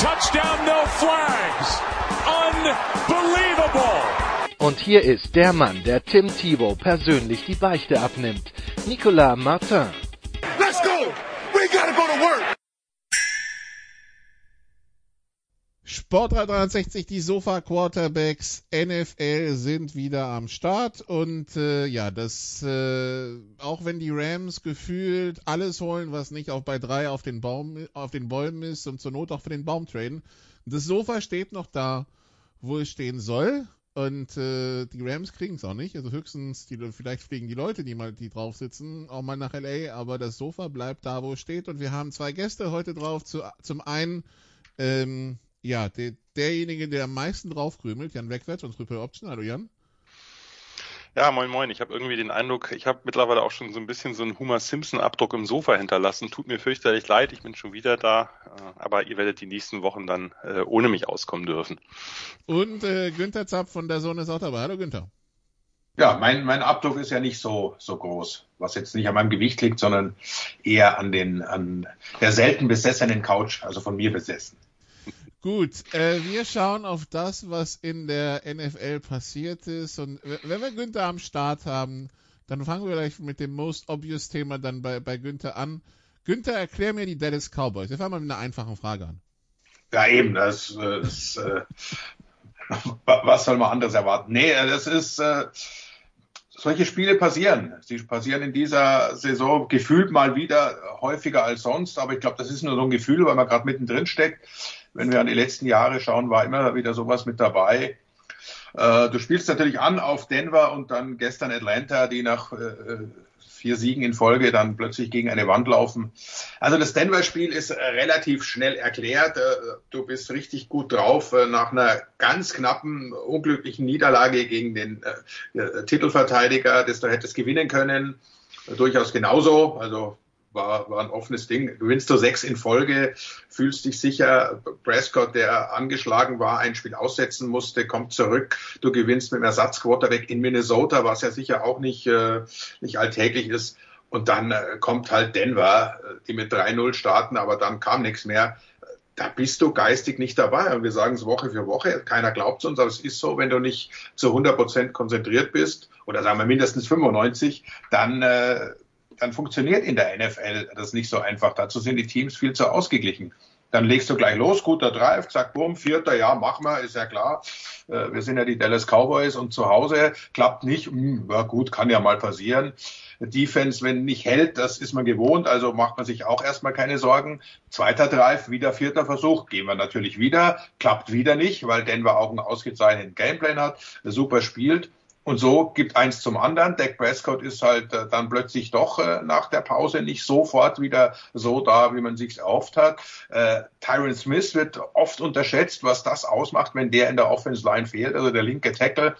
touchdown, no flags. Unbelievable. Und hier ist der Mann, der Tim Thibault persönlich die Beichte abnimmt. Nicolas Martin. Let's go! We gotta go to work! Sport 360, die Sofa Quarterbacks NFL sind wieder am Start und äh, ja, das äh, auch wenn die Rams gefühlt alles holen, was nicht auf bei drei auf den Baum auf den Bäumen ist und zur Not auch für den Baum traden. Das Sofa steht noch da, wo es stehen soll und äh, die Rams kriegen es auch nicht. Also höchstens die vielleicht fliegen die Leute, die mal die drauf sitzen, auch mal nach LA, aber das Sofa bleibt da, wo es steht und wir haben zwei Gäste heute drauf. Zu, zum einen ähm, ja, der, derjenige, der am meisten draufkrümelt, Jan Wegwärts und Triple Option. Hallo Jan. Ja, moin moin. Ich habe irgendwie den Eindruck, ich habe mittlerweile auch schon so ein bisschen so einen Homer Simpson-Abdruck im Sofa hinterlassen. Tut mir fürchterlich leid, ich bin schon wieder da, äh, aber ihr werdet die nächsten Wochen dann äh, ohne mich auskommen dürfen. Und äh, Günther Zapp von der Sonne ist auch dabei. Hallo Günther. Ja, mein, mein Abdruck ist ja nicht so, so groß, was jetzt nicht an meinem Gewicht liegt, sondern eher an, den, an der selten besessenen Couch, also von mir besessen. Gut, äh, wir schauen auf das, was in der NFL passiert ist. Und wenn wir Günther am Start haben, dann fangen wir gleich mit dem most obvious Thema dann bei, bei Günther an. Günther, erklär mir die Dallas Cowboys. Wir fangen mal mit einer einfachen Frage an. Ja, eben, das, das äh, was soll man anderes erwarten? Nee, das ist, äh, solche Spiele passieren. Sie passieren in dieser Saison gefühlt mal wieder häufiger als sonst, aber ich glaube, das ist nur so ein Gefühl, weil man gerade mittendrin steckt wenn wir an die letzten Jahre schauen, war immer wieder sowas mit dabei. Äh, du spielst natürlich an auf Denver und dann gestern Atlanta, die nach äh, vier Siegen in Folge dann plötzlich gegen eine Wand laufen. Also das Denver-Spiel ist relativ schnell erklärt. Äh, du bist richtig gut drauf nach einer ganz knappen, unglücklichen Niederlage gegen den Titelverteidiger, das du hättest gewinnen können. Durchaus genauso. Also war, war ein offenes Ding. Gewinnst du sechs in Folge, fühlst dich sicher. Prescott, der angeschlagen war, ein Spiel aussetzen musste, kommt zurück. Du gewinnst mit einem Ersatzquarterback in Minnesota, was ja sicher auch nicht, äh, nicht alltäglich ist. Und dann äh, kommt halt Denver, äh, die mit 3-0 starten, aber dann kam nichts mehr. Da bist du geistig nicht dabei. Und wir sagen es Woche für Woche. Keiner glaubt uns, aber es ist so, wenn du nicht zu 100 Prozent konzentriert bist, oder sagen wir mindestens 95, dann, äh, dann funktioniert in der NFL das nicht so einfach. Dazu sind die Teams viel zu ausgeglichen. Dann legst du gleich los, guter Drive, zack, bumm, vierter, ja, mach mal, ist ja klar. Äh, wir sind ja die Dallas Cowboys und zu Hause klappt nicht, hm, gut, kann ja mal passieren. Defense, wenn nicht hält, das ist man gewohnt, also macht man sich auch erstmal keine Sorgen. Zweiter Drive, wieder vierter Versuch, gehen wir natürlich wieder, klappt wieder nicht, weil Denver auch einen ausgezeichneten Gameplan hat, super spielt. Und so gibt eins zum anderen. Dak Prescott ist halt äh, dann plötzlich doch äh, nach der Pause nicht sofort wieder so da, wie man sich erhofft hat. Äh, Tyron Smith wird oft unterschätzt, was das ausmacht, wenn der in der Offense Line fehlt. Also der linke Tackle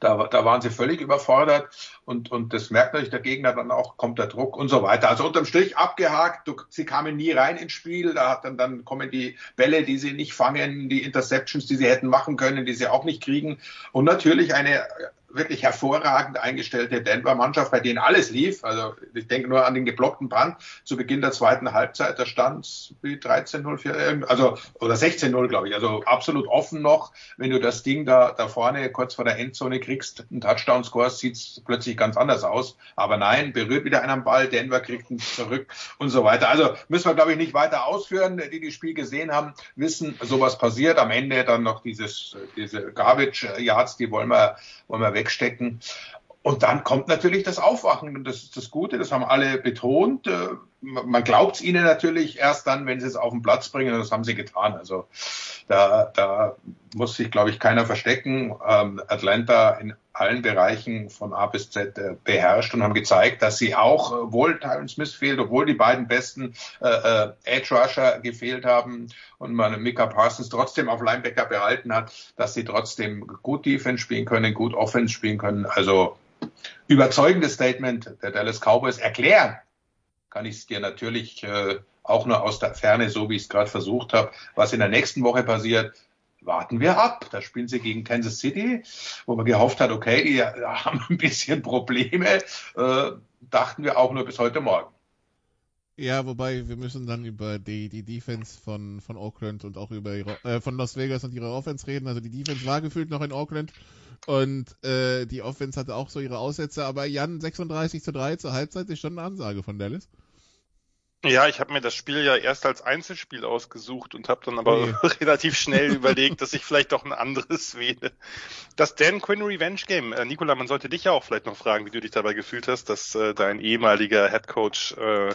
da, da waren sie völlig überfordert und, und das merkt natürlich der Gegner dann auch, kommt der Druck und so weiter. Also unterm Strich abgehakt, du, sie kamen nie rein ins Spiel, da hat dann, dann kommen die Bälle, die sie nicht fangen, die Interceptions, die sie hätten machen können, die sie auch nicht kriegen und natürlich eine wirklich hervorragend eingestellte Denver-Mannschaft, bei denen alles lief. Also ich denke nur an den geblockten Brand zu Beginn der zweiten Halbzeit. Da stand wie 13-0, also oder 16-0, glaube ich. Also absolut offen noch. Wenn du das Ding da, da vorne kurz vor der Endzone kriegst, einen Touchdown-Score, sieht es plötzlich ganz anders aus. Aber nein, berührt wieder einen Ball, Denver kriegt ihn zurück und so weiter. Also müssen wir, glaube ich, nicht weiter ausführen. Die, die Spiel gesehen haben, wissen, sowas passiert. Am Ende dann noch dieses, diese Garbage-Yards, die wollen wir, wollen wir wegstecken. Und dann kommt natürlich das Aufwachen. Und das ist das Gute, das haben alle betont. Äh, man glaubt es ihnen natürlich erst dann, wenn sie es auf den Platz bringen. Und das haben sie getan. Also da, da muss sich, glaube ich, keiner verstecken. Ähm, Atlanta in allen Bereichen von A bis Z äh, beherrscht und haben gezeigt, dass sie auch, äh, wohl Tyron Smith fehlt, obwohl die beiden besten äh, äh, Edge Rusher gefehlt haben und man Mika Parsons trotzdem auf Linebacker behalten hat, dass sie trotzdem gut Defense spielen können, gut Offense spielen können. Also überzeugendes Statement der Dallas Cowboys erklären kann ich es dir natürlich äh, auch nur aus der Ferne, so wie ich es gerade versucht habe, was in der nächsten Woche passiert, warten wir ab. Da spielen sie gegen Kansas City, wo man gehofft hat, okay, die haben ein bisschen Probleme, äh, dachten wir auch nur bis heute Morgen. Ja, wobei wir müssen dann über die, die Defense von, von Oakland und auch über ihre, äh, von Las Vegas und ihre Offense reden. Also die Defense war gefühlt noch in Oakland und äh, die Offense hatte auch so ihre Aussätze, aber Jan 36 zu 3 zur Halbzeit ist schon eine Ansage von Dallas. Ja, ich habe mir das Spiel ja erst als Einzelspiel ausgesucht und habe dann aber nee. relativ schnell überlegt, dass ich vielleicht doch ein anderes wähle. Das Dan Quinn Revenge Game. Äh, Nikola, man sollte dich ja auch vielleicht noch fragen, wie du dich dabei gefühlt hast, dass äh, dein ehemaliger Head Coach äh,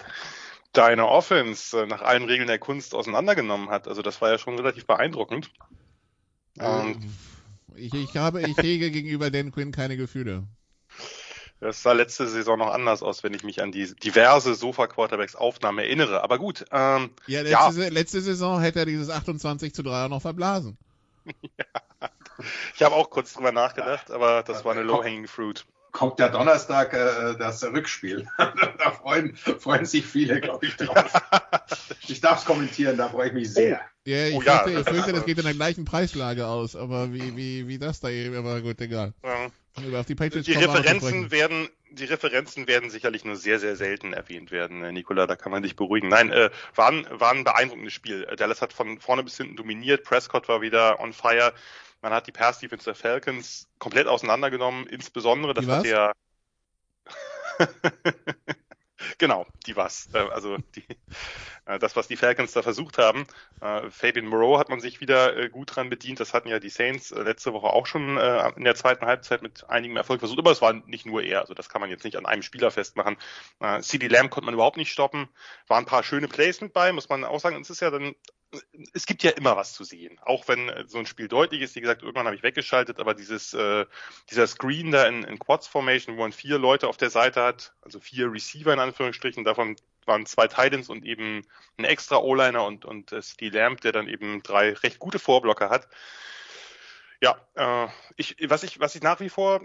deine Offense äh, nach allen Regeln der Kunst auseinandergenommen hat. Also das war ja schon relativ beeindruckend. Ähm, ich, ich habe, ich hege gegenüber Dan Quinn keine Gefühle. Das sah letzte Saison noch anders aus, wenn ich mich an die diverse Sofa-Quarterbacks-Aufnahmen erinnere. Aber gut. Ähm, ja, letzte, ja. letzte Saison hätte er dieses 28 zu 3 auch noch verblasen. ja. Ich habe auch kurz drüber nachgedacht, aber das war eine low-hanging fruit. Kommt ja Donnerstag äh, das Rückspiel. da freuen, freuen sich viele, glaube ich, drauf. ich darf es kommentieren, da freue ich mich sehr. Ja, ich, oh, fürchte, ja. ich fürchte, das geht in der gleichen Preislage aus, aber wie, wie, wie das da eben, aber gut, egal. Ja. Die, die Referenzen werden, die Referenzen werden sicherlich nur sehr, sehr selten erwähnt werden, äh, Nikola, da kann man dich beruhigen. Nein, äh, war, ein, war ein beeindruckendes Spiel. Äh, Dallas hat von vorne bis hinten dominiert, Prescott war wieder on fire. Man hat die Pass-Defense der Falcons komplett auseinandergenommen, insbesondere, das hat ja genau, die was. Äh, also die, das, was die Falcons da versucht haben. Äh, Fabian Moreau hat man sich wieder gut dran bedient. Das hatten ja die Saints letzte Woche auch schon in der zweiten Halbzeit mit einigem Erfolg versucht. Aber es war nicht nur er. Also das kann man jetzt nicht an einem Spieler festmachen. CD Lamb konnte man überhaupt nicht stoppen. Waren ein paar schöne Plays mit bei, muss man auch sagen. Es ist ja dann es gibt ja immer was zu sehen, auch wenn so ein Spiel deutlich ist. Wie gesagt, irgendwann habe ich weggeschaltet, aber dieses äh, dieser Screen da in, in Quads Formation, wo man vier Leute auf der Seite hat, also vier Receiver in Anführungsstrichen, davon waren zwei Titans und eben ein extra O-Liner und und äh, Steve Lamb, der dann eben drei recht gute Vorblocker hat. Ja, äh, ich, was ich, was ich nach wie vor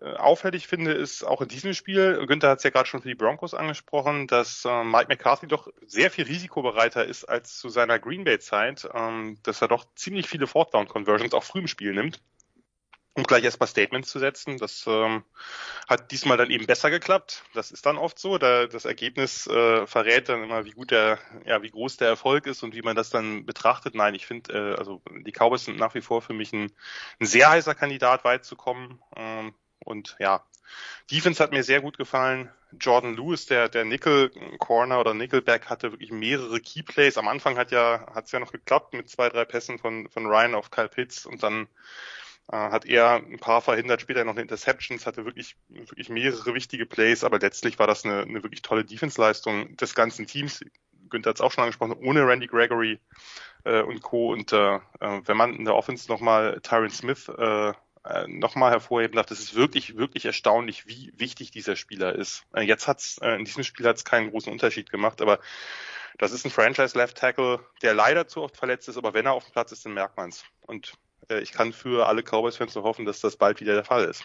äh, auffällig finde, ist auch in diesem Spiel, Günther hat es ja gerade schon für die Broncos angesprochen, dass äh, Mike McCarthy doch sehr viel risikobereiter ist als zu seiner Green Bay Zeit, ähm, dass er doch ziemlich viele Fourth Down Conversions auch früh im Spiel nimmt um gleich erstmal Statements zu setzen. Das ähm, hat diesmal dann eben besser geklappt. Das ist dann oft so. Da das Ergebnis äh, verrät dann immer, wie gut der, ja, wie groß der Erfolg ist und wie man das dann betrachtet. Nein, ich finde, äh, also die Cowboys sind nach wie vor für mich ein, ein sehr heißer Kandidat, weit zu kommen. Ähm, und ja, Defense hat mir sehr gut gefallen. Jordan Lewis, der, der Nickel Corner oder Nickelback hatte wirklich mehrere Keyplays. Am Anfang hat ja, hat es ja noch geklappt mit zwei, drei Pässen von, von Ryan auf Kyle Pitts und dann hat er ein paar verhindert, später noch eine Interceptions, hatte wirklich, wirklich mehrere wichtige Plays, aber letztlich war das eine, eine wirklich tolle Defense-Leistung des ganzen Teams. Günther hat es auch schon angesprochen, ohne Randy Gregory äh, und Co. Und äh, äh wenn man in der Offense nochmal Tyron Smith äh, äh, nochmal hervorheben darf, das ist wirklich, wirklich erstaunlich, wie wichtig dieser Spieler ist. Äh, jetzt hat's äh, in diesem Spiel hat's keinen großen Unterschied gemacht, aber das ist ein Franchise Left Tackle, der leider zu oft verletzt ist, aber wenn er auf dem Platz ist, dann merkt man's. Und äh, ich kann für alle Cowboys-Fans nur hoffen, dass das bald wieder der Fall ist.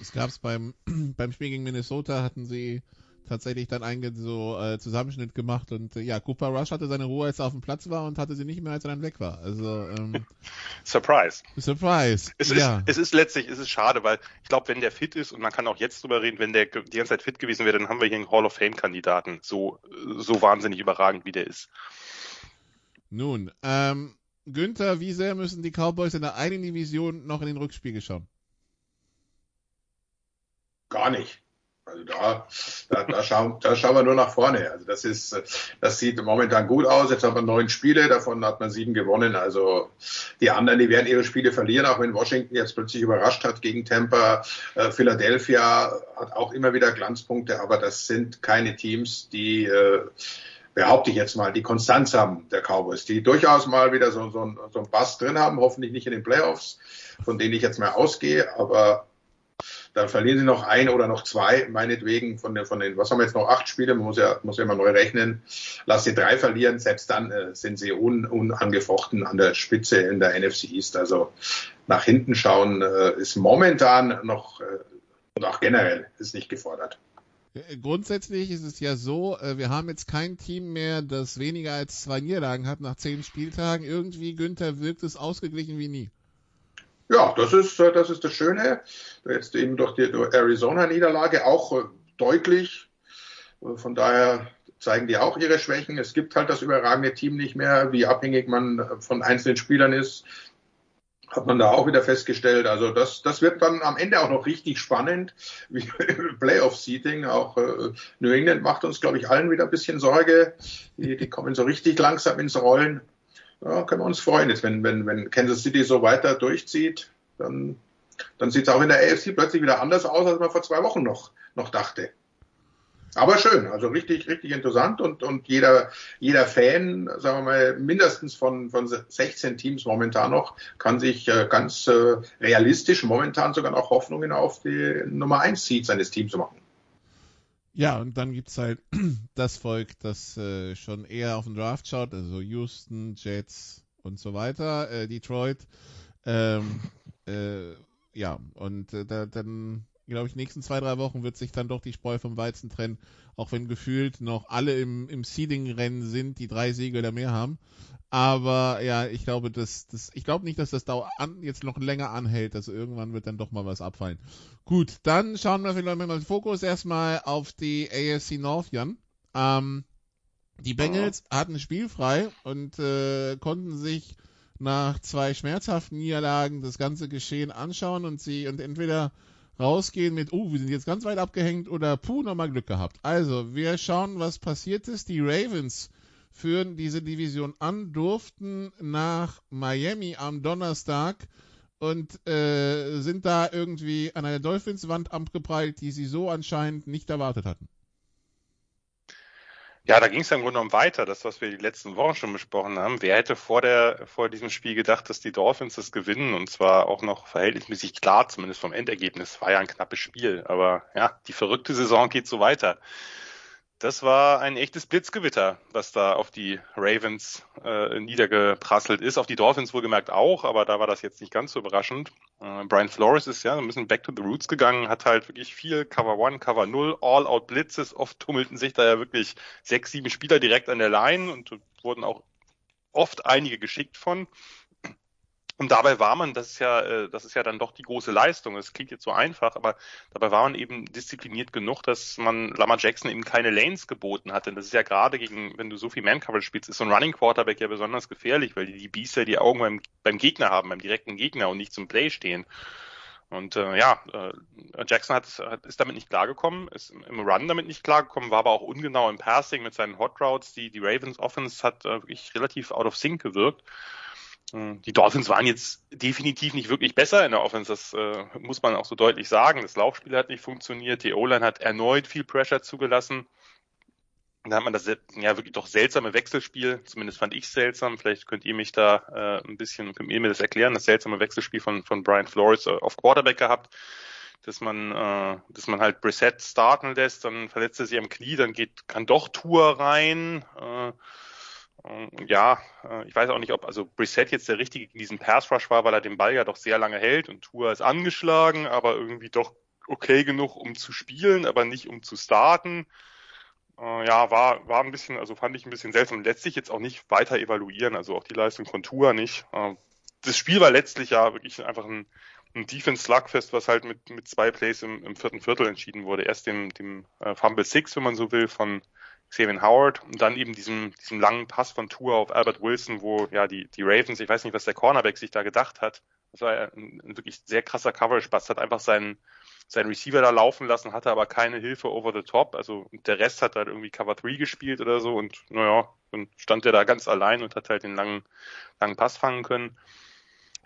Es gab es beim, beim Spiel gegen Minnesota, hatten sie tatsächlich dann einen so äh, Zusammenschnitt gemacht und äh, ja, Cooper Rush hatte seine Ruhe, als er auf dem Platz war und hatte sie nicht mehr, als er dann weg war. Also ähm, Surprise. Surprise. Es, ja. ist, es ist letztlich, es ist schade, weil ich glaube, wenn der fit ist und man kann auch jetzt drüber reden, wenn der die ganze Zeit fit gewesen wäre, dann haben wir hier einen Hall of Fame Kandidaten. So so wahnsinnig überragend wie der ist. Nun, ähm, Günther, wie sehr müssen die Cowboys in der einen Division noch in den Rückspiegel schauen? Gar nicht. Also da, da, da, schauen, da schauen wir nur nach vorne. Also das ist, das sieht momentan gut aus. Jetzt haben wir neun Spiele, davon hat man sieben gewonnen. Also die anderen, die werden ihre Spiele verlieren, auch wenn Washington jetzt plötzlich überrascht hat gegen Tampa. Äh, Philadelphia hat auch immer wieder Glanzpunkte, aber das sind keine Teams, die äh, behaupte ich jetzt mal, die Konstanz haben der Cowboys, die durchaus mal wieder so, so, so einen Bass drin haben, hoffentlich nicht in den Playoffs, von denen ich jetzt mal ausgehe, aber dann verlieren sie noch ein oder noch zwei, meinetwegen von den, von den, was haben wir jetzt noch, acht Spiele, man muss ja, muss ja immer neu rechnen. Lass sie drei verlieren, selbst dann äh, sind sie un, unangefochten an der Spitze in der NFC East. Also nach hinten schauen äh, ist momentan noch äh, und auch generell ist nicht gefordert. Äh, grundsätzlich ist es ja so, äh, wir haben jetzt kein Team mehr, das weniger als zwei Niederlagen hat nach zehn Spieltagen. Irgendwie, Günther, wirkt es ausgeglichen wie nie. Ja, das ist, äh, das ist das Schöne. Jetzt eben durch die Arizona-Niederlage auch deutlich. Von daher zeigen die auch ihre Schwächen. Es gibt halt das überragende Team nicht mehr, wie abhängig man von einzelnen Spielern ist. Hat man da auch wieder festgestellt. Also das, das wird dann am Ende auch noch richtig spannend, wie Playoff-Seating. Auch äh, New England macht uns, glaube ich, allen wieder ein bisschen Sorge. Die, die kommen so richtig langsam ins Rollen ja, können wir uns freuen. Jetzt, wenn, wenn, wenn Kansas City so weiter durchzieht, dann, dann sieht es auch in der AFC plötzlich wieder anders aus, als man vor zwei Wochen noch, noch dachte. Aber schön, also richtig, richtig interessant und, und jeder, jeder Fan, sagen wir mal, mindestens von, von 16 Teams momentan noch, kann sich äh, ganz äh, realistisch momentan sogar noch Hoffnungen auf die Nummer 1 Seed seines Teams machen. Ja, und dann gibt's halt das Volk, das äh, schon eher auf den Draft schaut, also Houston, Jets und so weiter, äh, Detroit. Ähm, äh, ja, und äh, da, dann, glaube ich, nächsten zwei, drei Wochen wird sich dann doch die Spreu vom Weizen trennen, auch wenn gefühlt noch alle im, im Seeding-Rennen sind, die drei Siege oder mehr haben. Aber ja, ich glaube, das, das, ich glaube nicht, dass das Dauer an, jetzt noch länger anhält. Also irgendwann wird dann doch mal was abfallen. Gut, dann schauen wir vielleicht mal den Fokus erstmal auf die AFC North, Jan. Ähm, die Bengals oh. hatten spielfrei und äh, konnten sich nach zwei schmerzhaften Niederlagen das ganze Geschehen anschauen und sie und entweder rausgehen mit, oh, wir sind jetzt ganz weit abgehängt oder puh, nochmal Glück gehabt. Also, wir schauen, was passiert ist. Die Ravens führen diese Division an, durften nach Miami am Donnerstag und äh, sind da irgendwie an einer Dolphins-Wand abgeprallt, die sie so anscheinend nicht erwartet hatten. Ja, da ging es im Grunde genommen weiter, das, was wir die letzten Wochen schon besprochen haben. Wer hätte vor der, vor diesem Spiel gedacht, dass die Dolphins das gewinnen und zwar auch noch verhältnismäßig klar, zumindest vom Endergebnis. War ja ein knappes Spiel, aber ja, die verrückte Saison geht so weiter. Das war ein echtes Blitzgewitter, was da auf die Ravens äh, niedergeprasselt ist. Auf die Dolphins wohlgemerkt auch, aber da war das jetzt nicht ganz so überraschend. Äh, Brian Flores ist ja ein bisschen back to the roots gegangen, hat halt wirklich viel Cover One, Cover Null, All-Out Blitzes. Oft tummelten sich da ja wirklich sechs, sieben Spieler direkt an der Line und wurden auch oft einige geschickt von. Und dabei war man, das ist ja, äh, das ist ja dann doch die große Leistung. Es klingt jetzt so einfach, aber dabei war man eben diszipliniert genug, dass man Lamar Jackson eben keine Lanes geboten hat. Denn das ist ja gerade gegen, wenn du so viel Man-Coverage spielst, ist so ein Running Quarterback ja besonders gefährlich, weil die, die Biester die Augen beim, beim Gegner haben, beim direkten Gegner und nicht zum Play stehen. Und äh, ja, äh, Jackson hat, hat, ist damit nicht klargekommen, ist im Run damit nicht klargekommen, war aber auch ungenau im Passing mit seinen Hot Routes. Die, die Ravens Offense hat äh, wirklich relativ out of sync gewirkt. Hm, die Dolphins waren jetzt definitiv nicht wirklich besser in der Offense, das äh, muss man auch so deutlich sagen. Das Laufspiel hat nicht funktioniert, die O-Line hat erneut viel Pressure zugelassen. Da hat man das ja wirklich doch seltsame Wechselspiel, zumindest fand ich seltsam. Vielleicht könnt ihr mich da äh, ein bisschen, könnt ihr mir das erklären, das seltsame Wechselspiel von, von Brian Flores äh, auf Quarterback gehabt, dass man, äh, dass man halt Brissett starten lässt, dann verletzt er sich am Knie, dann geht, kann doch Tour rein. Äh, ja, äh, ich weiß auch nicht, ob also Brissett jetzt der richtige in diesem Pass Rush war, weil er den Ball ja doch sehr lange hält und Tour ist angeschlagen, aber irgendwie doch okay genug, um zu spielen, aber nicht um zu starten. Äh, ja, war, war ein bisschen, also fand ich ein bisschen seltsam. Letztlich jetzt auch nicht weiter evaluieren, also auch die Leistung von Tour nicht. Äh, das Spiel war letztlich ja wirklich einfach ein, ein Defense Slugfest, was halt mit, mit zwei Plays im, im vierten Viertel entschieden wurde. Erst dem, dem Fumble Six, wenn man so will, von Xavier Howard und dann eben diesem, diesem langen Pass von Tour auf Albert Wilson, wo ja die, die Ravens, ich weiß nicht, was der Cornerback sich da gedacht hat. Das war ein, ein wirklich sehr krasser Coverage-Pass, hat einfach seinen, seinen Receiver da laufen lassen, hatte aber keine Hilfe over the top. Also der Rest hat halt irgendwie Cover 3 gespielt oder so und naja, dann stand er da ganz allein und hat halt den langen, langen Pass fangen können.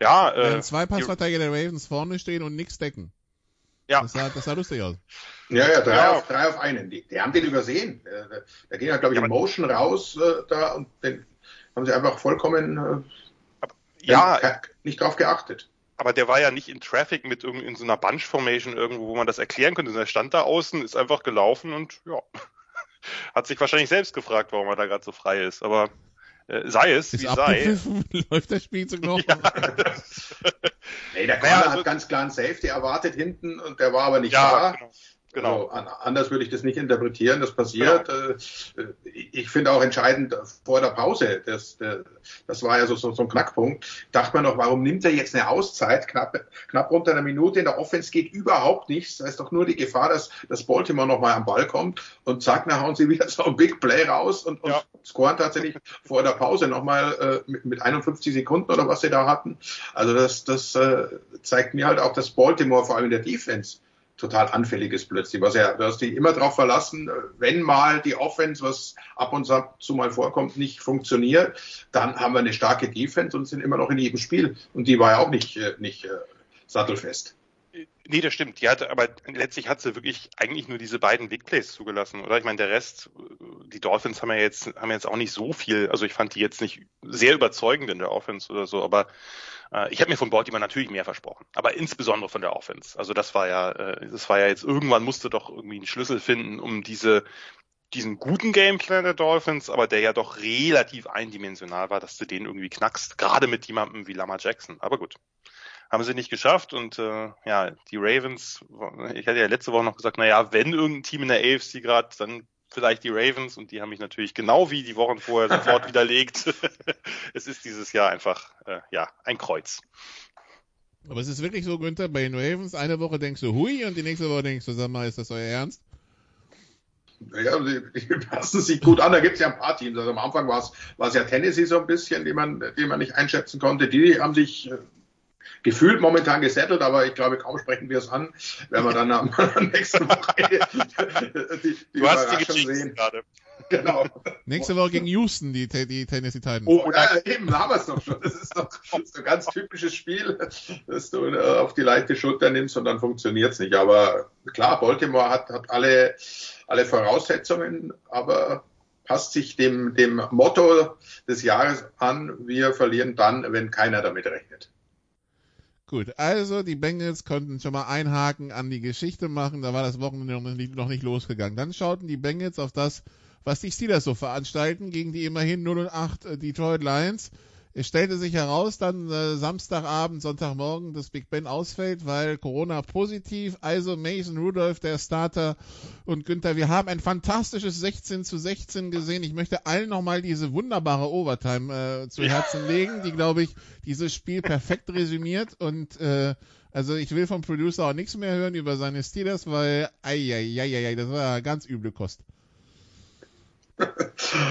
Ja, äh, zwei Passverteidiger der Ravens vorne stehen und nichts decken. Ja. Das sah, das sah lustig aus. Ja, ja, drei, ja. Auf, drei auf einen. Die, die haben den übersehen. Äh, da ging ja, glaube ich, ja, in Motion raus äh, da und den haben sie einfach vollkommen äh, ja, nicht drauf geachtet. Aber der war ja nicht in Traffic mit irgendwie in so einer Bunch Formation irgendwo, wo man das erklären könnte. Er stand da außen, ist einfach gelaufen und ja, hat sich wahrscheinlich selbst gefragt, warum er da gerade so frei ist. Aber äh, sei es, ist wie sei. Läuft das Spiel so noch? Ja. nee, der Connor naja, also, hat ganz klar einen Safety erwartet hinten und der war aber nicht ja, da. Genau. Genau. Also, anders würde ich das nicht interpretieren. Das passiert. Genau. Äh, ich finde auch entscheidend vor der Pause. Das, das war ja so, so, so ein Knackpunkt. Dachte man noch, warum nimmt er jetzt eine Auszeit? Knapp, knapp unter einer Minute. In der Offense geht überhaupt nichts. Da ist doch nur die Gefahr, dass, dass Baltimore nochmal am Ball kommt und zack, dann hauen sie wieder so ein Big Play raus und, und ja. scoren tatsächlich vor der Pause nochmal äh, mit, mit 51 Sekunden oder was sie da hatten. Also das, das äh, zeigt mir halt auch, dass Baltimore vor allem in der Defense total anfällig ist plötzlich. Was ja, du hast dich immer darauf verlassen, wenn mal die Offense, was ab und zu mal vorkommt, nicht funktioniert, dann haben wir eine starke Defense und sind immer noch in jedem Spiel. Und die war ja auch nicht, äh, nicht äh, sattelfest. Nee, das stimmt. Die hatte, aber letztlich hat sie wirklich eigentlich nur diese beiden Big Plays zugelassen, oder? Ich meine, der Rest, die Dolphins haben ja jetzt, haben jetzt auch nicht so viel, also ich fand die jetzt nicht sehr überzeugend in der Offense oder so, aber äh, ich habe mir von Baltimore natürlich mehr versprochen, aber insbesondere von der Offense. Also das war ja, äh, das war ja jetzt irgendwann musste doch irgendwie einen Schlüssel finden, um diese diesen guten Gameplan der Dolphins, aber der ja doch relativ eindimensional war, dass du den irgendwie knackst, gerade mit jemandem wie Lama Jackson. Aber gut, haben sie nicht geschafft und äh, ja, die Ravens, ich hatte ja letzte Woche noch gesagt, naja, wenn irgendein Team in der AFC gerade, dann vielleicht die Ravens und die haben mich natürlich genau wie die Wochen vorher sofort widerlegt. es ist dieses Jahr einfach äh, ja ein Kreuz. Aber es ist wirklich so, Günther, bei den Ravens, eine Woche denkst du hui und die nächste Woche denkst du, sag mal, ist das euer Ernst? Ja, die, die passen sich gut an. Da gibt es ja ein paar Teams. Also am Anfang war es ja Tennessee so ein bisschen, die man, die man nicht einschätzen konnte. Die haben sich äh, gefühlt momentan gesettelt, aber ich glaube, kaum sprechen wir es an, wenn wir dann am nächsten Woche die, die du hast die sehen. Gerade. Genau. Nächste Woche gegen Houston, die, die Tennessee Titans. Oh, ja, eben, haben wir es doch schon. Das ist doch so ein ganz typisches Spiel, dass du äh, auf die leichte Schulter nimmst und dann funktioniert es nicht. Aber klar, Baltimore hat, hat alle, alle Voraussetzungen, aber passt sich dem, dem Motto des Jahres an, wir verlieren dann, wenn keiner damit rechnet. Gut, also die Bengals konnten schon mal einhaken an die Geschichte machen, da war das Wochenende noch nicht, noch nicht losgegangen. Dann schauten die Bengals auf das, was die Steelers so veranstalten, gegen die immerhin 0 und 8 äh, Detroit Lions. Es stellte sich heraus, dann äh, Samstagabend, Sonntagmorgen, dass Big Ben ausfällt, weil Corona positiv. Also Mason Rudolph, der Starter und Günther, wir haben ein fantastisches 16 zu 16 gesehen. Ich möchte allen nochmal diese wunderbare Overtime äh, zu Herzen legen, die, glaube ich, dieses Spiel perfekt resümiert. Und äh, also ich will vom Producer auch nichts mehr hören über seine Steelers, weil ei, ei, ei, ei, das war ganz üble Kost.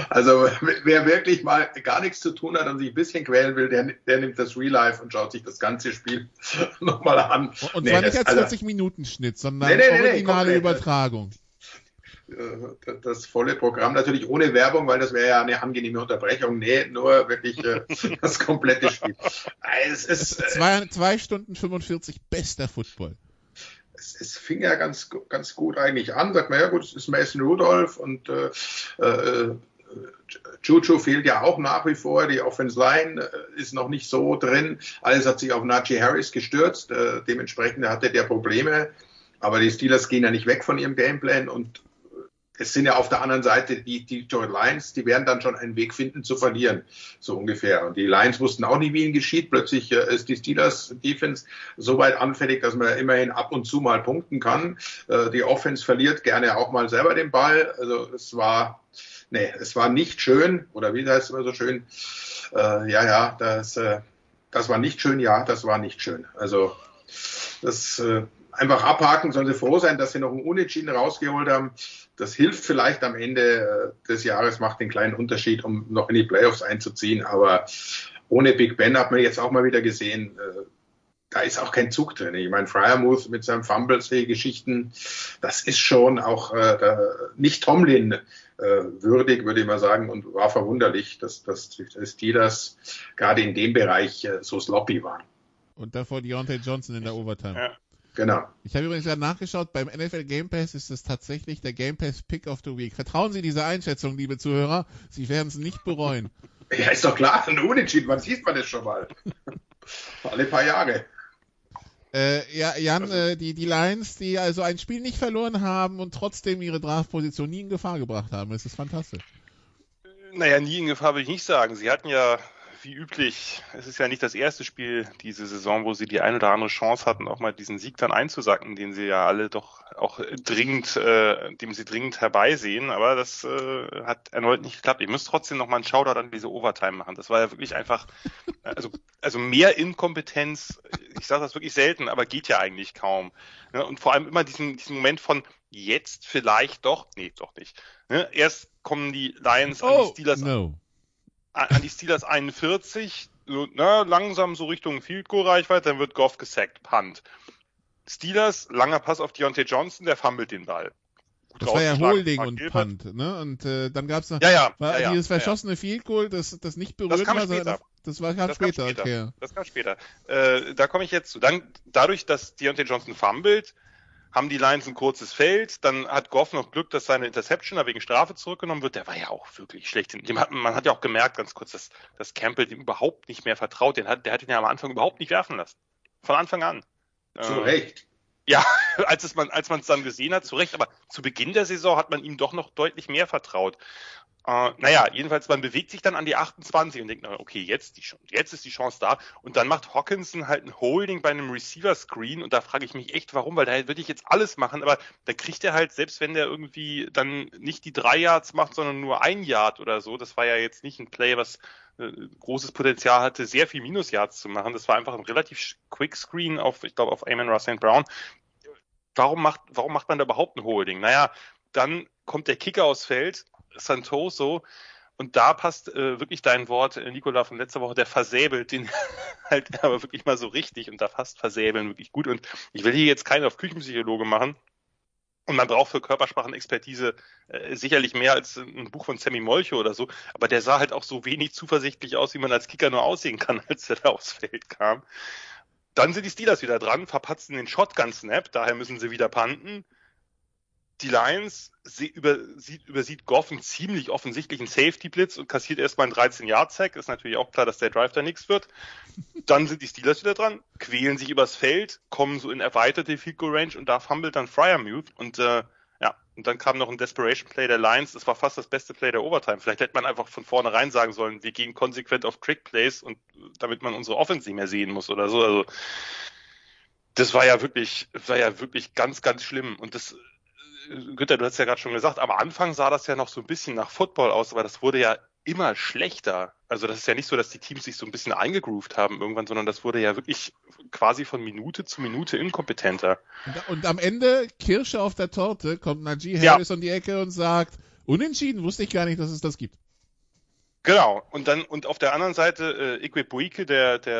Also wer wirklich mal gar nichts zu tun hat und sich ein bisschen quälen will, der, der nimmt das Real Life und schaut sich das ganze Spiel nochmal an. Und nee, zwar nicht als 40 also, Minuten Schnitt, sondern nee, nee, originale nee, Übertragung. Äh, das volle Programm natürlich ohne Werbung, weil das wäre ja eine angenehme Unterbrechung. Nee, nur wirklich äh, das komplette Spiel. Es ist, äh, zwei, zwei Stunden 45 bester Football es, es fing ja ganz, ganz gut eigentlich an. Sagt man, ja gut, es ist Mason Rudolph und äh, äh, Juju fehlt ja auch nach wie vor. Die Offense Line äh, ist noch nicht so drin. Alles hat sich auf Najee Harris gestürzt. Äh, dementsprechend hatte der Probleme. Aber die Steelers gehen ja nicht weg von ihrem Gameplan und es sind ja auf der anderen Seite die, die Detroit Lions, die werden dann schon einen Weg finden zu verlieren, so ungefähr. Und die Lions wussten auch nicht, wie ihnen geschieht. Plötzlich äh, ist die Steelers Defense so weit anfällig, dass man immerhin ab und zu mal punkten kann. Äh, die Offense verliert gerne auch mal selber den Ball. Also es war, nee, es war nicht schön, oder wie heißt es immer so schön? Äh, ja, ja, das, äh, das war nicht schön, ja, das war nicht schön. Also das äh, einfach abhaken, sollen sie froh sein, dass sie noch einen Unentschieden rausgeholt haben. Das hilft vielleicht am Ende äh, des Jahres, macht den kleinen Unterschied, um noch in die Playoffs einzuziehen. Aber ohne Big Ben hat man jetzt auch mal wieder gesehen, äh, da ist auch kein Zug drin. Ich meine, Fryermuth mit seinen Fumbles-Geschichten, das ist schon auch äh, nicht Tomlin äh, würdig, würde ich mal sagen, und war verwunderlich, dass, dass, dass die das gerade in dem Bereich äh, so sloppy waren. Und davor Deontay Johnson in der Overtime. Ja. Genau. Ich habe übrigens gerade nachgeschaut, beim NFL Game Pass ist es tatsächlich der Game Pass Pick of the Week. Vertrauen Sie dieser Einschätzung, liebe Zuhörer. Sie werden es nicht bereuen. Ja, ist doch klar, ein Unentschieden, wann sieht man das schon mal? Alle paar Jahre. Äh, ja, Jan, also, äh, die, die Lions, die also ein Spiel nicht verloren haben und trotzdem ihre Draftposition nie in Gefahr gebracht haben. Das ist fantastisch. Naja, nie in Gefahr will ich nicht sagen. Sie hatten ja wie üblich, es ist ja nicht das erste Spiel diese Saison, wo sie die ein oder andere Chance hatten, auch mal diesen Sieg dann einzusacken, den sie ja alle doch auch dringend, äh, dem sie dringend herbeisehen. Aber das äh, hat erneut nicht geklappt. Ich muss trotzdem noch mal einen Shoutout an diese Overtime machen. Das war ja wirklich einfach, also, also mehr Inkompetenz, ich sage das wirklich selten, aber geht ja eigentlich kaum. Ne? Und vor allem immer diesen, diesen Moment von jetzt vielleicht doch, nee, doch nicht. Ne? Erst kommen die Lions oh, an die oh, Steelers. No an die Steelers 41, so, na, langsam so Richtung Field Goal Reichweite, dann wird Goff gesackt, Punt. Steelers, langer Pass auf Deontay Johnson, der fummelt den Ball. Gut das war ja Holding und Gilbert. Punt, ne? Und äh, dann gab's noch ja, ja, war ja, dieses verschossene ja. Field Goal, das, das nicht berührt das kam war, später. das war kam das später, kam später. Okay. Das kam später. Äh, da komme ich jetzt zu. Dann dadurch, dass Deontay Johnson fummelt, haben die Lions ein kurzes Feld, dann hat Goff noch Glück, dass seine Interception da wegen Strafe zurückgenommen wird. Der war ja auch wirklich schlecht. Man hat ja auch gemerkt, ganz kurz, dass, dass Campbell dem überhaupt nicht mehr vertraut. Den hat, der hat ihn ja am Anfang überhaupt nicht werfen lassen. Von Anfang an. Zu ähm, Recht. Ja, als es man, als man es dann gesehen hat, zu Recht. Aber zu Beginn der Saison hat man ihm doch noch deutlich mehr vertraut. Äh, naja, jedenfalls, man bewegt sich dann an die 28 und denkt, okay, jetzt, die, jetzt ist die Chance da. Und dann macht Hawkinson halt ein Holding bei einem Receiver-Screen und da frage ich mich echt, warum, weil da würde ich jetzt alles machen, aber da kriegt er halt, selbst wenn der irgendwie dann nicht die drei Yards macht, sondern nur ein Yard oder so, das war ja jetzt nicht ein Play, was äh, großes Potenzial hatte, sehr viel Minus-Yards zu machen. Das war einfach ein relativ Quick Screen auf, ich glaube, auf Amon St. Brown. Warum macht, warum macht man da überhaupt ein Holding? Naja, dann kommt der Kicker aufs Feld Santoso. Und da passt äh, wirklich dein Wort, äh, Nicola, von letzter Woche, der versäbelt den halt aber wirklich mal so richtig und da passt versäbeln wirklich gut. Und ich will hier jetzt keinen auf Küchenpsychologe machen. Und man braucht für Körpersprachenexpertise äh, sicherlich mehr als ein Buch von Sammy Molcho oder so. Aber der sah halt auch so wenig zuversichtlich aus, wie man als Kicker nur aussehen kann, als er da aufs Feld kam. Dann sind die Steelers wieder dran, verpatzen den Shotgun-Snap, daher müssen sie wieder panten die Lions übersieht, übersieht Goff einen ziemlich offensichtlichen Safety-Blitz und kassiert erstmal einen 13-Yard-Sack. Ist natürlich auch klar, dass der Drive da nichts wird. Dann sind die Steelers wieder dran, quälen sich übers Feld, kommen so in erweiterte Field Goal Range und da fummelt dann Fryermuth und äh, ja, und dann kam noch ein Desperation Play der Lions. Das war fast das beste Play der Overtime. Vielleicht hätte man einfach von vornherein sagen sollen, wir gehen konsequent auf Trick Plays und damit man unsere Offense nicht mehr sehen muss oder so. Also das war ja wirklich, war ja wirklich ganz, ganz schlimm. Und das Günther, du hast ja gerade schon gesagt, am Anfang sah das ja noch so ein bisschen nach Football aus, aber das wurde ja immer schlechter. Also das ist ja nicht so, dass die Teams sich so ein bisschen eingegroovt haben irgendwann, sondern das wurde ja wirklich quasi von Minute zu Minute inkompetenter. Und, am Ende, Kirsche auf der Torte, kommt Najee Harris ja. um die Ecke und sagt, unentschieden, wusste ich gar nicht, dass es das gibt. Genau. Und dann und auf der anderen Seite äh, Ikwe Buike, der der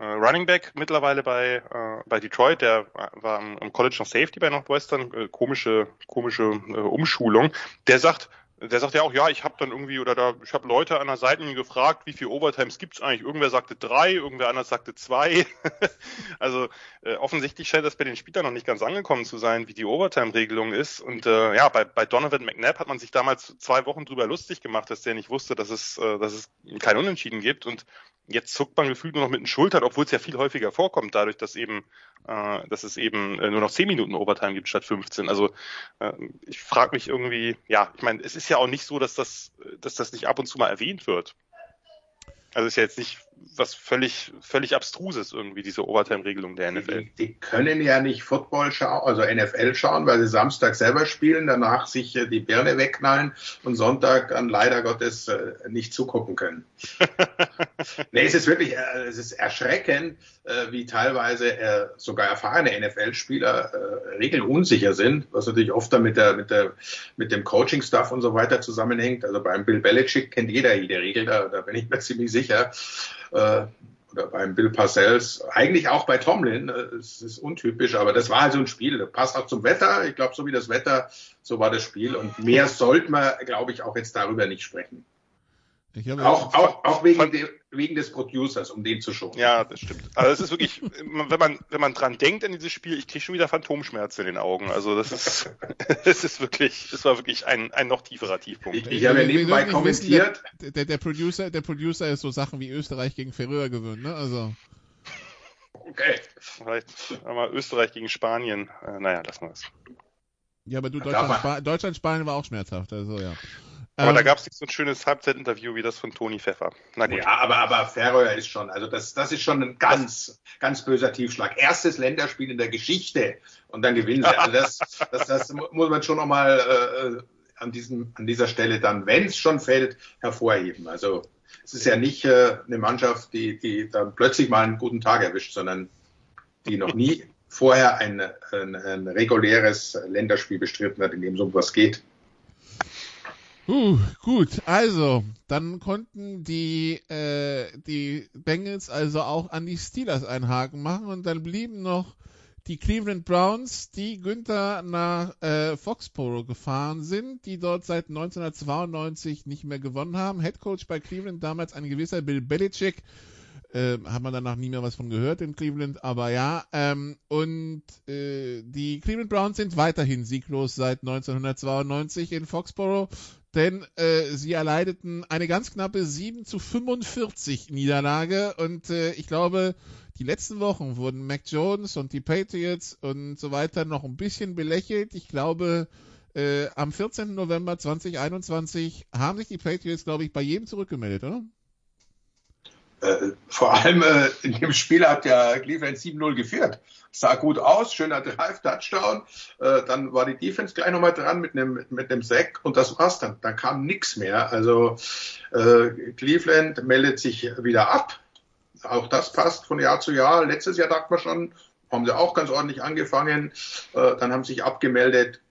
äh, Running Back mittlerweile bei äh, bei Detroit, der war am College of Safety bei Northwestern, äh, komische komische äh, Umschulung. Der sagt, der sagt ja auch, ja, ich habe dann irgendwie, oder da, ich habe Leute an der Seite gefragt, wie viel Overtimes gibt's eigentlich? Irgendwer sagte drei, irgendwer anders sagte zwei. also äh, offensichtlich scheint das bei den Spielern noch nicht ganz angekommen zu sein, wie die Overtime-Regelung ist. Und äh, ja, bei, bei Donovan McNabb hat man sich damals zwei Wochen drüber lustig gemacht, dass der nicht wusste, dass es, äh, dass es kein Unentschieden gibt. Und jetzt zuckt man gefühlt nur noch mit den Schultern, obwohl es ja viel häufiger vorkommt, dadurch, dass eben, äh, dass es eben äh, nur noch zehn Minuten Overtime gibt statt 15. Also äh, ich frage mich irgendwie, ja, ich meine, es ist ja auch nicht so, dass das, dass das nicht ab und zu mal erwähnt wird. Also ist ja jetzt nicht was völlig, völlig abstruses irgendwie, diese Overtime-Regelung der NFL. Die, die, können ja nicht Football schauen, also NFL schauen, weil sie Samstag selber spielen, danach sich äh, die Birne wegknallen und Sonntag dann leider Gottes äh, nicht zugucken können. nee, es ist wirklich, äh, es ist erschreckend, wie teilweise sogar erfahrene NFL-Spieler regelunsicher sind, was natürlich oft dann mit der, mit der, mit dem Coaching-Stuff und so weiter zusammenhängt. Also beim Bill Belichick kennt jeder jede Regel, da, da bin ich mir ziemlich sicher. Äh, oder beim Bill Parcells, eigentlich auch bei Tomlin, äh, es ist untypisch, aber das war halt so ein Spiel, das passt auch zum Wetter. Ich glaube, so wie das Wetter, so war das Spiel. Und mehr sollte man, glaube ich, auch jetzt darüber nicht sprechen. auch, auch, auch wegen, de, wegen des Producers, um den zu schonen. Ja, das stimmt. Also es ist wirklich, wenn man, wenn man dran denkt an dieses Spiel, ich kriege schon wieder Phantomschmerzen in den Augen. Also das ist, es ist wirklich, es war wirklich ein, ein noch tieferer Tiefpunkt. Ich, ich habe ja nebenbei kommentiert. Der, der, der, Producer, der Producer ist so Sachen wie Österreich gegen Färöer gewöhnt, ne? Also. Okay. Vielleicht einmal Österreich gegen Spanien. Äh, naja, lassen wir es. Ja, aber du, Deutschland, Spa Deutschland, Spanien war auch schmerzhaft, also ja. Aber ähm, da gab es nicht so ein schönes Halbzeitinterview wie das von Toni Pfeffer. Na gut. Ja, aber, aber Färöer ist schon, also das, das ist schon ein ganz, ganz böser Tiefschlag. Erstes Länderspiel in der Geschichte und dann gewinnen sie. Also das, das, das muss man schon nochmal äh, an, diesem, an dieser Stelle dann, wenn es schon fällt, hervorheben. Also es ist ja nicht äh, eine Mannschaft, die, die dann plötzlich mal einen guten Tag erwischt, sondern die noch nie vorher ein, ein, ein reguläres Länderspiel bestritten hat, in dem so um was geht. Uh, gut, also, dann konnten die, äh, die Bengals also auch an die Steelers einhaken machen und dann blieben noch die Cleveland Browns, die Günther nach äh, Foxborough gefahren sind, die dort seit 1992 nicht mehr gewonnen haben. Head Coach bei Cleveland damals ein gewisser Bill Belichick. Äh, hat man danach nie mehr was von gehört in Cleveland, aber ja. Ähm, und äh, die Cleveland Browns sind weiterhin sieglos seit 1992 in Foxborough denn äh, sie erleideten eine ganz knappe 7 zu 45 Niederlage und äh, ich glaube, die letzten Wochen wurden Mac Jones und die Patriots und so weiter noch ein bisschen belächelt. Ich glaube, äh, am 14. November 2021 haben sich die Patriots, glaube ich, bei jedem zurückgemeldet, oder? Äh, vor allem äh, in dem Spiel hat ja Cleveland 7-0 geführt. Sah gut aus, schöner Drive-Touchdown. Äh, dann war die Defense gleich nochmal dran mit einem mit einem Sack und das war's dann. Dann kam nichts mehr. Also äh, Cleveland meldet sich wieder ab. Auch das passt von Jahr zu Jahr. Letztes Jahr dachte man schon, haben sie auch ganz ordentlich angefangen. Äh, dann haben sie sich abgemeldet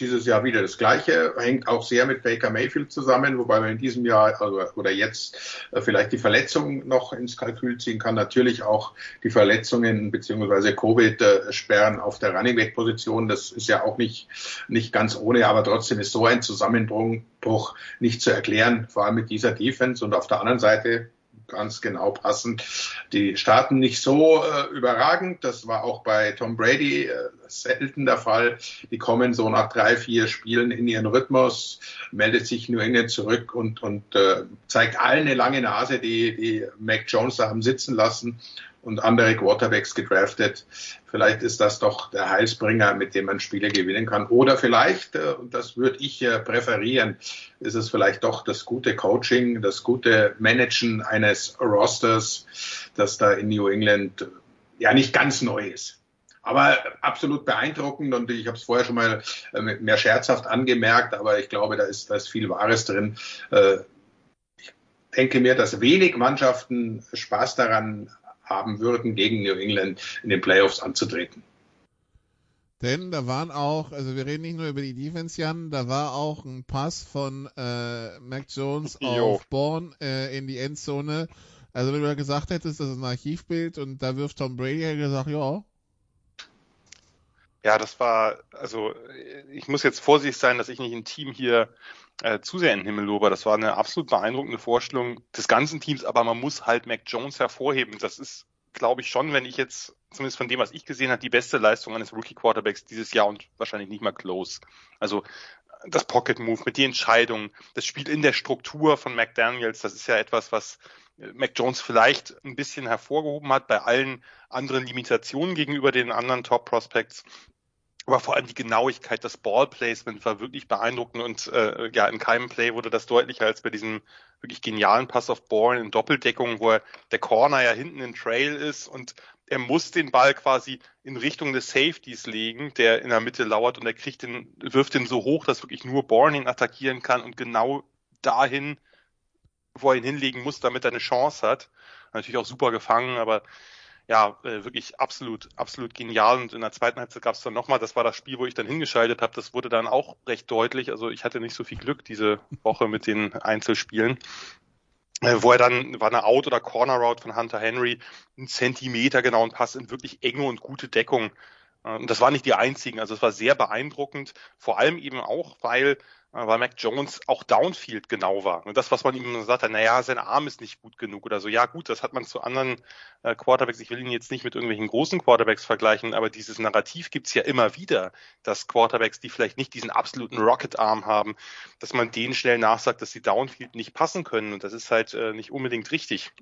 dieses Jahr wieder das Gleiche, hängt auch sehr mit Baker Mayfield zusammen, wobei man in diesem Jahr also, oder jetzt äh, vielleicht die Verletzungen noch ins Kalkül ziehen kann. Natürlich auch die Verletzungen beziehungsweise Covid-Sperren auf der Running Back Position. Das ist ja auch nicht, nicht ganz ohne, aber trotzdem ist so ein Zusammenbruch nicht zu erklären, vor allem mit dieser Defense. Und auf der anderen Seite ganz genau passen. Die starten nicht so äh, überragend. Das war auch bei Tom Brady äh, selten der Fall. Die kommen so nach drei, vier Spielen in ihren Rhythmus, meldet sich New England zurück und, und äh, zeigt allen eine lange Nase, die, die Mac Jones da haben sitzen lassen und andere Quarterbacks gedraftet. Vielleicht ist das doch der Heilsbringer, mit dem man Spiele gewinnen kann. Oder vielleicht, äh, und das würde ich äh, präferieren, ist es vielleicht doch das gute Coaching, das gute Managen eines Rosters, das da in New England äh, ja nicht ganz neu ist. Aber absolut beeindruckend und ich habe es vorher schon mal mehr scherzhaft angemerkt, aber ich glaube, da ist, da ist viel Wahres drin. Ich denke mir, dass wenig Mannschaften Spaß daran haben würden, gegen New England in den Playoffs anzutreten. Denn da waren auch, also wir reden nicht nur über die Defense, Jan, da war auch ein Pass von äh, Mac Jones jo. auf Bourne äh, in die Endzone. Also wenn du da gesagt hättest, das ist ein Archivbild und da wirft Tom Brady, hätte gesagt, ja. Ja, das war, also ich muss jetzt vorsichtig sein, dass ich nicht ein Team hier äh, zu sehr in den Himmel lobe. Das war eine absolut beeindruckende Vorstellung des ganzen Teams, aber man muss halt Mac Jones hervorheben. Das ist, glaube ich, schon, wenn ich jetzt, zumindest von dem, was ich gesehen habe, die beste Leistung eines Rookie-Quarterbacks dieses Jahr und wahrscheinlich nicht mal close. Also das Pocket Move mit den Entscheidungen, das Spiel in der Struktur von McDaniels, das ist ja etwas, was äh, Mac Jones vielleicht ein bisschen hervorgehoben hat bei allen anderen Limitationen gegenüber den anderen Top Prospects. Aber vor allem die Genauigkeit, das Ballplacement war wirklich beeindruckend und äh, ja, in keinem Play wurde das deutlicher als bei diesem wirklich genialen Pass auf Ball in Doppeldeckung, wo er, der Corner ja hinten in Trail ist und er muss den Ball quasi in Richtung des Safeties legen, der in der Mitte lauert und er kriegt den, wirft den so hoch, dass wirklich nur Bourne ihn attackieren kann und genau dahin, wo er ihn hinlegen muss, damit er eine Chance hat. Natürlich auch super gefangen, aber ja, äh, wirklich absolut, absolut genial. Und in der zweiten Halbzeit gab es dann nochmal, das war das Spiel, wo ich dann hingeschaltet habe, das wurde dann auch recht deutlich. Also ich hatte nicht so viel Glück diese Woche mit den Einzelspielen. äh, wo er dann war eine Out- oder Corner-Route von Hunter Henry, einen Zentimeter genauen Pass in wirklich enge und gute Deckung. Äh, und das war nicht die einzigen, also es war sehr beeindruckend, vor allem eben auch, weil weil Mac Jones auch Downfield genau war. Und das, was man ihm hat, naja, sein Arm ist nicht gut genug oder so. Ja, gut, das hat man zu anderen äh, Quarterbacks. Ich will ihn jetzt nicht mit irgendwelchen großen Quarterbacks vergleichen, aber dieses Narrativ gibt's ja immer wieder, dass Quarterbacks, die vielleicht nicht diesen absoluten Rocket-Arm haben, dass man denen schnell nachsagt, dass sie Downfield nicht passen können. Und das ist halt äh, nicht unbedingt richtig.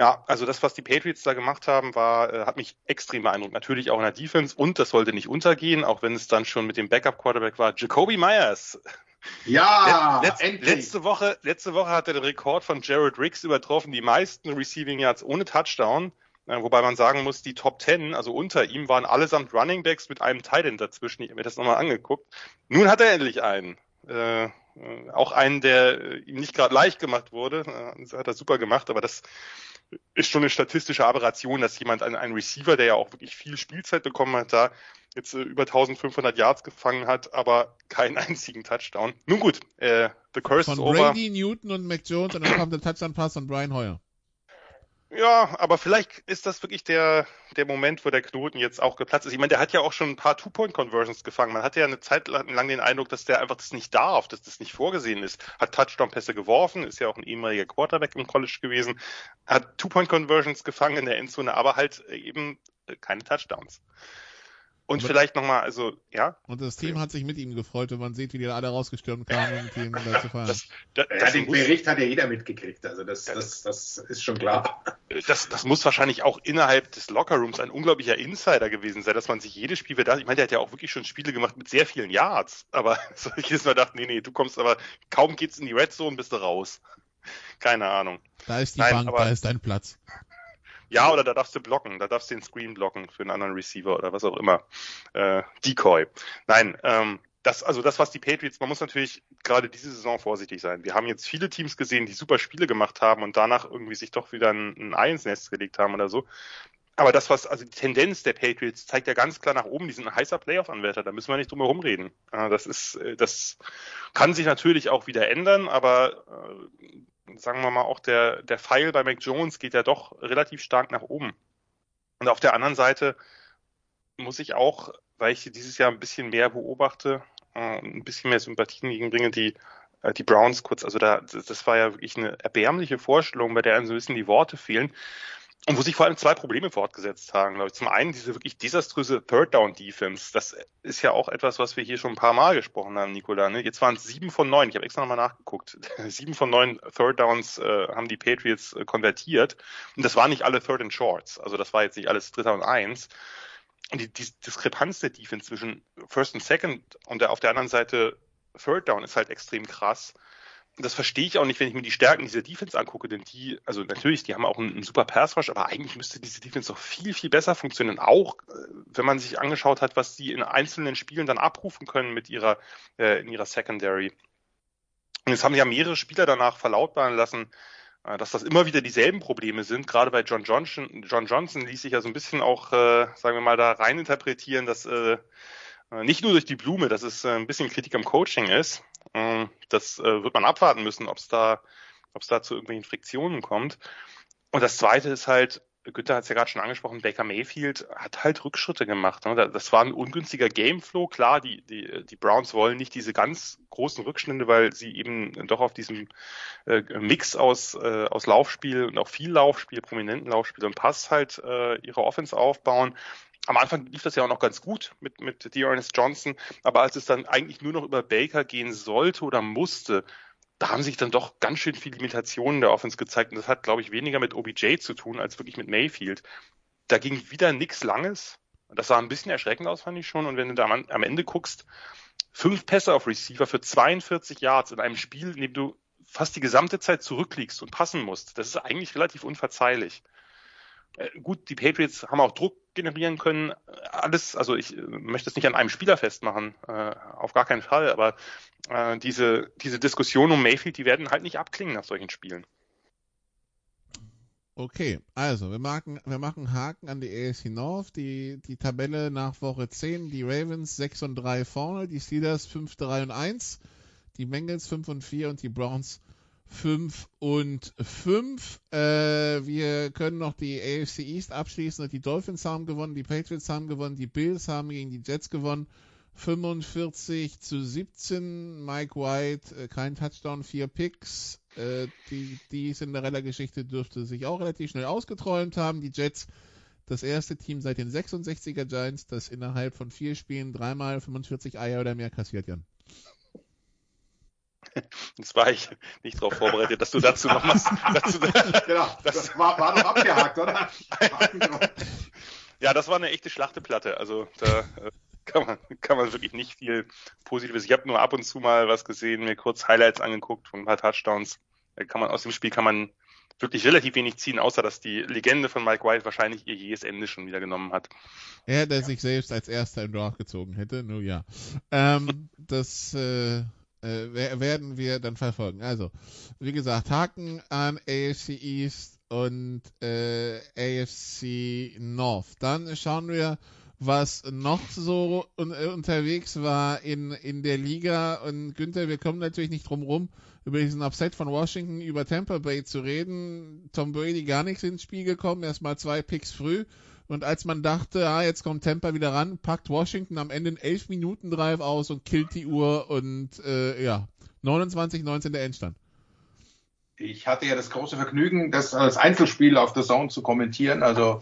Ja, also das, was die Patriots da gemacht haben, war, äh, hat mich extrem beeindruckt. Natürlich auch in der Defense und das sollte nicht untergehen, auch wenn es dann schon mit dem Backup-Quarterback war. Jacoby Myers. Ja, Letz, letzte Woche, letzte Woche hat er den Rekord von Jared Riggs übertroffen, die meisten Receiving Yards ohne Touchdown. Äh, wobei man sagen muss, die Top 10, also unter ihm, waren allesamt Running Backs mit einem Tight End dazwischen. Ich habe mir das nochmal angeguckt. Nun hat er endlich einen. Äh, auch einen, der ihm nicht gerade leicht gemacht wurde. Äh, das hat er super gemacht, aber das ist schon eine statistische Aberration, dass jemand, ein, ein Receiver, der ja auch wirklich viel Spielzeit bekommen hat, da jetzt äh, über 1500 Yards gefangen hat, aber keinen einzigen Touchdown. Nun gut, äh, the curse Von is over. Brady, Newton und Mac Jones und dann kommt der Touchdown-Pass von Brian Hoyer. Ja, aber vielleicht ist das wirklich der, der Moment, wo der Knoten jetzt auch geplatzt ist. Ich meine, der hat ja auch schon ein paar Two-Point-Conversions gefangen. Man hatte ja eine Zeit lang den Eindruck, dass der einfach das nicht darf, dass das nicht vorgesehen ist. Hat Touchdown-Pässe geworfen, ist ja auch ein ehemaliger Quarterback im College gewesen, hat Two-Point-Conversions gefangen in der Endzone, aber halt eben keine Touchdowns. Und aber vielleicht nochmal, also, ja. Und das Team hat sich mit ihm gefreut, wenn man sieht, wie die alle rausgestürmt kamen, um ihn da zu fahren. Das, das, das ja, den Bericht hat ja jeder mitgekriegt, also das, das, das ist schon klar. Das, das muss wahrscheinlich auch innerhalb des Lockerrooms ein unglaublicher Insider gewesen sein, dass man sich jedes Spiel, ich meine, der hat ja auch wirklich schon Spiele gemacht mit sehr vielen Yards, aber so ich jedes Mal dachte, nee, nee, du kommst aber, kaum geht's in die Red Zone, bist du raus. Keine Ahnung. Da ist die Nein, Bank, aber, da ist dein Platz. Ja, oder da darfst du blocken, da darfst du den Screen blocken für einen anderen Receiver oder was auch immer. Äh, Decoy. Nein, ähm, das, also das, was die Patriots, man muss natürlich gerade diese Saison vorsichtig sein. Wir haben jetzt viele Teams gesehen, die super Spiele gemacht haben und danach irgendwie sich doch wieder ein, ein Ei ins Nest gelegt haben oder so. Aber das, was, also die Tendenz der Patriots zeigt ja ganz klar nach oben, die sind ein heißer Playoff-Anwärter, da müssen wir nicht drum herum reden. Das ist, äh, das kann sich natürlich auch wieder ändern, aber äh, sagen wir mal, auch der, der Pfeil bei Mac Jones geht ja doch relativ stark nach oben. Und auf der anderen Seite muss ich auch, weil ich dieses Jahr ein bisschen mehr beobachte, äh, ein bisschen mehr Sympathien gegenbringe, die, äh, die Browns kurz, also da, das war ja wirklich eine erbärmliche Vorstellung, bei der einem so ein bisschen die Worte fehlen. Und wo sich vor allem zwei Probleme fortgesetzt haben, glaube ich. Zum einen diese wirklich desaströse Third Down Defense. Das ist ja auch etwas, was wir hier schon ein paar Mal gesprochen haben, Nikola. Ne? Jetzt waren es sieben von neun. Ich habe extra nochmal nachgeguckt. sieben von neun Third Downs äh, haben die Patriots äh, konvertiert. Und das waren nicht alle Third and Shorts. Also das war jetzt nicht alles Dritter und Eins. Und die, die Diskrepanz der Defense zwischen First und Second und der, auf der anderen Seite Third Down ist halt extrem krass das verstehe ich auch nicht, wenn ich mir die Stärken dieser Defense angucke, denn die, also natürlich, die haben auch einen, einen super Pass Rush, aber eigentlich müsste diese Defense doch viel, viel besser funktionieren. Auch äh, wenn man sich angeschaut hat, was die in einzelnen Spielen dann abrufen können mit ihrer, äh, in ihrer Secondary. Und jetzt haben ja mehrere Spieler danach verlautbaren lassen, äh, dass das immer wieder dieselben Probleme sind. Gerade bei John Johnson, John Johnson ließ sich ja so ein bisschen auch, äh, sagen wir mal, da rein interpretieren, dass äh, äh nicht nur durch die Blume, dass es äh, ein bisschen Kritik am Coaching ist, das äh, wird man abwarten müssen, ob es da, ob es da zu irgendwelchen Friktionen kommt. Und das Zweite ist halt, Günther hat es ja gerade schon angesprochen, Baker Mayfield hat halt Rückschritte gemacht. Ne? Das war ein ungünstiger Gameflow. Klar, die, die, die Browns wollen nicht diese ganz großen Rückstände, weil sie eben doch auf diesem äh, Mix aus, äh, aus Laufspiel und auch viel Laufspiel, prominenten Laufspiel und Pass halt ihre Offense aufbauen am Anfang lief das ja auch noch ganz gut mit, mit Dearness Johnson, aber als es dann eigentlich nur noch über Baker gehen sollte oder musste, da haben sich dann doch ganz schön viele Limitationen der Offense gezeigt und das hat, glaube ich, weniger mit OBJ zu tun als wirklich mit Mayfield. Da ging wieder nichts Langes. Das sah ein bisschen erschreckend aus, fand ich schon. Und wenn du da am, am Ende guckst, fünf Pässe auf Receiver für 42 Yards in einem Spiel, in dem du fast die gesamte Zeit zurückliegst und passen musst, das ist eigentlich relativ unverzeihlich. Äh, gut, die Patriots haben auch Druck generieren können. Alles, also ich äh, möchte es nicht an einem Spieler festmachen, äh, auf gar keinen Fall, aber äh, diese, diese Diskussion um Mayfield, die werden halt nicht abklingen nach solchen Spielen. Okay, also wir machen, wir machen Haken an die AFC North, die, die Tabelle nach Woche 10, die Ravens 6 und 3 vorne, die Steelers 5, 3 und 1, die Bengals 5 und 4 und die Browns 5 und 5. Äh, wir können noch die AFC East abschließen. Die Dolphins haben gewonnen, die Patriots haben gewonnen, die Bills haben gegen die Jets gewonnen. 45 zu 17. Mike White, äh, kein Touchdown, vier Picks. Äh, die, die Cinderella-Geschichte dürfte sich auch relativ schnell ausgeträumt haben. Die Jets, das erste Team seit den 66er Giants, das innerhalb von vier Spielen dreimal 45 Eier oder mehr kassiert, Jan. Jetzt war ich nicht darauf vorbereitet, dass du dazu noch was. dazu, genau, das war, war doch abgehakt, oder? ja, das war eine echte Schlachteplatte. Also da äh, kann man, kann man wirklich nicht viel Positives. Ich habe nur ab und zu mal was gesehen, mir kurz Highlights angeguckt von ein paar Touchdowns. Da kann man aus dem Spiel kann man wirklich relativ wenig ziehen, außer dass die Legende von Mike White wahrscheinlich ihr jähes Ende schon wieder genommen hat. Er, der sich selbst als erster im Draft gezogen hätte, nur ja. Ähm, das äh, äh, werden wir dann verfolgen. Also, wie gesagt, Haken an AFC East und äh, AFC North. Dann schauen wir was noch so un äh, unterwegs war in, in der Liga. Und Günther, wir kommen natürlich nicht drum rum, über diesen Upset von Washington über Tampa Bay zu reden. Tom Brady gar nichts ins Spiel gekommen, erstmal zwei Picks früh. Und als man dachte, ah, jetzt kommt Tampa wieder ran, packt Washington am Ende einen 11 Minuten Drive aus und killt die Uhr und äh, ja, 29-19 der Endstand. Ich hatte ja das große Vergnügen, das als Einzelspiel auf der Zone zu kommentieren. Also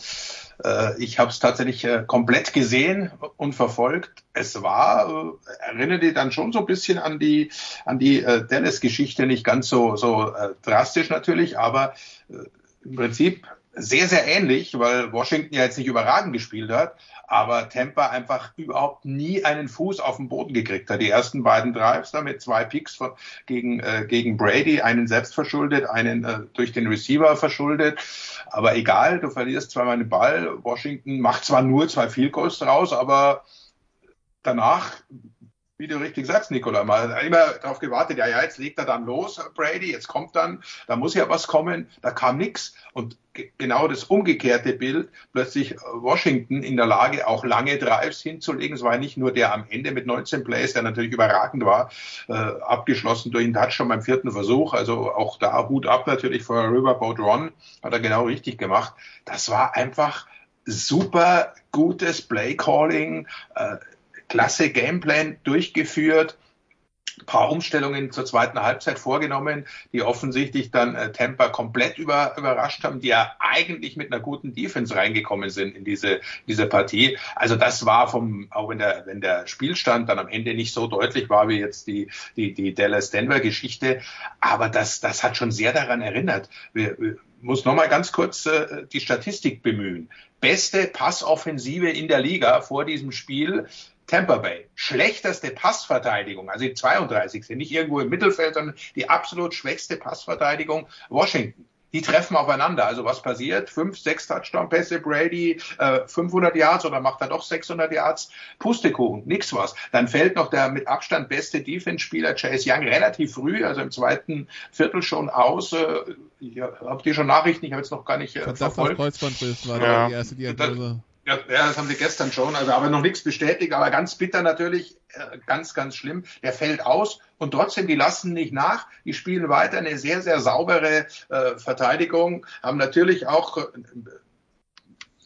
äh, ich habe es tatsächlich äh, komplett gesehen und verfolgt. Es war, äh, erinnert ihr dann schon so ein bisschen an die an die äh, Dallas-Geschichte, nicht ganz so so äh, drastisch natürlich, aber äh, im Prinzip sehr, sehr ähnlich, weil Washington ja jetzt nicht überragend gespielt hat, aber Tampa einfach überhaupt nie einen Fuß auf den Boden gekriegt hat. Die ersten beiden Drives da mit zwei Picks von, gegen, äh, gegen Brady, einen selbst verschuldet, einen äh, durch den Receiver verschuldet. Aber egal, du verlierst zweimal den Ball. Washington macht zwar nur zwei Field Goals draus, aber danach wie du richtig sagst, Nikola, man hat immer darauf gewartet, ja, ja, jetzt legt er dann los, Brady, jetzt kommt dann, da muss ja was kommen, da kam nichts. Und genau das umgekehrte Bild, plötzlich Washington in der Lage, auch lange Drives hinzulegen. Es war nicht nur der am Ende mit 19 Plays, der natürlich überragend war, äh, abgeschlossen durch einen Touchdown beim vierten Versuch. Also auch da Hut ab natürlich vor Riverboat Ron, hat er genau richtig gemacht. Das war einfach super gutes Play Calling. Äh, klasse Gameplan durchgeführt, paar Umstellungen zur zweiten Halbzeit vorgenommen, die offensichtlich dann äh, Tampa komplett über, überrascht haben, die ja eigentlich mit einer guten Defense reingekommen sind in diese, diese Partie. Also das war vom, auch wenn der, wenn der Spielstand dann am Ende nicht so deutlich war wie jetzt die, die, die Dallas-Denver-Geschichte, aber das, das hat schon sehr daran erinnert. Wir, wir muss nochmal ganz kurz äh, die Statistik bemühen. Beste Passoffensive in der Liga vor diesem Spiel Tampa Bay. Schlechteste Passverteidigung, also die 32. Nicht irgendwo im Mittelfeld, sondern die absolut schwächste Passverteidigung Washington. Die treffen aufeinander. Also was passiert? Fünf, sechs Touchdown-Pässe, Brady, äh, 500 Yards oder macht er doch 600 Yards? Pustekuchen, nix was. Dann fällt noch der mit Abstand beste Defense-Spieler Chase Young relativ früh, also im zweiten Viertel schon aus. Äh, habt ihr schon Nachrichten? Ich habe jetzt noch gar nicht äh, verfolgt. Kreuzbandriss war ja. die erste Diagnose. Ja, das haben sie gestern schon, also aber noch nichts bestätigt, aber ganz bitter natürlich, äh, ganz, ganz schlimm. Der fällt aus und trotzdem, die lassen nicht nach, die spielen weiter eine sehr, sehr saubere äh, Verteidigung, haben natürlich auch äh,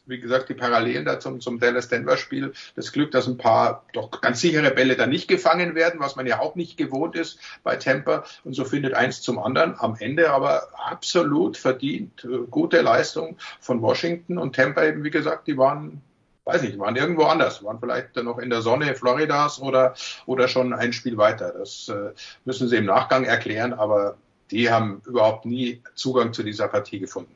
wie gesagt, die Parallelen da zum, zum Dallas-Denver-Spiel. Das Glück, dass ein paar doch ganz sichere Bälle da nicht gefangen werden, was man ja auch nicht gewohnt ist bei Tampa. Und so findet eins zum anderen. Am Ende aber absolut verdient. Äh, gute Leistung von Washington und Tampa eben, wie gesagt, die waren weiß nicht, waren irgendwo anders, waren vielleicht noch in der Sonne Floridas oder, oder schon ein Spiel weiter. Das äh, müssen sie im Nachgang erklären, aber die haben überhaupt nie Zugang zu dieser Partie gefunden.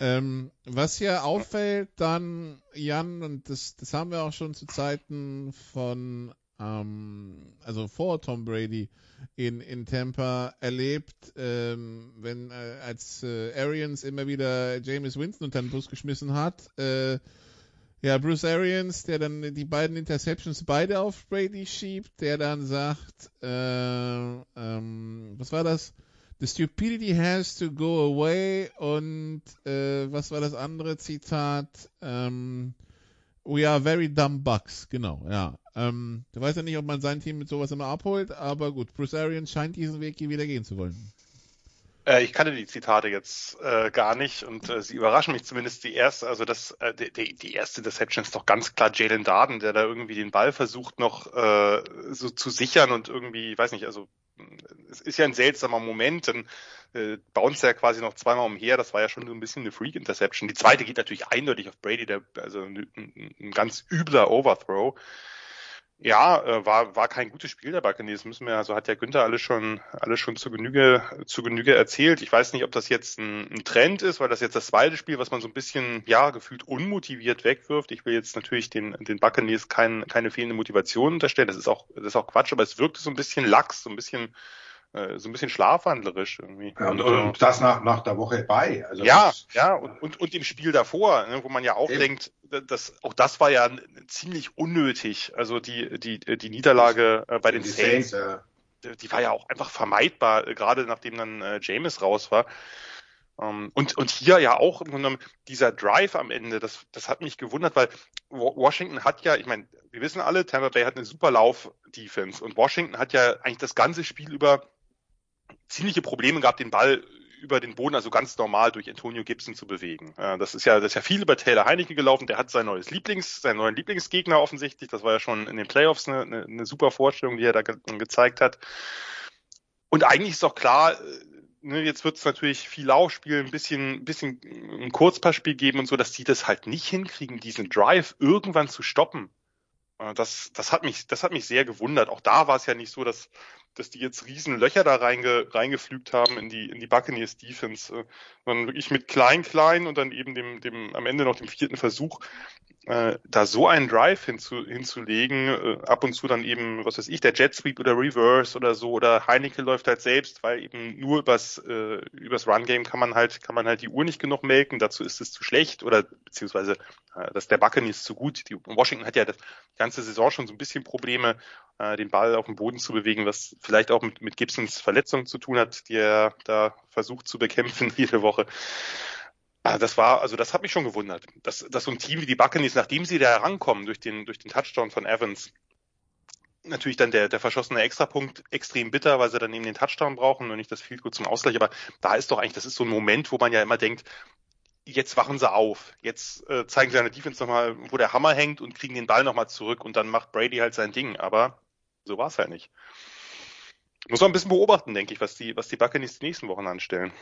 Ähm, was hier auffällt dann, Jan, und das, das haben wir auch schon zu Zeiten von, ähm, also vor Tom Brady in, in Tampa erlebt, ähm, wenn äh, als äh, Arians immer wieder James Winston unter den Bus geschmissen hat, äh, ja, Bruce Arians, der dann die beiden Interceptions beide auf Brady schiebt, der dann sagt, äh, ähm, was war das? The stupidity has to go away und äh, was war das andere Zitat? Ähm, we are very dumb bucks, genau, ja. Ähm, ich weiß ja nicht, ob man sein Team mit sowas immer abholt, aber gut, Bruce Arians scheint diesen Weg hier wieder gehen zu wollen. Äh, ich kannte die Zitate jetzt äh, gar nicht und äh, sie überraschen mich zumindest die erste, also das, äh, die, die erste Deception ist doch ganz klar Jalen Darden, der da irgendwie den Ball versucht noch so zu sichern und irgendwie, weiß nicht, also es ist ja ein seltsamer Moment, dann äh, bounce er quasi noch zweimal umher, das war ja schon so ein bisschen eine Freak-Interception. Die zweite geht natürlich eindeutig auf Brady, der, also ein, ein ganz übler Overthrow. Ja, äh, war, war kein gutes Spiel der Buccaneers, müssen wir, also hat ja Günther alles schon, alles schon zu Genüge, zu Genüge erzählt. Ich weiß nicht, ob das jetzt ein, ein Trend ist, weil das jetzt das zweite Spiel, was man so ein bisschen, ja, gefühlt unmotiviert wegwirft. Ich will jetzt natürlich den, den Buccaneers kein, keine fehlende Motivation unterstellen. Das ist auch, das ist auch Quatsch, aber es wirkte so ein bisschen lax, so ein bisschen, so ein bisschen schlafwandlerisch irgendwie. Ja, und, und, das nach, nach der Woche bei. Also ja, ja, und, und, und im Spiel davor, ne, wo man ja auch eben. denkt, das, auch das war ja ziemlich unnötig. Also die, die, die Niederlage äh, bei den Saints, ja. die war ja auch einfach vermeidbar, äh, gerade nachdem dann äh, James raus war. Um, ähm, und, und hier ja auch im Grunde dieser Drive am Ende, das, das hat mich gewundert, weil Washington hat ja, ich meine, wir wissen alle, Tampa Bay hat eine super Lauf-Defense und Washington hat ja eigentlich das ganze Spiel über ziemliche Probleme gehabt, den Ball über den Boden, also ganz normal durch Antonio Gibson zu bewegen. Das ist ja, das ist ja viel über Taylor Heineke gelaufen. Der hat sein neues Lieblings, seinen neuen Lieblingsgegner offensichtlich. Das war ja schon in den Playoffs eine, eine, eine super Vorstellung, die er da ge gezeigt hat. Und eigentlich ist doch klar, ne, jetzt wird es natürlich viel Laufspiel, ein bisschen, ein bisschen ein Kurzpassspiel geben und so, dass die das halt nicht hinkriegen, diesen Drive irgendwann zu stoppen. Das, das hat mich, das hat mich sehr gewundert. Auch da war es ja nicht so, dass dass die jetzt riesen Löcher da reinge, reingeflügt haben in die, in die Buccaneers Defense, äh, sondern wirklich mit klein, klein und dann eben dem, dem, am Ende noch dem vierten Versuch, äh, da so einen Drive hinzu, hinzulegen, äh, ab und zu dann eben, was weiß ich, der Jet Sweep oder Reverse oder so, oder Heineke läuft halt selbst, weil eben nur übers, äh, übers Run Game kann man halt, kann man halt die Uhr nicht genug melken, dazu ist es zu schlecht, oder beziehungsweise äh, dass der Buccaneers zu gut. Die, Washington hat ja das, ganze Saison schon so ein bisschen Probleme, äh, den Ball auf dem Boden zu bewegen, was vielleicht auch mit, mit Gibsons Verletzung zu tun hat, die er da versucht zu bekämpfen jede Woche. Ah, das war, also das hat mich schon gewundert, dass, dass so ein Team wie die Buccaneers, nachdem sie da herankommen durch den, durch den Touchdown von Evans, natürlich dann der, der verschossene Extrapunkt extrem bitter, weil sie dann eben den Touchdown brauchen und nicht das Field Goal zum Ausgleich. Aber da ist doch eigentlich, das ist so ein Moment, wo man ja immer denkt, jetzt wachen sie auf. Jetzt äh, zeigen sie eine Defense nochmal, wo der Hammer hängt und kriegen den Ball nochmal zurück und dann macht Brady halt sein Ding. Aber so war es halt nicht. Muss man ein bisschen beobachten, denke ich, was die, was die Buccaneers die nächsten Wochen anstellen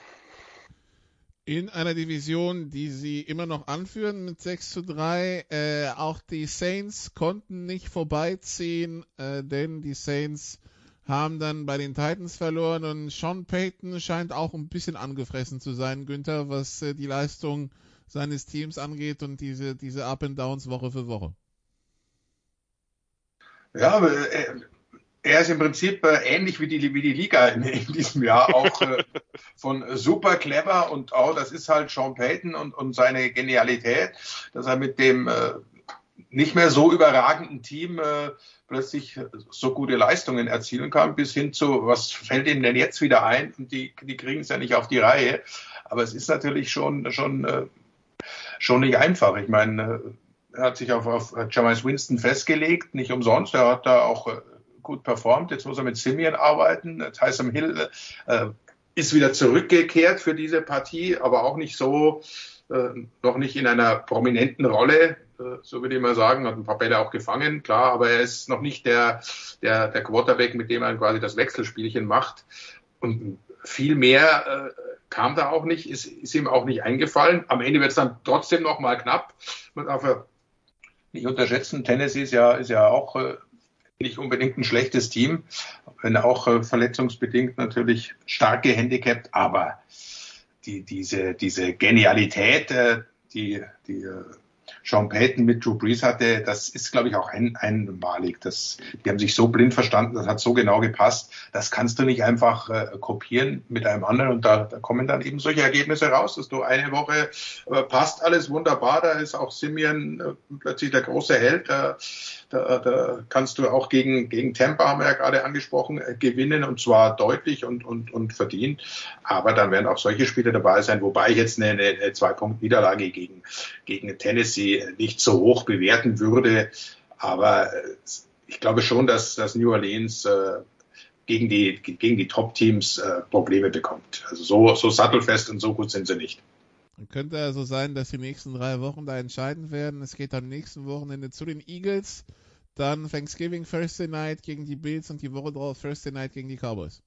in einer Division, die sie immer noch anführen mit 6 zu 3. Äh, auch die Saints konnten nicht vorbeiziehen, äh, denn die Saints haben dann bei den Titans verloren und Sean Payton scheint auch ein bisschen angefressen zu sein, Günther, was äh, die Leistung seines Teams angeht und diese, diese Up and Downs Woche für Woche. Ja, aber äh, er ist im Prinzip äh, ähnlich wie die, wie die Liga in, in diesem Jahr, auch äh, von super clever und auch, das ist halt Sean Payton und, und seine Genialität, dass er mit dem äh, nicht mehr so überragenden Team äh, plötzlich so gute Leistungen erzielen kann, bis hin zu, was fällt ihm denn jetzt wieder ein? Und die, die kriegen es ja nicht auf die Reihe. Aber es ist natürlich schon, schon, äh, schon nicht einfach. Ich meine, äh, er hat sich auf, auf Jameis Winston festgelegt, nicht umsonst. Er hat da auch äh, gut performt. Jetzt muss er mit Simeon arbeiten. Tyson Hill äh, ist wieder zurückgekehrt für diese Partie, aber auch nicht so, äh, noch nicht in einer prominenten Rolle, äh, so würde ich mal sagen. Hat ein paar Bälle auch gefangen, klar, aber er ist noch nicht der, der, der Quarterback, mit dem er quasi das Wechselspielchen macht. Und viel mehr äh, kam da auch nicht, ist, ist ihm auch nicht eingefallen. Am Ende wird es dann trotzdem noch mal knapp. Man darf ja nicht unterschätzen. Tennessee ist ja, ist ja auch äh, nicht unbedingt ein schlechtes Team, wenn auch äh, verletzungsbedingt natürlich stark gehandicapt, aber die, diese, diese Genialität, äh, die, die äh, Sean Payton mit Drew Brees hatte, das ist, glaube ich, auch ein, einmalig. Das, die haben sich so blind verstanden, das hat so genau gepasst. Das kannst du nicht einfach äh, kopieren mit einem anderen und da, da kommen dann eben solche Ergebnisse raus, dass du eine Woche äh, passt alles wunderbar, da ist auch Simeon äh, plötzlich der große Held. Äh, da, da kannst du auch gegen, gegen Tampa, haben wir ja gerade angesprochen, äh, gewinnen und zwar deutlich und, und, und verdient. Aber dann werden auch solche Spiele dabei sein, wobei ich jetzt eine, eine Zwei-Punkt-Niederlage gegen, gegen Tennessee nicht so hoch bewerten würde. Aber äh, ich glaube schon, dass, dass New Orleans äh, gegen die, gegen die Top-Teams äh, Probleme bekommt. Also so, so sattelfest und so gut sind sie nicht. Könnte also sein, dass die nächsten drei Wochen da entscheidend werden. Es geht am nächsten Wochenende zu den Eagles, dann Thanksgiving Thursday Night gegen die Bills und die Woche drauf Thursday Night gegen die Cowboys.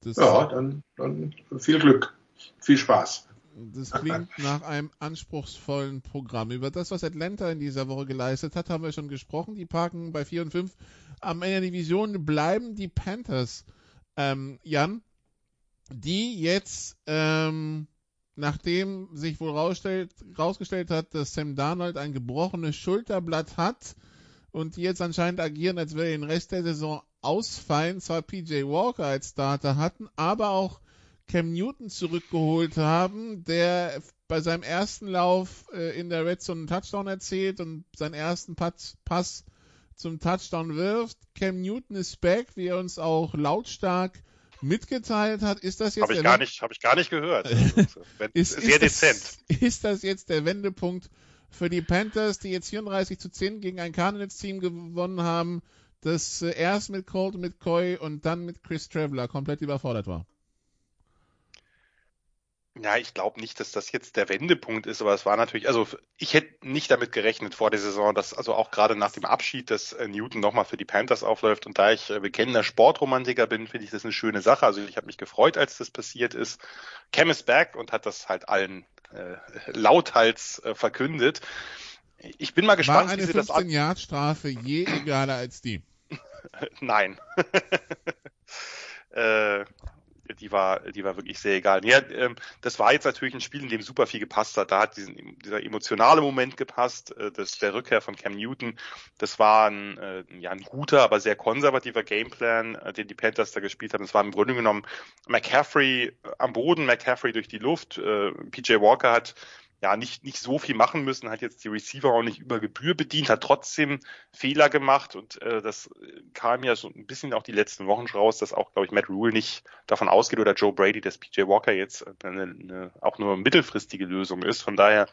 Das ja, dann, dann viel Glück, viel Spaß. Das klingt nach einem anspruchsvollen Programm. Über das, was Atlanta in dieser Woche geleistet hat, haben wir schon gesprochen. Die parken bei 4 und 5 am Ende der Division. Bleiben die Panthers, ähm, Jan, die jetzt, ähm, nachdem sich wohl rausgestellt hat, dass Sam Darnold ein gebrochenes Schulterblatt hat und die jetzt anscheinend agieren, als wäre den Rest der Saison ausfallen, zwar PJ Walker als Starter hatten, aber auch Cam Newton zurückgeholt haben, der bei seinem ersten Lauf äh, in der Red Zone einen Touchdown erzählt und seinen ersten Pass, Pass zum Touchdown wirft. Cam Newton ist back, wie er uns auch lautstark mitgeteilt hat. Ist das jetzt habe ich gar nicht, habe ich gar nicht gehört. ist, sehr ist dezent. Das, ist das jetzt der Wendepunkt für die Panthers, die jetzt 34 zu 10 gegen ein Cardinals Team gewonnen haben, das äh, erst mit Colt, mit Coy und dann mit Chris Traveller komplett überfordert war? Ja, ich glaube nicht, dass das jetzt der Wendepunkt ist, aber es war natürlich, also ich hätte nicht damit gerechnet vor der Saison, dass also auch gerade nach dem Abschied, dass äh, Newton nochmal für die Panthers aufläuft und da ich äh, bekennender Sportromantiker bin, finde ich das eine schöne Sache. Also ich habe mich gefreut, als das passiert ist. Cam ist back und hat das halt allen äh, lauthals äh, verkündet. Ich bin mal gespannt, War eine wie sie 15 das Yard Strafe je egaler als die? Nein. äh, die war, die war wirklich sehr egal. Ja, ähm, das war jetzt natürlich ein Spiel, in dem super viel gepasst hat. Da hat diesen, dieser emotionale Moment gepasst, äh, das, der Rückkehr von Cam Newton. Das war ein, äh, ja, ein guter, aber sehr konservativer Gameplan, äh, den die Panthers da gespielt haben. Es war im Grunde genommen McCaffrey am Boden, McCaffrey durch die Luft. Äh, PJ Walker hat ja nicht, nicht so viel machen müssen, hat jetzt die Receiver auch nicht über Gebühr bedient, hat trotzdem Fehler gemacht und äh, das kam ja so ein bisschen auch die letzten Wochen raus, dass auch, glaube ich, Matt Rule nicht davon ausgeht oder Joe Brady, dass PJ Walker jetzt eine, eine, auch nur mittelfristige Lösung ist. Von daher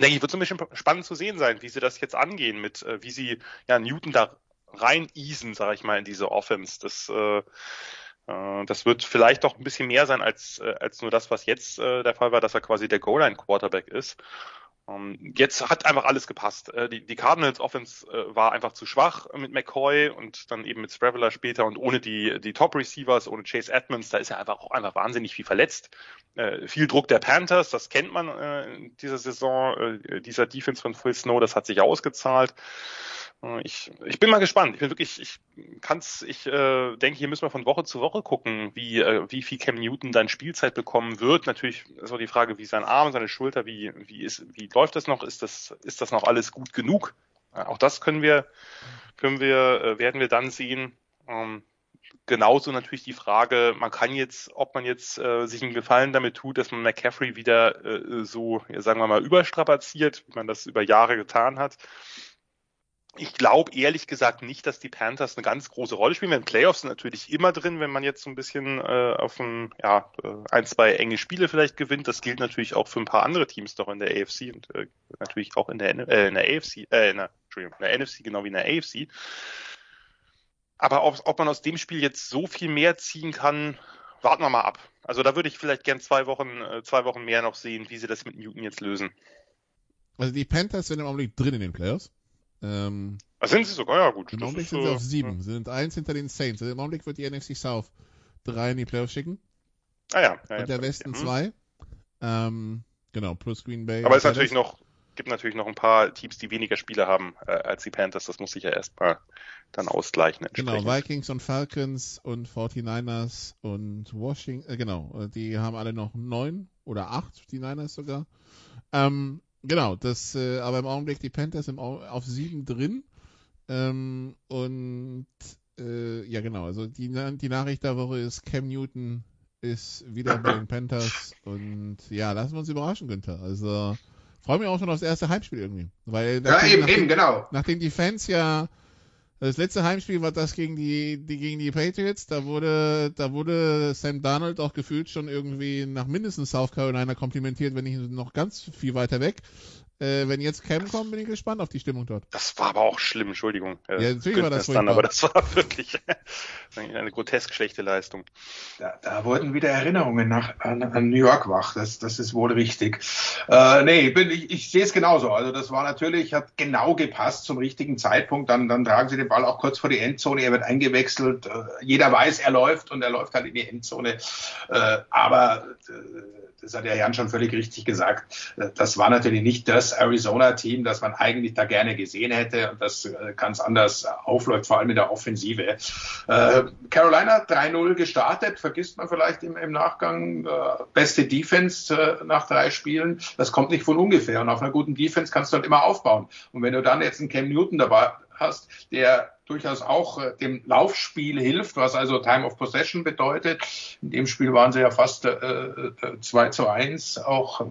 denke ich, wird so ein bisschen spannend zu sehen sein, wie sie das jetzt angehen, mit äh, wie sie ja Newton da rein easen, sage ich mal, in diese Offense. Das äh, das wird vielleicht doch ein bisschen mehr sein als, äh, als nur das, was jetzt äh, der Fall war, dass er quasi der Goal-Line-Quarterback ist. Ähm, jetzt hat einfach alles gepasst. Die, die Cardinals Offense war einfach zu schwach mit McCoy und dann eben mit Straveller später und ohne die, die Top Receivers, ohne Chase Edmonds, da ist ja einfach auch einfach wahnsinnig viel verletzt. Viel Druck der Panthers, das kennt man in dieser Saison, dieser Defense von Phil Snow, das hat sich ausgezahlt. Äh, ich, ich bin mal gespannt. Ich bin wirklich, ich kann's, ich äh, denke, hier müssen wir von Woche zu Woche gucken, wie, äh, wie viel Cam Newton dann Spielzeit bekommen wird. Natürlich ist auch die Frage, wie sein Arm, seine Schulter, wie, wie ist, wie läuft das noch? Ist das, ist das noch alles gut genug? Äh, auch das können wir, können wir, äh, werden wir dann sehen. Ähm, genauso natürlich die Frage, man kann jetzt, ob man jetzt äh, sich einen Gefallen damit tut, dass man McCaffrey wieder äh, so, sagen wir mal, überstrapaziert, wie man das über Jahre getan hat ich glaube ehrlich gesagt nicht, dass die Panthers eine ganz große Rolle spielen. Wenn Playoffs sind natürlich immer drin, wenn man jetzt so ein bisschen äh, auf ein, ja, äh, ein, zwei enge Spiele vielleicht gewinnt. Das gilt natürlich auch für ein paar andere Teams doch in der AFC und äh, natürlich auch in der, äh, in der AFC, äh, in der, Entschuldigung, in der NFC genau wie in der AFC. Aber ob, ob man aus dem Spiel jetzt so viel mehr ziehen kann, warten wir mal ab. Also da würde ich vielleicht gern zwei Wochen, äh, zwei Wochen mehr noch sehen, wie sie das mit Newton jetzt lösen. Also die Panthers sind im Augenblick drin in den Playoffs. Ähm, ah, sind sie sogar, ja gut. Im Augenblick sind sie auf sieben, ja. sind eins hinter den Saints. Also Im Augenblick wird die NFC South drei in die Playoffs schicken. Ah ja. ja Und der Westen ja. zwei. Ähm, genau, plus Green Bay. Aber es natürlich noch, gibt natürlich noch ein paar Teams, die weniger Spieler haben äh, als die Panthers. Das muss sich ja erstmal dann ausgleichen. Genau, Vikings und Falcons und 49ers und Washington, äh, genau, die haben alle noch neun oder acht, die Niners sogar. Ähm, Genau, das, äh, aber im Augenblick die Panthers im, auf sieben drin. Ähm, und äh, ja genau, also die, die Nachricht der Woche ist, Cam Newton ist wieder bei den Panthers und ja, lassen wir uns überraschen, Günther. Also freue mich auch schon aufs erste Heimspiel irgendwie. Weil nachdem, ja, eben, nachdem, eben, genau. Nachdem die Fans ja das letzte Heimspiel war das gegen die, die gegen die Patriots. Da wurde, da wurde Sam Darnold auch gefühlt schon irgendwie nach mindestens South Carolina komplimentiert, wenn nicht noch ganz viel weiter weg. Äh, wenn jetzt Cam kommt, bin ich gespannt auf die Stimmung dort. Das war aber auch schlimm, Entschuldigung. Äh, ja, natürlich war das dann, aber das war wirklich eine grotesk schlechte Leistung. Da, da wurden wieder Erinnerungen nach, an, an New York wach, das, das ist wohl richtig. Äh, nee, bin, ich, ich sehe es genauso. Also das war natürlich, hat genau gepasst zum richtigen Zeitpunkt. Dann, dann tragen sie den Ball auch kurz vor die Endzone, er wird eingewechselt. Äh, jeder weiß, er läuft und er läuft halt in die Endzone. Äh, aber äh, das hat ja Jan schon völlig richtig gesagt. Das war natürlich nicht das Arizona-Team, das man eigentlich da gerne gesehen hätte und das äh, ganz anders aufläuft, vor allem in der Offensive. Äh, Carolina 3-0 gestartet, vergisst man vielleicht im, im Nachgang. Äh, beste Defense nach drei Spielen. Das kommt nicht von ungefähr. Und auf einer guten Defense kannst du halt immer aufbauen. Und wenn du dann jetzt einen Cam Newton dabei hast, der durchaus auch äh, dem Laufspiel hilft, was also Time of Possession bedeutet. In dem Spiel waren sie ja fast äh, äh, 2 zu 1, auch äh,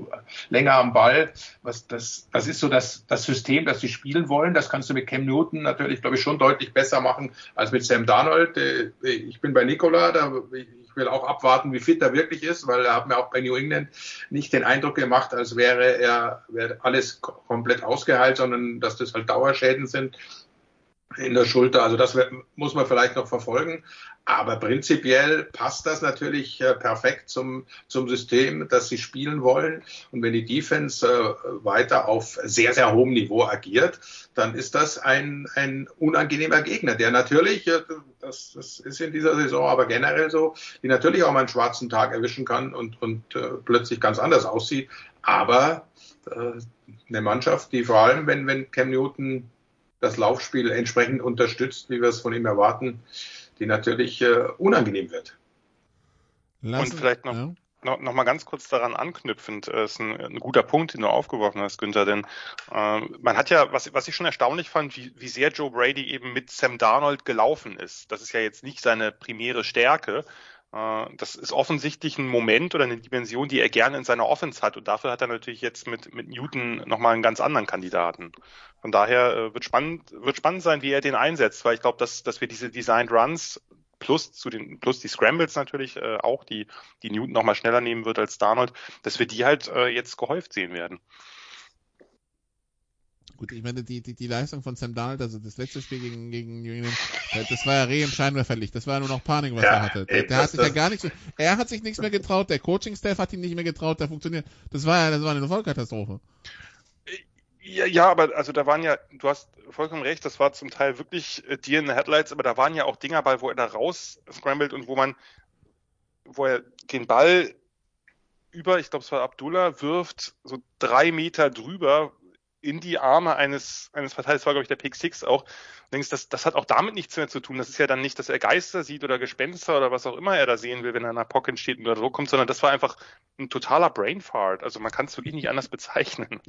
länger am Ball. Was das, das ist so das, das System, das sie spielen wollen. Das kannst du mit Cam Newton natürlich, glaube ich, schon deutlich besser machen als mit Sam Darnold. Äh, ich bin bei Nicola, da, ich will auch abwarten, wie fit er wirklich ist, weil er hat mir auch bei New England nicht den Eindruck gemacht, als wäre er wäre alles komplett ausgeheilt, sondern dass das halt Dauerschäden sind in der Schulter. Also das muss man vielleicht noch verfolgen. Aber prinzipiell passt das natürlich äh, perfekt zum, zum System, das sie spielen wollen. Und wenn die Defense äh, weiter auf sehr, sehr hohem Niveau agiert, dann ist das ein, ein unangenehmer Gegner, der natürlich, äh, das, das ist in dieser Saison aber generell so, die natürlich auch mal einen schwarzen Tag erwischen kann und, und plötzlich ganz anders aussieht. Aber eine Mannschaft, die vor allem, wenn, wenn Cam Newton das Laufspiel entsprechend unterstützt, wie wir es von ihm erwarten, die natürlich äh, unangenehm wird. Lassen, Und vielleicht noch, ja. noch, noch mal ganz kurz daran anknüpfend, äh, ist ein, ein guter Punkt, den du aufgeworfen hast, Günther, denn äh, man hat ja, was, was ich schon erstaunlich fand, wie, wie sehr Joe Brady eben mit Sam Darnold gelaufen ist. Das ist ja jetzt nicht seine primäre Stärke, das ist offensichtlich ein Moment oder eine Dimension, die er gerne in seiner Offense hat. Und dafür hat er natürlich jetzt mit, mit Newton nochmal einen ganz anderen Kandidaten. Von daher äh, wird spannend, wird spannend sein, wie er den einsetzt, weil ich glaube, dass, dass wir diese Designed Runs plus zu den, plus die Scrambles natürlich äh, auch, die, die Newton nochmal schneller nehmen wird als Darnold, dass wir die halt äh, jetzt gehäuft sehen werden. Gut, ich meine, die, die, die Leistung von Sam Darnold, also das letzte Spiel gegen, gegen New England, das war ja Reh im Scheinwerferlicht. Das war ja nur noch Panik, was ja, er hatte. Der, der hat sich ja gar nichts, er hat sich nichts mehr getraut, der Coaching-Staff hat ihm nicht mehr getraut, der funktioniert. Das war ja, das war eine Vollkatastrophe. Ja, ja, aber also da waren ja, du hast vollkommen recht, das war zum Teil wirklich äh, dir in den Headlights, aber da waren ja auch Dinger bei, wo er da raus scrambled und wo man, wo er den Ball über, ich glaube es war Abdullah, wirft so drei Meter drüber, in die Arme eines, eines Verteidigers, war glaube ich der Pick Six auch. Und denkst, das, das hat auch damit nichts mehr zu tun. Das ist ja dann nicht, dass er Geister sieht oder Gespenster oder was auch immer er da sehen will, wenn er in einer Pocket steht oder so kommt, sondern das war einfach ein totaler Brainfart. Also man kann es wirklich nicht anders bezeichnen.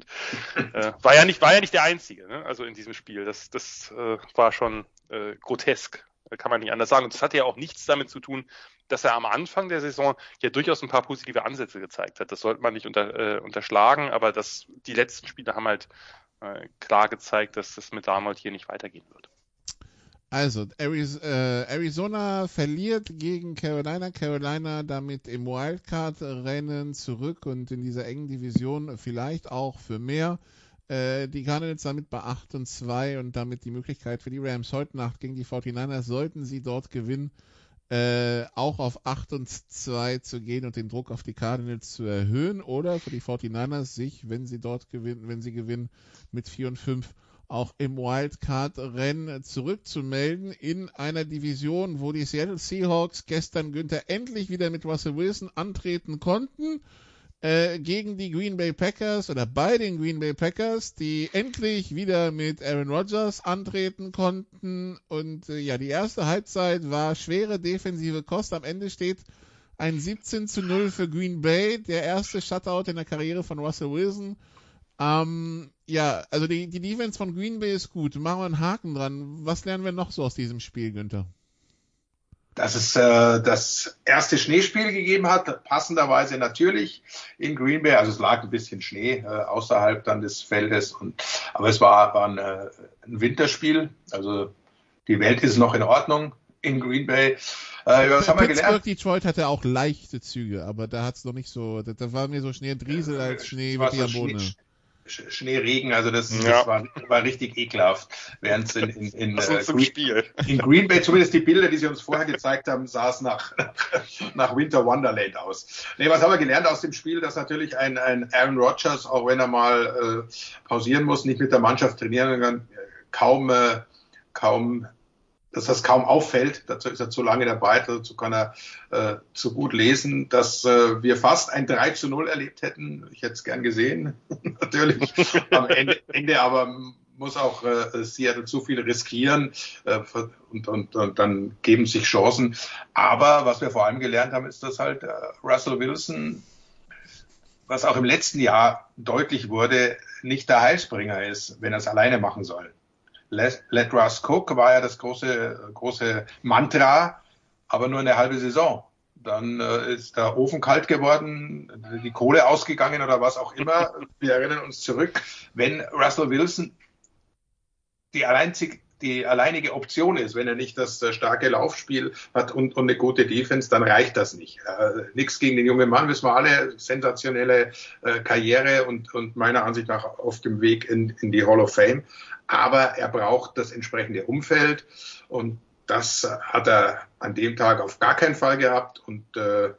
Und, äh, war ja nicht, war ja nicht der einzige, ne? also in diesem Spiel. Das, das äh, war schon äh, grotesk. Kann man nicht anders sagen. Und das hatte ja auch nichts damit zu tun, dass er am Anfang der Saison ja durchaus ein paar positive Ansätze gezeigt hat. Das sollte man nicht unter, äh, unterschlagen, aber das, die letzten Spiele haben halt äh, klar gezeigt, dass das mit Darnold hier nicht weitergehen wird. Also, äh, Arizona verliert gegen Carolina. Carolina damit im Wildcard-Rennen zurück und in dieser engen Division vielleicht auch für mehr. Äh, die Cardinals damit bei 8 und 2 und damit die Möglichkeit für die Rams heute Nacht gegen die 49ers, sollten sie dort gewinnen, äh, auch auf 8 und 2 zu gehen und den Druck auf die Cardinals zu erhöhen oder für die 49ers sich, wenn sie dort gewinnen, wenn sie gewinnen, mit 4 und 5 auch im Wildcard-Rennen zurückzumelden in einer Division, wo die Seattle Seahawks gestern Günther endlich wieder mit Russell Wilson antreten konnten äh, gegen die Green Bay Packers oder bei den Green Bay Packers, die endlich wieder mit Aaron Rodgers antreten konnten. Und äh, ja, die erste Halbzeit war schwere defensive Kost. Am Ende steht ein 17 zu 0 für Green Bay, der erste Shutout in der Karriere von Russell Wilson. Ähm, ja, also die, die Defense von Green Bay ist gut. Machen wir einen Haken dran. Was lernen wir noch so aus diesem Spiel, Günther? Dass es äh, das erste Schneespiel gegeben hat, passenderweise natürlich in Green Bay. Also es lag ein bisschen Schnee äh, außerhalb dann des Feldes, und, aber es war, war ein, äh, ein Winterspiel. Also die Welt ist noch in Ordnung in Green Bay. Äh, was haben wir gelernt? Detroit hatte auch leichte Züge, aber da hat es noch nicht so, da, da war mir so Schnee und Driesel als Schnee mit am Boden. Schneeregen, also das, ja. das war, war, richtig ekelhaft, während es in, in, in, äh, Green, in, Green, Bay, zumindest die Bilder, die sie uns vorher gezeigt haben, sah es nach, nach Winter Wonderland aus. Nee, was haben wir gelernt aus dem Spiel, dass natürlich ein, ein Aaron Rodgers, auch wenn er mal äh, pausieren muss, nicht mit der Mannschaft trainieren kann, kaum, äh, kaum dass das kaum auffällt. Dazu ist er zu lange dabei, dazu kann er äh, zu gut lesen, dass äh, wir fast ein 3 zu 0 erlebt hätten. Ich hätte es gern gesehen, natürlich. Am Ende, Ende aber muss auch äh, Seattle zu viel riskieren äh, und, und, und dann geben sich Chancen. Aber was wir vor allem gelernt haben, ist, dass halt äh, Russell Wilson, was auch im letzten Jahr deutlich wurde, nicht der Heilsbringer ist, wenn er es alleine machen soll. Let, let Russ Cook war ja das große, große Mantra, aber nur eine halbe Saison. Dann äh, ist der Ofen kalt geworden, die Kohle ausgegangen oder was auch immer. Wir erinnern uns zurück, wenn Russell Wilson die, einzig, die alleinige Option ist, wenn er nicht das äh, starke Laufspiel hat und, und eine gute Defense, dann reicht das nicht. Äh, Nichts gegen den jungen Mann, wissen wir alle, sensationelle äh, Karriere und, und meiner Ansicht nach auf dem Weg in, in die Hall of Fame aber er braucht das entsprechende Umfeld und das hat er an dem Tag auf gar keinen Fall gehabt und äh,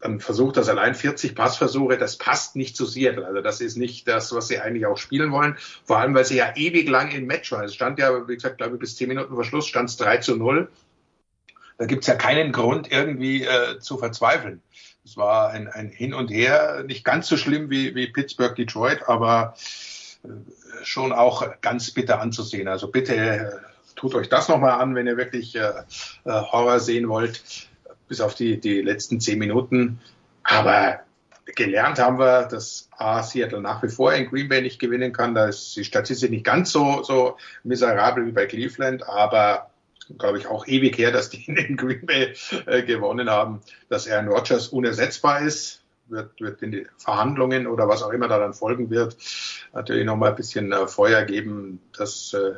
dann versucht das allein 40 Passversuche, das passt nicht zu Seattle. Also das ist nicht das, was sie eigentlich auch spielen wollen. Vor allem, weil sie ja ewig lang im Match waren. Es stand ja, wie gesagt, glaube ich, bis 10 Minuten vor Schluss stand es 3 zu 0. Da gibt es ja keinen Grund, irgendwie äh, zu verzweifeln. Es war ein, ein Hin und Her, nicht ganz so schlimm wie, wie Pittsburgh, Detroit, aber schon auch ganz bitter anzusehen. Also bitte äh, tut euch das nochmal an, wenn ihr wirklich äh, äh, Horror sehen wollt, bis auf die, die letzten zehn Minuten. Aber gelernt haben wir, dass A, Seattle nach wie vor in Green Bay nicht gewinnen kann. Da ist die Statistik nicht ganz so, so miserabel wie bei Cleveland, aber glaube ich, auch ewig her, dass die in Green Bay äh, gewonnen haben, dass Aaron Rodgers unersetzbar ist wird, wird in die Verhandlungen oder was auch immer da dann folgen wird, natürlich nochmal ein bisschen äh, Feuer geben, dass äh,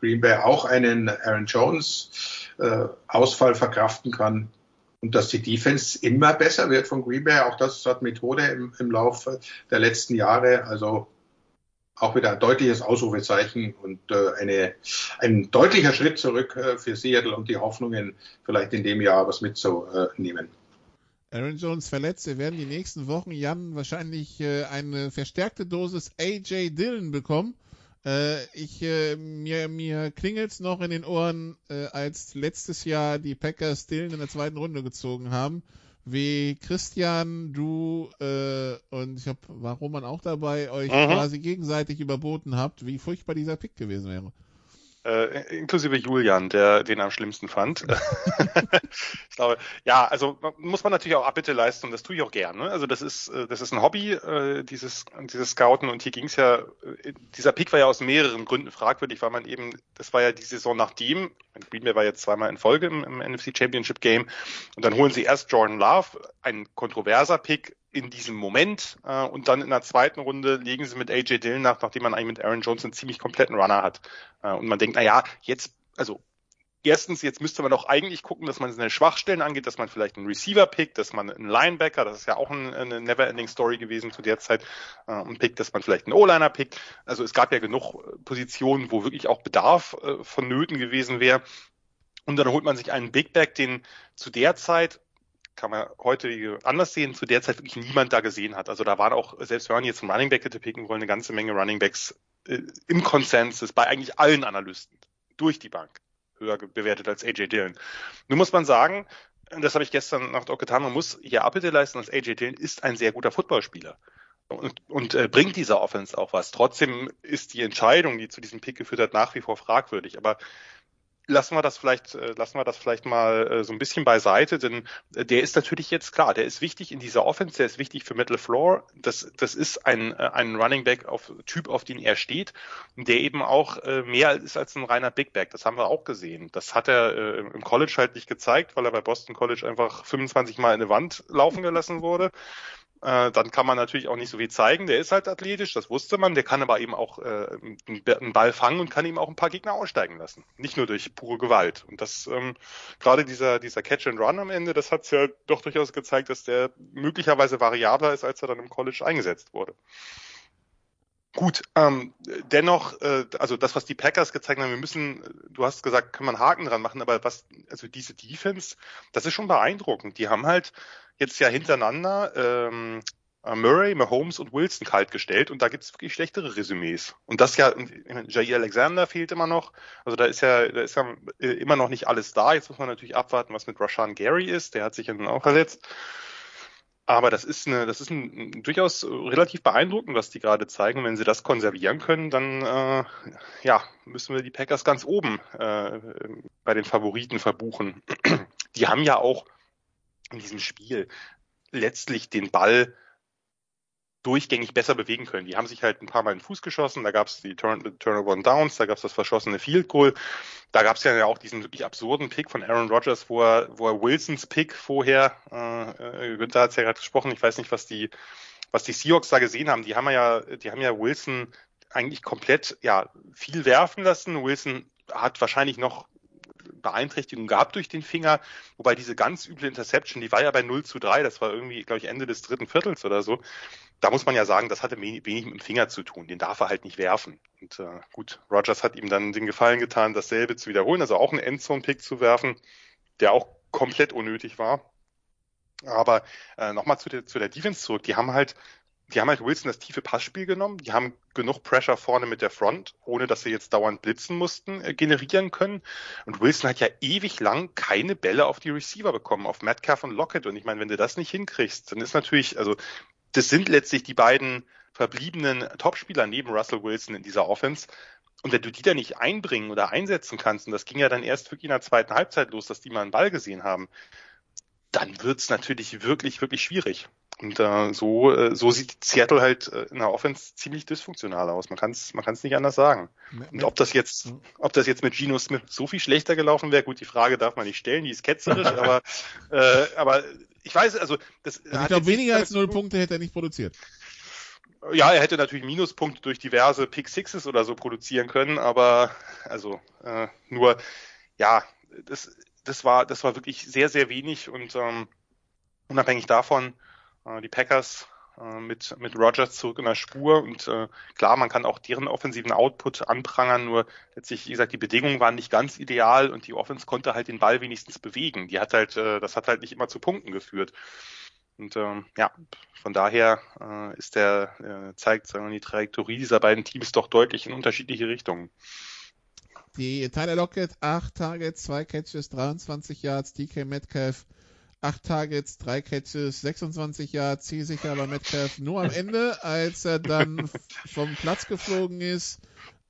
Green Bay auch einen Aaron Jones äh, Ausfall verkraften kann und dass die Defense immer besser wird von Green Bay. Auch das hat Methode im, im Laufe der letzten Jahre. Also auch wieder ein deutliches Ausrufezeichen und äh, eine, ein deutlicher Schritt zurück äh, für Seattle und die Hoffnungen, vielleicht in dem Jahr was mitzunehmen. Aaron Jones verletzt. Wir werden die nächsten Wochen, Jan, wahrscheinlich äh, eine verstärkte Dosis AJ Dillon bekommen. Äh, ich, äh, mir, mir klingelt's noch in den Ohren, äh, als letztes Jahr die Packers Dillon in der zweiten Runde gezogen haben. Wie Christian, du äh, und ich habe, war Roman auch dabei, euch mhm. quasi gegenseitig überboten habt, wie furchtbar dieser Pick gewesen wäre. Äh, inklusive Julian, der den am schlimmsten fand. ich glaube, ja, also muss man natürlich auch Abbitte leisten und das tue ich auch gerne. Also das ist, äh, das ist ein Hobby, äh, dieses, dieses Scouten und hier ging es ja, äh, dieser Pick war ja aus mehreren Gründen fragwürdig, weil man eben, das war ja die Saison nachdem, Green Bay war jetzt zweimal in Folge im, im NFC Championship Game und dann holen sie erst Jordan Love, ein kontroverser Pick, in diesem Moment. Äh, und dann in der zweiten Runde legen sie mit AJ Dillon nach, nachdem man eigentlich mit Aaron Jones einen ziemlich kompletten Runner hat. Äh, und man denkt, na ja, jetzt, also erstens, jetzt müsste man doch eigentlich gucken, dass man seine Schwachstellen angeht, dass man vielleicht einen Receiver pickt, dass man einen Linebacker, das ist ja auch ein, eine never-ending Story gewesen zu der Zeit, äh, ein Pick, dass man vielleicht einen O-Liner pickt. Also es gab ja genug Positionen, wo wirklich auch Bedarf äh, vonnöten gewesen wäre. Und dann holt man sich einen Big Back, den zu der Zeit kann man heute anders sehen, zu der Zeit wirklich niemand da gesehen hat. Also da waren auch, selbst wenn man jetzt einen Running Back hätte picken wollen, eine ganze Menge Running Backs äh, im Konsensus bei eigentlich allen Analysten durch die Bank höher bewertet als AJ Dillon. Nun muss man sagen, das habe ich gestern Nacht auch getan, man muss hier Abbitte leisten, dass AJ Dillon ist ein sehr guter Footballspieler. Und, und äh, bringt dieser Offense auch was. Trotzdem ist die Entscheidung, die zu diesem Pick geführt hat, nach wie vor fragwürdig. Aber lassen wir das vielleicht, äh, lassen wir das vielleicht mal äh, so ein bisschen beiseite, denn äh, der ist natürlich jetzt klar, der ist wichtig in dieser Offense, der ist wichtig für Middle Floor. Das, das ist ein, ein Running Back auf Typ, auf den er steht, der eben auch mehr ist als ein reiner Big Back. Das haben wir auch gesehen. Das hat er im College halt nicht gezeigt, weil er bei Boston College einfach 25 Mal in eine Wand laufen gelassen wurde. Äh, dann kann man natürlich auch nicht so viel zeigen. Der ist halt athletisch, das wusste man. Der kann aber eben auch äh, einen Ball fangen und kann eben auch ein paar Gegner aussteigen lassen. Nicht nur durch pure Gewalt. Und das ähm, gerade dieser dieser Catch and Run am Ende, das hat ja doch durchaus gezeigt, dass der möglicherweise variabler ist, als er dann im College eingesetzt wurde. Gut, ähm, dennoch, äh, also das, was die Packers gezeigt haben, wir müssen, du hast gesagt, kann man Haken dran machen, aber was, also diese Defense, das ist schon beeindruckend. Die haben halt jetzt ja hintereinander ähm, Murray, Mahomes und Wilson kalt gestellt und da gibt es wirklich schlechtere Resümees. Und das ja, Jair Alexander fehlt immer noch. Also da ist ja, da ist ja immer noch nicht alles da. Jetzt muss man natürlich abwarten, was mit Rashan Gary ist. Der hat sich ja nun auch verletzt. Aber das ist eine, das ist ein, durchaus relativ beeindruckend, was die gerade zeigen. Wenn sie das konservieren können, dann äh, ja, müssen wir die Packers ganz oben äh, bei den Favoriten verbuchen. Die haben ja auch in diesem Spiel letztlich den Ball durchgängig besser bewegen können. Die haben sich halt ein paar Mal in den Fuß geschossen, da gab es die Turn Turnover and Downs, da gab es das verschossene Field Goal, da gab es ja auch diesen wirklich absurden Pick von Aaron Rodgers, wo er, wo er Wilsons Pick vorher, äh, äh Günther hat es ja gerade gesprochen, ich weiß nicht, was die, was die Seahawks da gesehen haben. Die haben ja, die haben ja Wilson eigentlich komplett ja viel werfen lassen. Wilson hat wahrscheinlich noch Beeinträchtigung gehabt durch den Finger, wobei diese ganz üble Interception, die war ja bei 0 zu 3, das war irgendwie, glaube ich, Ende des dritten Viertels oder so da muss man ja sagen, das hatte wenig, wenig mit dem Finger zu tun. Den darf er halt nicht werfen. Und äh, gut, Rogers hat ihm dann den Gefallen getan, dasselbe zu wiederholen, also auch einen Endzone-Pick zu werfen, der auch komplett unnötig war. Aber äh, nochmal zu der, zu der Defense zurück. Die haben halt, die haben halt Wilson das tiefe Passspiel genommen. Die haben genug Pressure vorne mit der Front, ohne dass sie jetzt dauernd blitzen mussten, äh, generieren können. Und Wilson hat ja ewig lang keine Bälle auf die Receiver bekommen, auf Metcalf und Lockett. Und ich meine, wenn du das nicht hinkriegst, dann ist natürlich, also das sind letztlich die beiden verbliebenen Topspieler neben Russell Wilson in dieser Offense. Und wenn du die da nicht einbringen oder einsetzen kannst, und das ging ja dann erst wirklich in der zweiten Halbzeit los, dass die mal einen Ball gesehen haben, dann wird's natürlich wirklich, wirklich schwierig. Und äh, so, äh, so sieht Seattle halt äh, in der Offense ziemlich dysfunktional aus. Man kann es man kann's nicht anders sagen. Und ob das jetzt, ob das jetzt mit Geno Smith so viel schlechter gelaufen wäre, gut, die Frage darf man nicht stellen, die ist ketzerisch, aber, äh, aber ich weiß, also das. Also ich glaube, weniger als null Punkte hätte er nicht produziert. Ja, er hätte natürlich Minuspunkte durch diverse Pick Sixes oder so produzieren können, aber also äh, nur ja, das, das war das war wirklich sehr sehr wenig und ähm, unabhängig davon die Packers äh, mit, mit Rogers zurück in der Spur und äh, klar, man kann auch deren offensiven Output anprangern, nur letztlich, wie gesagt, die Bedingungen waren nicht ganz ideal und die Offense konnte halt den Ball wenigstens bewegen. Die hat halt, äh, das hat halt nicht immer zu Punkten geführt. Und ähm, ja, von daher äh, ist der, äh, zeigt sagen wir, die Trajektorie dieser beiden Teams doch deutlich in unterschiedliche Richtungen. Die Tyler Lockett, 8 Targets, 2 Catches, 23 Yards, DK Metcalf, 8 Targets, 3 Catches, 26 Yards, zielsicher bei Metcalf nur am Ende, als er dann vom Platz geflogen ist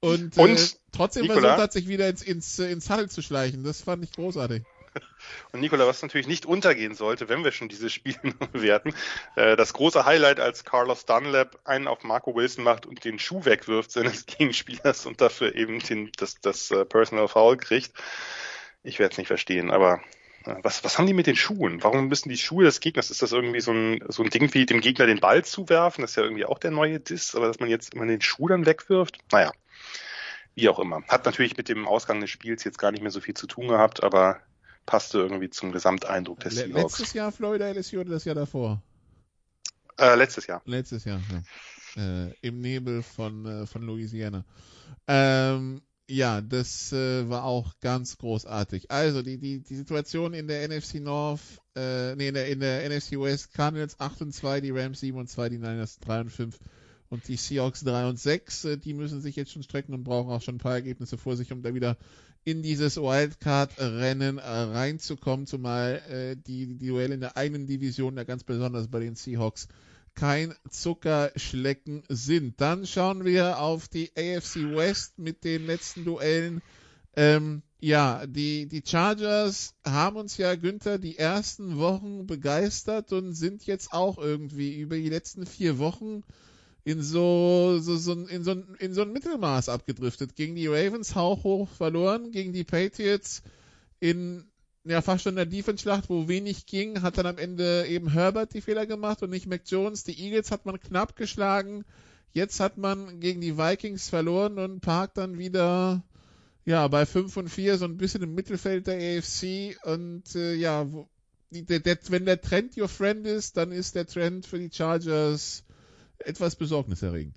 und, und äh, trotzdem Nicola, versucht hat, sich wieder ins, ins, ins Huddle zu schleichen. Das fand ich großartig. Und Nikola, was natürlich nicht untergehen sollte, wenn wir schon dieses Spiel bewerten, äh, das große Highlight, als Carlos Dunlap einen auf Marco Wilson macht und den Schuh wegwirft seines Gegenspielers und dafür eben den, das, das uh, Personal Foul kriegt. Ich werde es nicht verstehen, aber was, was haben die mit den Schuhen? Warum müssen die Schuhe des Gegners? Ist das irgendwie so ein, so ein Ding wie dem Gegner den Ball zuwerfen? Das ist ja irgendwie auch der neue Diss, aber dass man jetzt immer den Schuh dann wegwirft? Naja, wie auch immer. Hat natürlich mit dem Ausgang des Spiels jetzt gar nicht mehr so viel zu tun gehabt, aber passte irgendwie zum Gesamteindruck des Seahawks. Letztes Jahr Florida LSU oder das Jahr davor? Äh, letztes Jahr. Letztes Jahr, ja. Äh, Im Nebel von, äh, von Louisiana. Ähm, ja, das äh, war auch ganz großartig. Also die, die, die Situation in der NFC North, äh, nee, in der, in der NFC West, Cardinals 8 und 2, die Rams 7 und 2, die Niners 3 und 5 und die Seahawks 3 und 6. Äh, die müssen sich jetzt schon strecken und brauchen auch schon ein paar Ergebnisse vor sich, um da wieder in dieses Wildcard-Rennen äh, reinzukommen, zumal äh, die, die Duelle in der einen Division ja ganz besonders bei den Seahawks kein Zuckerschlecken sind. Dann schauen wir auf die AFC West mit den letzten Duellen. Ähm, ja, die, die Chargers haben uns ja, Günther, die ersten Wochen begeistert und sind jetzt auch irgendwie über die letzten vier Wochen in so, so, so, in, so, in so ein Mittelmaß abgedriftet. Gegen die Ravens hauchhoch verloren, gegen die Patriots in ja fast schon in der Defense-Schlacht, wo wenig ging, hat dann am Ende eben Herbert die Fehler gemacht und nicht Mac Jones. Die Eagles hat man knapp geschlagen. Jetzt hat man gegen die Vikings verloren und parkt dann wieder ja bei 5 und 4 so ein bisschen im Mittelfeld der AFC und äh, ja, wo, die, der, der, wenn der Trend your friend ist, dann ist der Trend für die Chargers etwas besorgniserregend.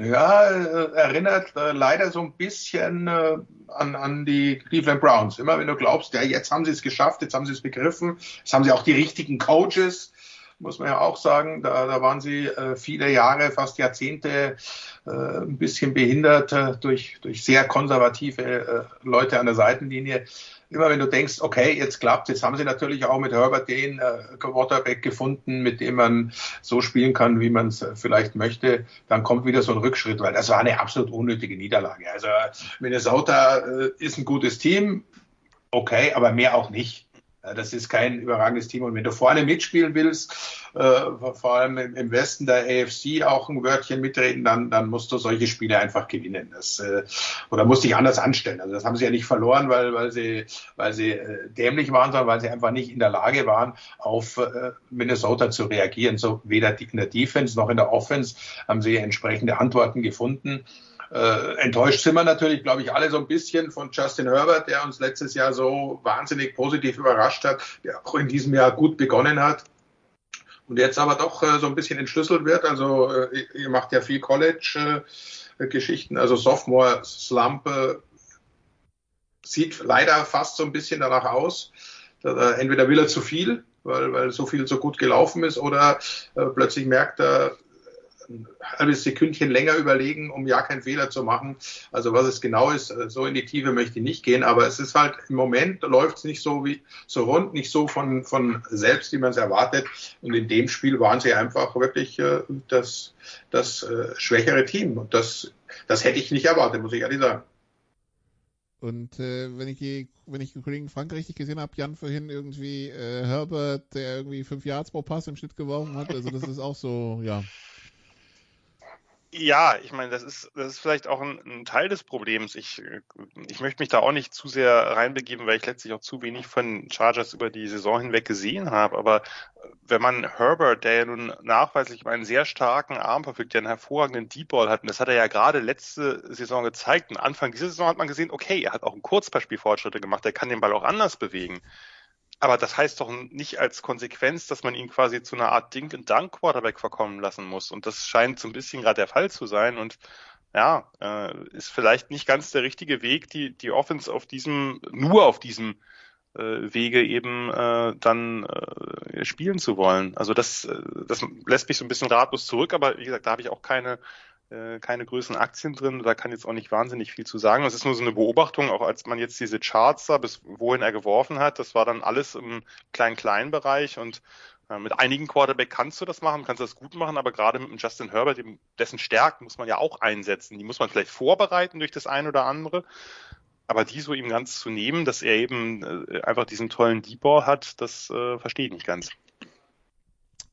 Ja, äh, erinnert äh, leider so ein bisschen äh, an, an die Cleveland Browns. Immer wenn du glaubst, ja, jetzt haben sie es geschafft, jetzt haben sie es begriffen, jetzt haben sie auch die richtigen Coaches, muss man ja auch sagen. Da, da waren sie äh, viele Jahre, fast Jahrzehnte äh, ein bisschen behindert äh, durch, durch sehr konservative äh, Leute an der Seitenlinie immer wenn du denkst, okay, jetzt klappt, jetzt haben sie natürlich auch mit Herbert den äh, Quarterback gefunden, mit dem man so spielen kann, wie man es äh, vielleicht möchte, dann kommt wieder so ein Rückschritt, weil das war eine absolut unnötige Niederlage. Also Minnesota äh, ist ein gutes Team, okay, aber mehr auch nicht. Das ist kein überragendes Team. Und wenn du vorne mitspielen willst, äh, vor allem im Westen der AFC auch ein Wörtchen mitreden, dann, dann musst du solche Spiele einfach gewinnen. Das, äh, oder musst dich anders anstellen. Also das haben sie ja nicht verloren, weil, weil sie, weil sie äh, dämlich waren, sondern weil sie einfach nicht in der Lage waren, auf äh, Minnesota zu reagieren. So weder in der Defense noch in der Offense haben sie entsprechende Antworten gefunden. Äh, enttäuscht sind wir natürlich, glaube ich, alle so ein bisschen von Justin Herbert, der uns letztes Jahr so wahnsinnig positiv überrascht hat, der auch in diesem Jahr gut begonnen hat und jetzt aber doch äh, so ein bisschen entschlüsselt wird. Also äh, ihr macht ja viel College-Geschichten, äh, also Sophomore Slump sieht leider fast so ein bisschen danach aus. Entweder will er zu viel, weil, weil so viel so gut gelaufen ist, oder äh, plötzlich merkt er, ein halbes Sekündchen länger überlegen, um ja keinen Fehler zu machen. Also was es genau ist, äh, so in die Tiefe möchte ich nicht gehen, aber es ist halt im Moment läuft es nicht so wie so rund, nicht so von, von selbst, wie man es erwartet. Und in dem Spiel waren sie einfach wirklich äh, das, das äh, schwächere Team. Und das, das hätte ich nicht erwartet, muss ich ehrlich sagen. Und äh, wenn ich die, wenn ich den Kollegen Frank richtig gesehen habe, Jan vorhin irgendwie äh, Herbert, der irgendwie fünf Yards pro Pass im Schnitt geworfen hat, also das ist auch so, ja, ja, ich meine, das ist, das ist vielleicht auch ein, ein, Teil des Problems. Ich, ich möchte mich da auch nicht zu sehr reinbegeben, weil ich letztlich auch zu wenig von Chargers über die Saison hinweg gesehen habe. Aber wenn man Herbert, der ja nun nachweislich einen sehr starken Arm verfügt, der einen hervorragenden Deep Ball hat, und das hat er ja gerade letzte Saison gezeigt, und Anfang dieser Saison hat man gesehen, okay, er hat auch ein Kurzbeispiel Fortschritte gemacht, er kann den Ball auch anders bewegen. Aber das heißt doch nicht als Konsequenz, dass man ihn quasi zu einer Art Dink and Dunk Quarterback verkommen lassen muss. Und das scheint so ein bisschen gerade der Fall zu sein. Und ja, äh, ist vielleicht nicht ganz der richtige Weg, die, die Offense auf diesem, nur auf diesem äh, Wege eben äh, dann äh, spielen zu wollen. Also das, äh, das lässt mich so ein bisschen ratlos zurück, aber wie gesagt, da habe ich auch keine keine größeren Aktien drin, da kann jetzt auch nicht wahnsinnig viel zu sagen. Das ist nur so eine Beobachtung, auch als man jetzt diese Charts da, bis wohin er geworfen hat, das war dann alles im kleinen-kleinen Bereich und äh, mit einigen Quarterback kannst du das machen, kannst das gut machen, aber gerade mit Justin Herbert, dessen Stärken muss man ja auch einsetzen. Die muss man vielleicht vorbereiten durch das eine oder andere. Aber die so ihm ganz zu nehmen, dass er eben äh, einfach diesen tollen Deep Ball hat, das äh, verstehe ich nicht ganz.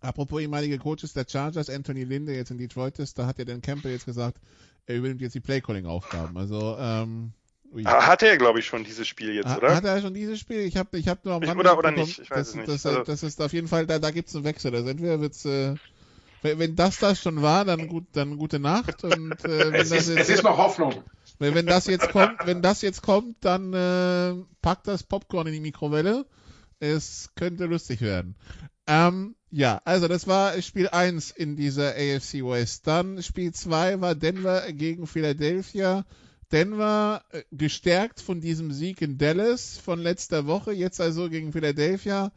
Apropos ehemalige Coaches der Chargers, Anthony Linde jetzt in Detroit ist, da hat ja Dan Campbell jetzt gesagt, er übernimmt jetzt die Playcalling-Aufgaben. Also, ähm, ui. Hat er, glaube ich, schon dieses Spiel jetzt, ha, oder? Hat er schon dieses Spiel? Ich habe ich hab nur am Rande Oder, oder nicht, ich weiß das, es nicht. Das, also, das ist auf jeden Fall, da, da gibt es einen Wechsel. Also entweder wird's, äh, wenn das das schon war, dann gut, dann gute Nacht. Und, äh, wenn es, das ist, jetzt, es ist noch Hoffnung. Wenn, wenn das jetzt kommt, wenn das jetzt kommt, dann äh, packt das Popcorn in die Mikrowelle. Es könnte lustig werden. Ähm, ja, also das war Spiel 1 in dieser AFC West. Dann Spiel 2 war Denver gegen Philadelphia. Denver äh, gestärkt von diesem Sieg in Dallas von letzter Woche, jetzt also gegen Philadelphia.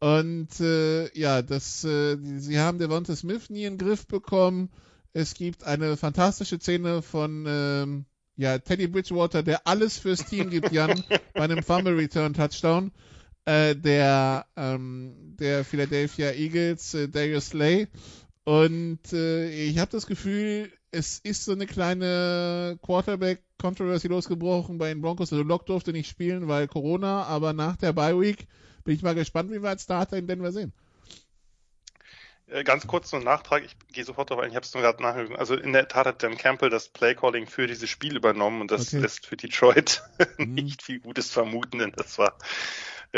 Und äh, ja, das, äh, sie haben Devonta Smith nie in den Griff bekommen. Es gibt eine fantastische Szene von ähm, ja, Teddy Bridgewater, der alles fürs Team gibt, Jan, bei einem Fumble Return Touchdown äh, der, ähm, der Philadelphia Eagles, äh, Darius Slay. Und äh, ich habe das Gefühl, es ist so eine kleine Quarterback-Controversy losgebrochen bei den Broncos. Also Lock durfte nicht spielen, weil Corona, aber nach der Bye Week bin ich mal gespannt, wie wir als Starter in Denver sehen. Äh, ganz kurz ein Nachtrag, ich gehe sofort darauf ein, ich habe es nur gerade nachgeguckt. Also in der Tat hat Dan Campbell das Playcalling für dieses Spiel übernommen und das okay. lässt für Detroit mhm. nicht viel Gutes vermuten, denn das war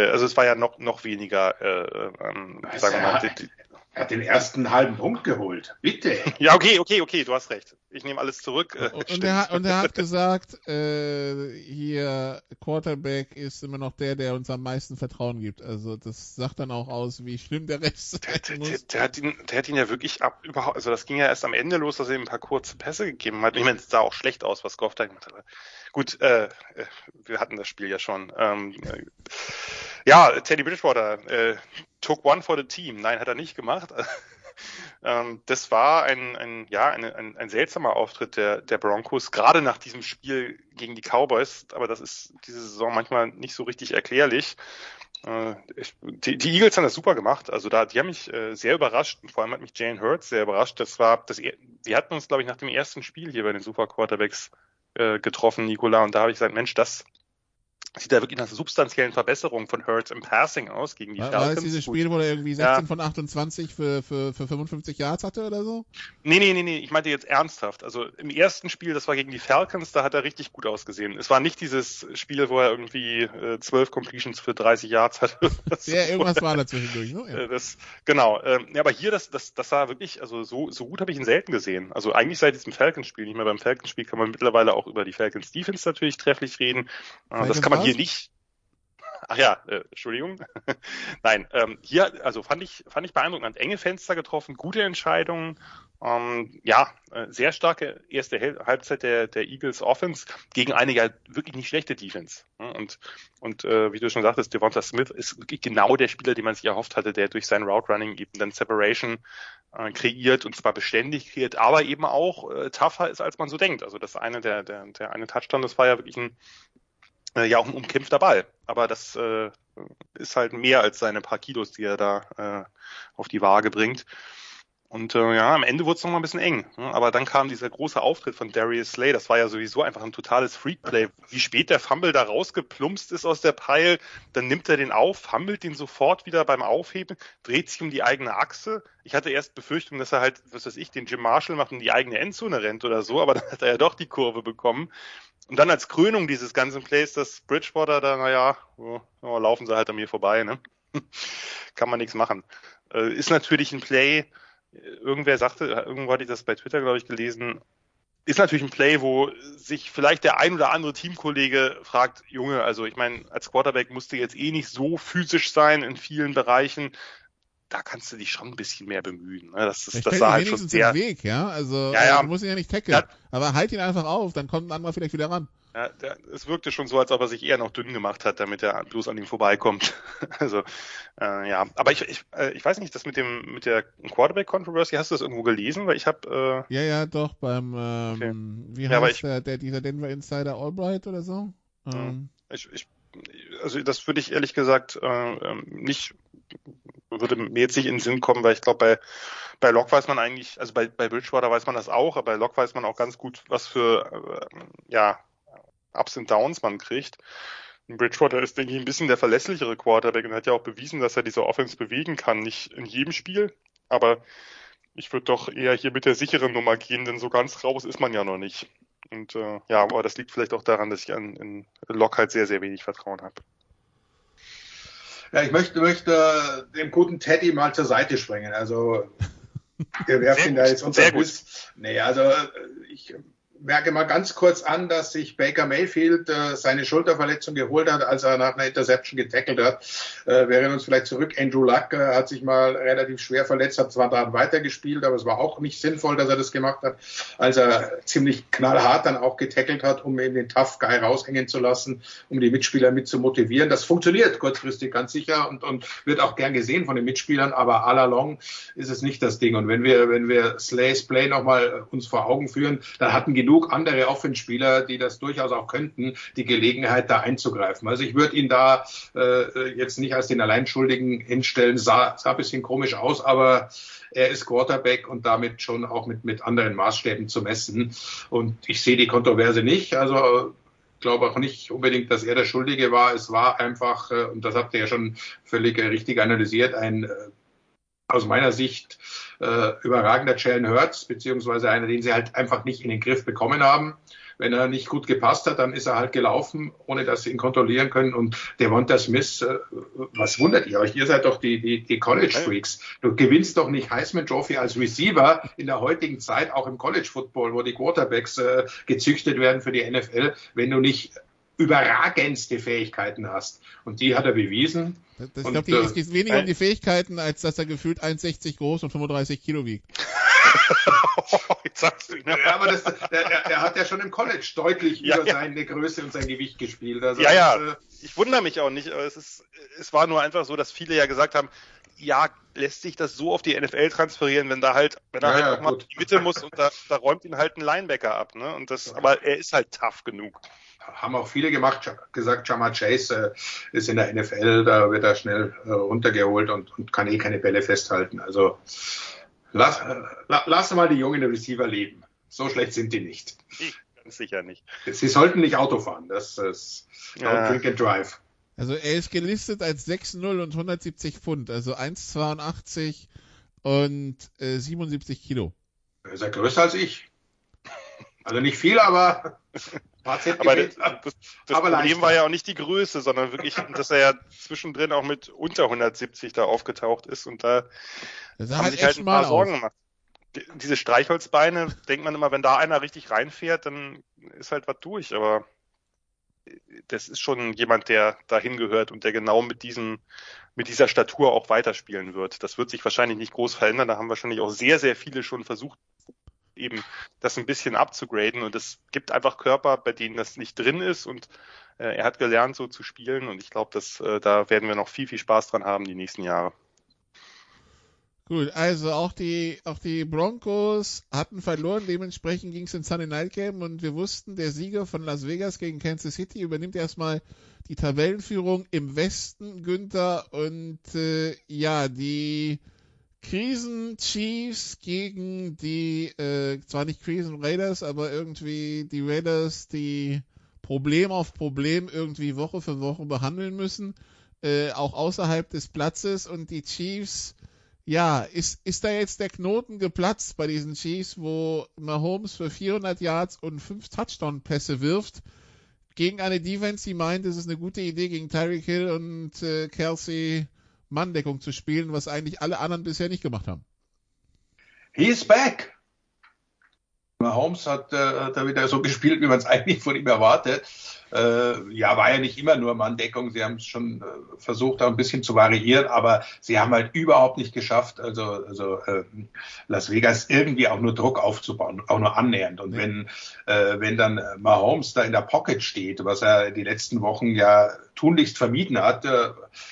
also es war ja noch, noch weniger, äh, ähm, sagen wir mal, Er hat den ersten halben Punkt geholt. Bitte. Ja, okay, okay, okay, du hast recht. Ich nehme alles zurück. Äh, und, er, hat, und er hat gesagt, äh, hier Quarterback ist immer noch der, der uns am meisten Vertrauen gibt. Also das sagt dann auch aus, wie schlimm der Rest der, der, der, der, hat ihn, der hat ihn ja wirklich ab überhaupt, also das ging ja erst am Ende los, dass er ihm ein paar kurze Pässe gegeben hat. Ich meine, es sah auch schlecht aus, was Goff da gemacht hat. Gut, äh, äh, wir hatten das Spiel ja schon. Ähm, äh, ja, Teddy Bridgewater äh, took one for the team. Nein, hat er nicht gemacht. ähm, das war ein, ein ja, ein, ein, ein seltsamer Auftritt der, der Broncos, gerade nach diesem Spiel gegen die Cowboys. Aber das ist diese Saison manchmal nicht so richtig erklärlich. Äh, die, die, Eagles haben das super gemacht. Also da, die haben mich äh, sehr überrascht. Und vor allem hat mich Jane Hurts sehr überrascht. Das war, das, wir hatten uns, glaube ich, nach dem ersten Spiel hier bei den Super Quarterbacks äh, getroffen, Nicola. Und da habe ich gesagt, Mensch, das, sieht da wirklich nach substanziellen Verbesserungen von Hurts im Passing aus gegen die war, Falcons. War das dieses Spiel, wo er irgendwie 16 ja. von 28 für, für, für 55 Yards hatte oder so? Nee, nee, nee, nee, ich meinte jetzt ernsthaft. Also im ersten Spiel, das war gegen die Falcons, da hat er richtig gut ausgesehen. Es war nicht dieses Spiel, wo er irgendwie äh, 12 Completions für 30 Yards hatte. ja, irgendwas war da zwischendurch, ne? Ja. Äh, das, genau. Ähm, ja, aber hier, das, das, das sah wirklich, also so, so gut habe ich ihn selten gesehen. Also eigentlich seit diesem Falcons-Spiel, nicht mehr beim Falcons-Spiel kann man mittlerweile auch über die Falcons Defense natürlich trefflich reden. Äh, das kann man hier nicht. Ach ja, äh, Entschuldigung. Nein, ähm, hier, also fand ich, fand ich beeindruckend. Enge Fenster getroffen, gute Entscheidungen. Ähm, ja, äh, sehr starke erste Halbzeit der, der Eagles Offense gegen eine ja wirklich nicht schlechte Defense. Und, und äh, wie du schon sagtest, Devonta Smith ist wirklich genau der Spieler, den man sich erhofft hatte, der durch sein Route Running eben dann Separation äh, kreiert und zwar beständig kreiert, aber eben auch äh, tougher ist, als man so denkt. Also das eine der, der, der eine Touchdown, das war ja wirklich ein äh, ja auch ein umkämpfter Ball. Aber das äh, ist halt mehr als seine paar Kilos, die er da äh, auf die Waage bringt. Und äh, ja, am Ende wurde es noch mal ein bisschen eng. Ne? Aber dann kam dieser große Auftritt von Darius Slay. Das war ja sowieso einfach ein totales Freakplay. Wie spät der Fumble da rausgeplumpst ist aus der Pile, dann nimmt er den auf, fummelt den sofort wieder beim Aufheben, dreht sich um die eigene Achse. Ich hatte erst Befürchtung, dass er halt, was weiß ich, den Jim Marshall macht und die eigene Endzone rennt oder so, aber dann hat er ja doch die Kurve bekommen. Und dann als Krönung dieses ganzen Plays, das Bridgewater da, naja, oh, oh, laufen sie halt an mir vorbei, ne? Kann man nichts machen. Äh, ist natürlich ein Play, irgendwer sagte, irgendwo hatte ich das bei Twitter, glaube ich, gelesen, ist natürlich ein Play, wo sich vielleicht der ein oder andere Teamkollege fragt, Junge, also ich meine, als Quarterback musst du jetzt eh nicht so physisch sein in vielen Bereichen da kannst du dich schon ein bisschen mehr bemühen. Ne? Das, ist, das sah halt schon sehr... Weg, ja? Also, ja, ja. du musst ihn ja nicht tackeln. Ja. Aber halt ihn einfach auf, dann kommt ein anderer vielleicht wieder ran. Ja, der, es wirkte schon so, als ob er sich eher noch dünn gemacht hat, damit er bloß an ihm vorbeikommt. also, äh, ja. Aber ich, ich, äh, ich weiß nicht, das mit dem mit der Quarterback-Controversy, hast du das irgendwo gelesen? Weil ich habe... Äh... Ja, ja, doch, beim, ähm, okay. wie heißt ich, der, der, dieser Denver Insider Albright oder so? Ähm. Ich, ich, also das würde ich ehrlich gesagt äh, ähm, nicht würde mir jetzt nicht in den Sinn kommen, weil ich glaube, bei, bei Locke weiß man eigentlich, also bei, bei Bridgewater weiß man das auch, aber bei Locke weiß man auch ganz gut, was für äh, ja, Ups und Downs man kriegt. Bridgewater ist, denke ich, ein bisschen der verlässlichere Quarterback und hat ja auch bewiesen, dass er diese Offense bewegen kann. Nicht in jedem Spiel, aber ich würde doch eher hier mit der sicheren Nummer gehen, denn so ganz raus ist man ja noch nicht. Und äh, ja, aber das liegt vielleicht auch daran, dass ich an in Locke halt sehr, sehr wenig Vertrauen habe. Ja, ich möchte, möchte dem guten Teddy mal zur Seite springen. Also, wir werfen ihn da jetzt unter Bus. Nee, also ich merke mal ganz kurz an, dass sich Baker Mayfield äh, seine Schulterverletzung geholt hat, als er nach einer Interception getackelt hat. Äh, wir erinnern uns vielleicht zurück, Andrew Luck äh, hat sich mal relativ schwer verletzt, hat zwar dann weitergespielt, aber es war auch nicht sinnvoll, dass er das gemacht hat, als er ziemlich knallhart dann auch getackelt hat, um eben den Tough Guy raushängen zu lassen, um die Mitspieler mit zu motivieren. Das funktioniert kurzfristig ganz sicher und, und wird auch gern gesehen von den Mitspielern, aber all along ist es nicht das Ding. Und wenn wir, wenn wir Slays Play nochmal uns vor Augen führen, dann hatten genug andere Offenspieler, die das durchaus auch könnten, die Gelegenheit, da einzugreifen. Also ich würde ihn da äh, jetzt nicht als den Alleinschuldigen hinstellen, sah, sah ein bisschen komisch aus, aber er ist Quarterback und damit schon auch mit, mit anderen Maßstäben zu messen. Und ich sehe die Kontroverse nicht. Also glaube auch nicht unbedingt, dass er der Schuldige war. Es war einfach, äh, und das habt ihr ja schon völlig richtig analysiert, ein äh, aus meiner Sicht äh, überragender Jalen Hurts, beziehungsweise einer, den sie halt einfach nicht in den Griff bekommen haben. wenn er nicht gut gepasst hat, dann ist er halt gelaufen, ohne dass sie ihn kontrollieren können. Und Devonta Smith, äh, was wundert ihr euch? Ihr seid doch die, die, die College Freaks. Du gewinnst doch nicht Heisman Trophy als Receiver in der heutigen Zeit, auch im College Football, wo die Quarterbacks äh, gezüchtet werden für die NFL, wenn du nicht überragendste Fähigkeiten hast. Und die hat er bewiesen. Das, ich glaube, es geht weniger äh, um die Fähigkeiten, als dass er gefühlt 1,60 groß und 35 Kilo wiegt. Jetzt sagst du, ja, aber das, er, er, hat ja schon im College deutlich ja, über ja. seine Größe und sein Gewicht gespielt. Also ja, ja. Ist, äh, ich wundere mich auch nicht. Es, ist, es war nur einfach so, dass viele ja gesagt haben, ja, lässt sich das so auf die NFL transferieren, wenn da halt, wenn er ja, halt auch mal in die Mitte muss und da, da räumt ihn halt ein Linebacker ab, ne? Und das, aber er ist halt tough genug haben auch viele gemacht, gesagt, Jama Chase äh, ist in der NFL, da wird er schnell äh, runtergeholt und, und kann eh keine Bälle festhalten. Also lass, äh, lass mal die jungen Receiver leben. So schlecht sind die nicht. Ganz sicher nicht. Sie sollten nicht Auto fahren. Das ist ja. Drink and Drive. Also er ist gelistet als 6'0 und 170 Pfund, also 1,82 und äh, 77 Kilo. Ist er größer als ich. Also nicht viel, aber aber das, das, das aber Problem war ja auch nicht die Größe, sondern wirklich, dass er ja zwischendrin auch mit unter 170 da aufgetaucht ist und da das haben sich halt ein paar Sorgen auf. gemacht. Diese Streichholzbeine, denkt man immer, wenn da einer richtig reinfährt, dann ist halt was durch, aber das ist schon jemand, der dahin gehört und der genau mit diesem, mit dieser Statur auch weiterspielen wird. Das wird sich wahrscheinlich nicht groß verändern. Da haben wahrscheinlich auch sehr, sehr viele schon versucht, eben das ein bisschen abzugraden. Und es gibt einfach Körper, bei denen das nicht drin ist. Und äh, er hat gelernt, so zu spielen. Und ich glaube, dass äh, da werden wir noch viel, viel Spaß dran haben die nächsten Jahre. Gut, also auch die, auch die Broncos hatten verloren, dementsprechend ging es ins Sunday Night Game und wir wussten, der Sieger von Las Vegas gegen Kansas City übernimmt erstmal die Tabellenführung im Westen, Günther, und äh, ja, die Krisen Chiefs gegen die, äh, zwar nicht Krisen Raiders, aber irgendwie die Raiders, die Problem auf Problem irgendwie Woche für Woche behandeln müssen, äh, auch außerhalb des Platzes. Und die Chiefs, ja, ist, ist da jetzt der Knoten geplatzt bei diesen Chiefs, wo Mahomes für 400 Yards und 5 Touchdown-Pässe wirft, gegen eine Defense, die meint, es ist eine gute Idee gegen Tyreek Hill und äh, Kelsey Manndeckung zu spielen, was eigentlich alle anderen bisher nicht gemacht haben. He's back. Mahomes hat, äh, hat da wieder so gespielt, wie man es eigentlich von ihm erwartet. Äh, ja, war ja nicht immer nur Manndeckung. Sie haben es schon äh, versucht, da ein bisschen zu variieren, aber sie haben halt überhaupt nicht geschafft, also, also äh, Las Vegas irgendwie auch nur Druck aufzubauen, auch nur annähernd. Und wenn, äh, wenn dann Mahomes da in der Pocket steht, was er die letzten Wochen ja tunlichst vermieden hat, äh,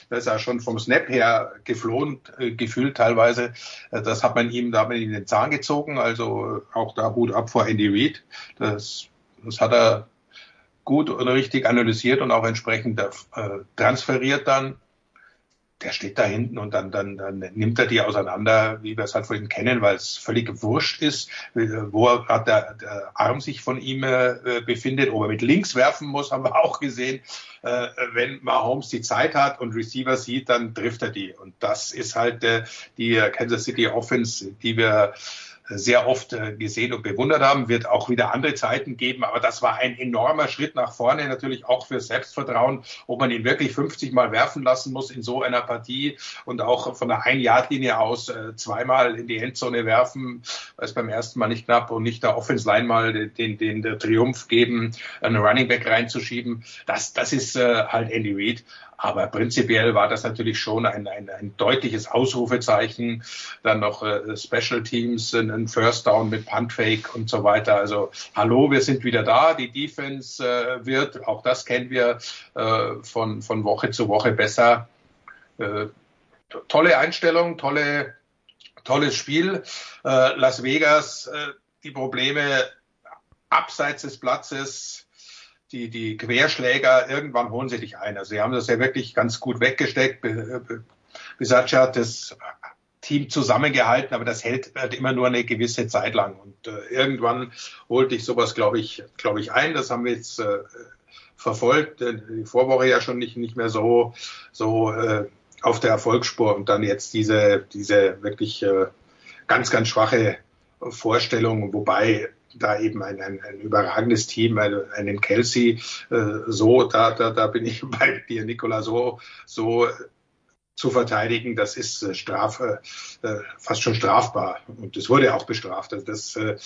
da ist er schon vom Snap her geflohen, äh, gefühlt teilweise. Äh, das hat man ihm, da hat man ihn in den Zahn gezogen. Also auch da Hut ab vor Andy Reid. Das, das hat er gut und richtig analysiert und auch entsprechend äh, transferiert dann. Der steht da hinten und dann, dann, dann nimmt er die auseinander, wie wir es halt ihm kennen, weil es völlig wurscht ist, wo gerade der, der Arm sich von ihm äh, befindet, ob er mit links werfen muss, haben wir auch gesehen. Äh, wenn Mahomes die Zeit hat und Receiver sieht, dann trifft er die. Und das ist halt äh, die Kansas City Offense, die wir sehr oft äh, gesehen und bewundert haben, wird auch wieder andere Zeiten geben. Aber das war ein enormer Schritt nach vorne, natürlich auch für Selbstvertrauen, ob man ihn wirklich 50 Mal werfen lassen muss in so einer Partie und auch von der Ein-Yard-Linie aus äh, zweimal in die Endzone werfen, weil es beim ersten Mal nicht knapp und nicht der Offense-Line mal den, den, den der Triumph geben, einen Running Back reinzuschieben. Das, das ist äh, halt Andy Reid. Aber prinzipiell war das natürlich schon ein, ein, ein deutliches Ausrufezeichen. Dann noch äh, Special Teams, ein First Down mit Punt Fake und so weiter. Also hallo, wir sind wieder da. Die Defense äh, wird, auch das kennen wir äh, von, von Woche zu Woche besser. Äh, tolle Einstellung, tolle, tolles Spiel. Äh, Las Vegas, äh, die Probleme abseits des Platzes die, die Querschläger, irgendwann holen sie dich ein. Also sie haben das ja wirklich ganz gut weggesteckt. Bisaccia hat das Team zusammengehalten, aber das hält halt immer nur eine gewisse Zeit lang. Und äh, irgendwann holt dich sowas, glaube ich, glaube ich, ein. Das haben wir jetzt äh, verfolgt. Die Vorwoche ja schon nicht, nicht mehr so, so äh, auf der Erfolgsspur und dann jetzt diese, diese wirklich äh, ganz, ganz schwache Vorstellung, wobei da eben ein, ein, ein überragendes Team, einen, Kelsey, äh, so, da, da, da bin ich bei dir, Nicola, so, so zu verteidigen, das ist äh, Straf, äh, äh fast schon strafbar. Und es wurde auch bestraft. Also das äh,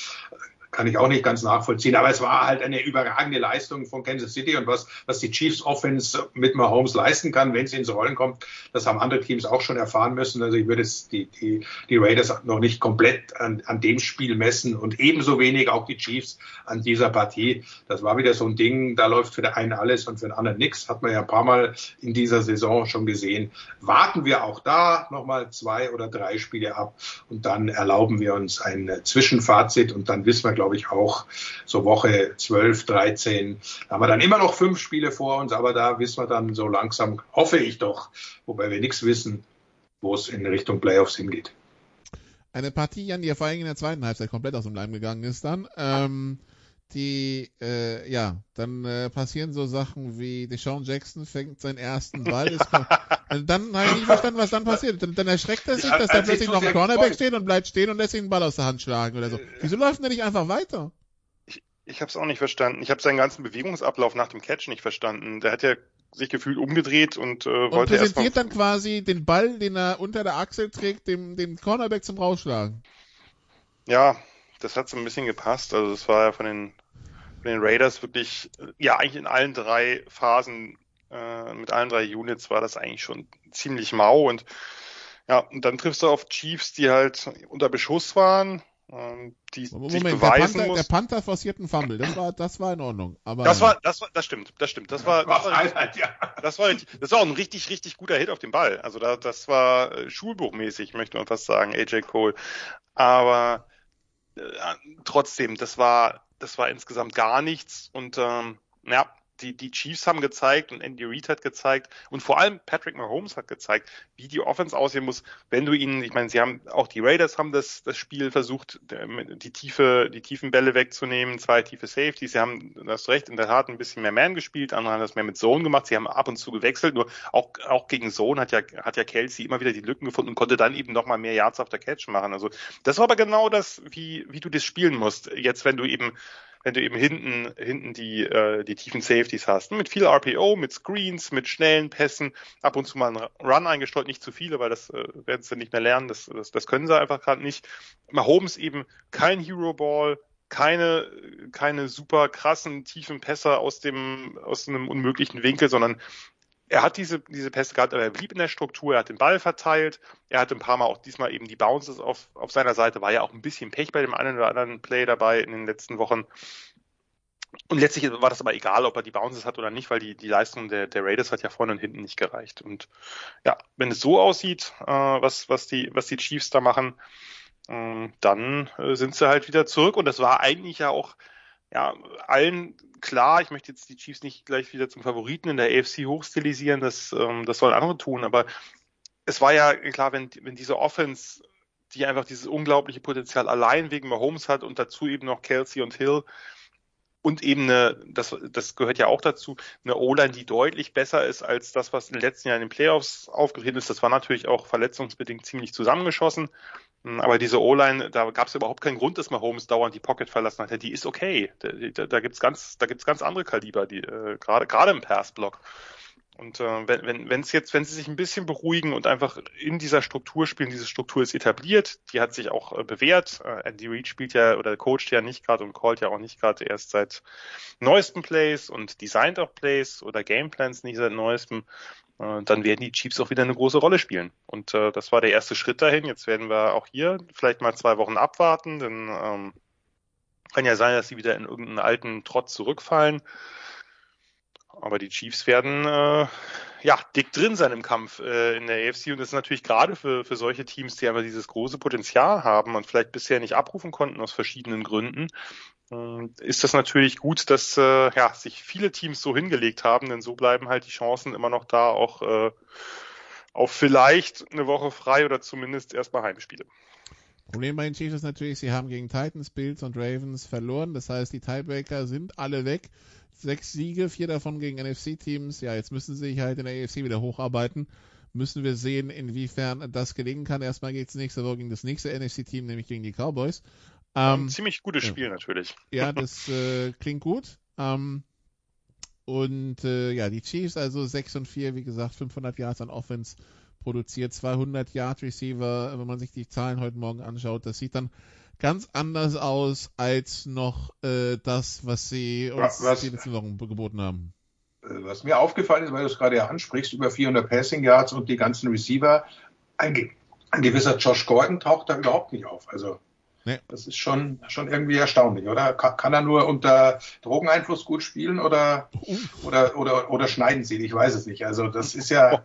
kann ich auch nicht ganz nachvollziehen. Aber es war halt eine überragende Leistung von Kansas City und was, was die Chiefs Offense mit Mahomes leisten kann, wenn sie ins Rollen kommt, das haben andere Teams auch schon erfahren müssen. Also ich würde es die, die, die Raiders noch nicht komplett an, an dem Spiel messen und ebenso wenig auch die Chiefs an dieser Partie. Das war wieder so ein Ding, da läuft für den einen alles und für den anderen nichts. Hat man ja ein paar Mal in dieser Saison schon gesehen. Warten wir auch da nochmal zwei oder drei Spiele ab und dann erlauben wir uns ein Zwischenfazit und dann wissen wir, glaube ich, auch so Woche 12, 13. Da haben wir dann immer noch fünf Spiele vor uns, aber da wissen wir dann so langsam, hoffe ich doch, wobei wir nichts wissen, wo es in Richtung Playoffs hingeht. Eine Partie, Jan, die ja vor allem in der zweiten Halbzeit komplett aus dem Leim gegangen ist dann. Ähm, die, äh, ja, dann äh, passieren so Sachen wie Deshaun Jackson fängt seinen ersten Ball. Ist, also dann habe ich nicht verstanden, was dann passiert. Dann, dann erschreckt er sich, dass da plötzlich noch ein Cornerback steht und bleibt stehen und lässt ihn den Ball aus der Hand schlagen oder so. Wieso läuft er nicht einfach weiter? Ich, ich habe es auch nicht verstanden. Ich habe seinen ganzen Bewegungsablauf nach dem Catch nicht verstanden. Der hat ja sich gefühlt umgedreht und äh, wollte und präsentiert dann quasi den Ball, den er unter der Achsel trägt, dem, dem Cornerback zum Rausschlagen. Ja, das hat so ein bisschen gepasst. Also es war ja von den, von den Raiders wirklich, ja eigentlich in allen drei Phasen, äh, mit allen drei Units war das eigentlich schon ziemlich mau und ja, und dann triffst du auf Chiefs, die halt unter Beschuss waren, ähm, die Moment, sich beweisen der Panther, muss. der Panther forciert einen Fumble, das war, das war in Ordnung. Aber das war, das war, das stimmt, das stimmt, das war, das war, richtig, das war, das war auch ein richtig, richtig guter Hit auf den Ball. Also da, das war äh, schulbuchmäßig, möchte man fast sagen, AJ Cole. Aber äh, trotzdem, das war, das war insgesamt gar nichts und ähm, ja, die, die Chiefs haben gezeigt und Andy Reid hat gezeigt und vor allem Patrick Mahomes hat gezeigt, wie die Offense aussehen muss, wenn du ihnen, ich meine, sie haben, auch die Raiders haben das, das Spiel versucht, die tiefe, die tiefen Bälle wegzunehmen, zwei tiefe Safeties, sie haben, das recht, in der Tat ein bisschen mehr Man gespielt, andere haben das mehr mit Zone gemacht, sie haben ab und zu gewechselt, nur auch, auch gegen Zone hat ja, hat ja Kelsey immer wieder die Lücken gefunden und konnte dann eben nochmal mehr Yards auf der Catch machen, also das war aber genau das, wie, wie du das spielen musst, jetzt wenn du eben wenn du eben hinten, hinten die, äh, die tiefen Safeties hast. Mit viel RPO, mit Screens, mit schnellen Pässen, ab und zu mal einen Run eingestreut, nicht zu viele, weil das äh, werden sie nicht mehr lernen, das, das, das können sie einfach gerade nicht. Mahomes eben kein Hero Ball, keine, keine super krassen tiefen Pässe aus dem, aus einem unmöglichen Winkel, sondern er hat diese, diese Pässe gehabt, aber er blieb in der Struktur, er hat den Ball verteilt, er hat ein paar Mal auch diesmal eben die Bounces auf, auf seiner Seite, war ja auch ein bisschen Pech bei dem einen oder anderen Play dabei in den letzten Wochen. Und letztlich war das aber egal, ob er die Bounces hat oder nicht, weil die, die Leistung der, der Raiders hat ja vorne und hinten nicht gereicht. Und ja, wenn es so aussieht, äh, was, was, die, was die Chiefs da machen, äh, dann äh, sind sie halt wieder zurück. Und das war eigentlich ja auch ja, allen klar, ich möchte jetzt die Chiefs nicht gleich wieder zum Favoriten in der AFC hochstilisieren, das, ähm, das sollen andere tun, aber es war ja klar, wenn, wenn diese Offense, die einfach dieses unglaubliche Potenzial allein wegen Mahomes hat und dazu eben noch Kelsey und Hill und eben eine, das, das gehört ja auch dazu, eine O-Line, die deutlich besser ist als das, was in den letzten Jahren in den Playoffs aufgetreten ist. Das war natürlich auch verletzungsbedingt ziemlich zusammengeschossen. Hm, aber diese O-Line, da gab es überhaupt keinen Grund, dass Mahomes dauernd die Pocket verlassen hat. Die ist okay. Da, da, da gibt's ganz, da gibt's ganz andere Kaliber, die äh, gerade im Passblock. Und äh, wenn wenn wenn es jetzt, wenn sie sich ein bisschen beruhigen und einfach in dieser Struktur spielen, diese Struktur ist etabliert, die hat sich auch äh, bewährt. Äh, Andy Reid spielt ja oder coacht ja nicht gerade und callt ja auch nicht gerade erst seit neuesten Plays und designt auch Plays oder Gameplans nicht seit neuestem. Äh, dann werden die Chiefs auch wieder eine große Rolle spielen. Und äh, das war der erste Schritt dahin. Jetzt werden wir auch hier vielleicht mal zwei Wochen abwarten, denn ähm, kann ja sein, dass sie wieder in irgendeinen alten Trotz zurückfallen. Aber die Chiefs werden äh, ja dick drin sein im Kampf äh, in der AFC und das ist natürlich gerade für, für solche Teams, die einfach dieses große Potenzial haben und vielleicht bisher nicht abrufen konnten aus verschiedenen Gründen, ist das natürlich gut, dass äh, ja, sich viele Teams so hingelegt haben, denn so bleiben halt die Chancen immer noch da, auch äh, auf vielleicht eine Woche frei oder zumindest erstmal Heimspiele. Problem bei den Chiefs ist natürlich, sie haben gegen Titans, Bills und Ravens verloren. Das heißt, die Tiebreaker sind alle weg. Sechs Siege, vier davon gegen NFC-Teams. Ja, jetzt müssen sie sich halt in der AFC wieder hocharbeiten. Müssen wir sehen, inwiefern das gelingen kann. Erstmal geht es nächste Woche gegen das nächste NFC-Team, nämlich gegen die Cowboys. Ähm, Ein ziemlich gutes Spiel ja. natürlich. Ja, das äh, klingt gut. Ähm, und äh, ja, die Chiefs also 6 und 4, wie gesagt, 500 Yards an Offense produziert, 200 Yard Receiver, wenn man sich die Zahlen heute Morgen anschaut, das sieht dann ganz anders aus als noch äh, das, was sie uns was, die letzten Wochen geboten haben. Äh, was mir aufgefallen ist, weil du es gerade ja ansprichst, über 400 Passing Yards und die ganzen Receiver, ein, ein gewisser Josh Gordon taucht da überhaupt nicht auf. Also Nee. Das ist schon, schon irgendwie erstaunlich, oder? Kann, kann, er nur unter Drogeneinfluss gut spielen oder, oder, oder, oder schneiden sie? Ich weiß es nicht. Also das ist ja.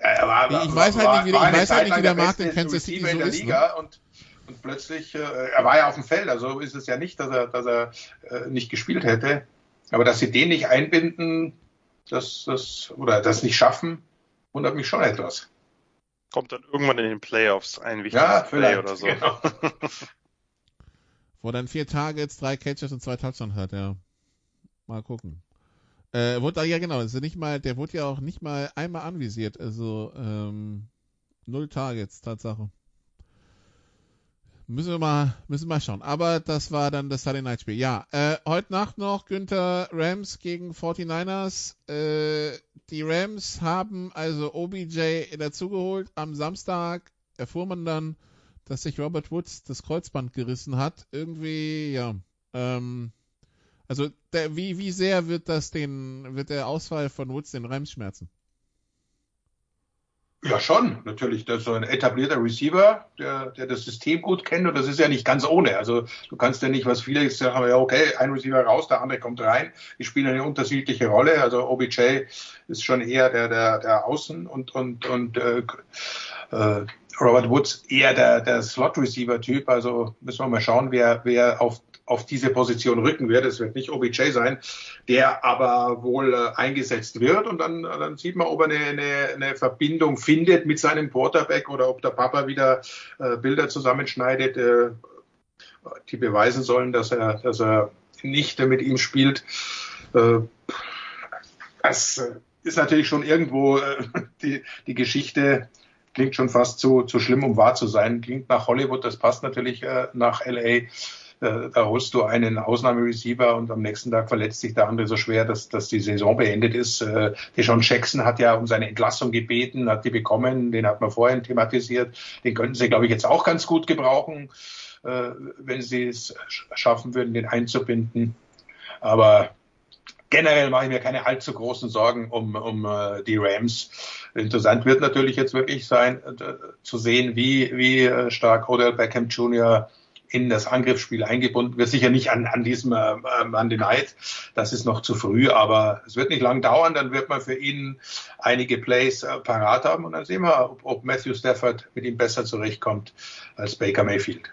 ja war, ich weiß halt nicht, wie, ich weiß halt nicht, wie der Markt in Kansas City so in der ist. Liga ne? und, und plötzlich, äh, er war ja auf dem Feld, also ist es ja nicht, dass er, dass er äh, nicht gespielt hätte. Aber dass sie den nicht einbinden, das, das, oder das nicht schaffen, wundert mich schon etwas kommt dann irgendwann in den Playoffs ein wichtiges ja, Play oder so. Genau. Wo dann vier Targets, drei Catches und zwei Touchdowns hat, ja. Mal gucken. Äh, wurde, ja genau, also nicht mal, der wurde ja auch nicht mal einmal anvisiert, also ähm, null Targets, Tatsache. Müssen wir mal, müssen wir mal schauen. Aber das war dann das Saturday Night Spiel. Ja, äh, heute Nacht noch Günther Rams gegen 49ers. Äh, die Rams haben also OBJ dazugeholt. Am Samstag erfuhr man dann, dass sich Robert Woods das Kreuzband gerissen hat. Irgendwie, ja. Ähm, also der, wie, wie sehr wird das den, wird der Ausfall von Woods den Rams schmerzen? Ja, schon, natürlich. Das ist so ein etablierter Receiver, der, der das System gut kennt und das ist ja nicht ganz ohne. Also du kannst ja nicht, was viele sagen, ja okay, ein Receiver raus, der andere kommt rein. Die spielen eine unterschiedliche Rolle. Also OBJ ist schon eher der, der, der Außen und, und, und äh, äh, Robert Woods eher der, der Slot-Receiver-Typ. Also müssen wir mal schauen, wer, wer auf auf diese Position rücken wird. Es wird nicht OBJ sein, der aber wohl äh, eingesetzt wird. Und dann, dann sieht man, ob er eine, eine, eine Verbindung findet mit seinem Quarterback oder ob der Papa wieder äh, Bilder zusammenschneidet, äh, die beweisen sollen, dass er, dass er nicht mit ihm spielt. Äh, das äh, ist natürlich schon irgendwo äh, die, die Geschichte klingt schon fast zu, zu schlimm, um wahr zu sein. Klingt nach Hollywood, das passt natürlich äh, nach LA. Äh, da holst du einen Ausnahmereceiver und am nächsten Tag verletzt sich der andere so schwer, dass, dass die Saison beendet ist. Äh, Deshaun Jackson hat ja um seine Entlassung gebeten, hat die bekommen, den hat man vorhin thematisiert. Den könnten sie, glaube ich, jetzt auch ganz gut gebrauchen, äh, wenn sie es schaffen würden, den einzubinden. Aber generell mache ich mir keine allzu großen Sorgen um, um uh, die Rams. Interessant wird natürlich jetzt wirklich sein, zu sehen, wie, wie stark Odell Beckham Jr in das Angriffsspiel eingebunden wird. Sicher nicht an, an diesem äh, Monday Night, das ist noch zu früh, aber es wird nicht lang dauern, dann wird man für ihn einige Plays äh, parat haben und dann sehen wir, ob, ob Matthew Stafford mit ihm besser zurechtkommt als Baker Mayfield.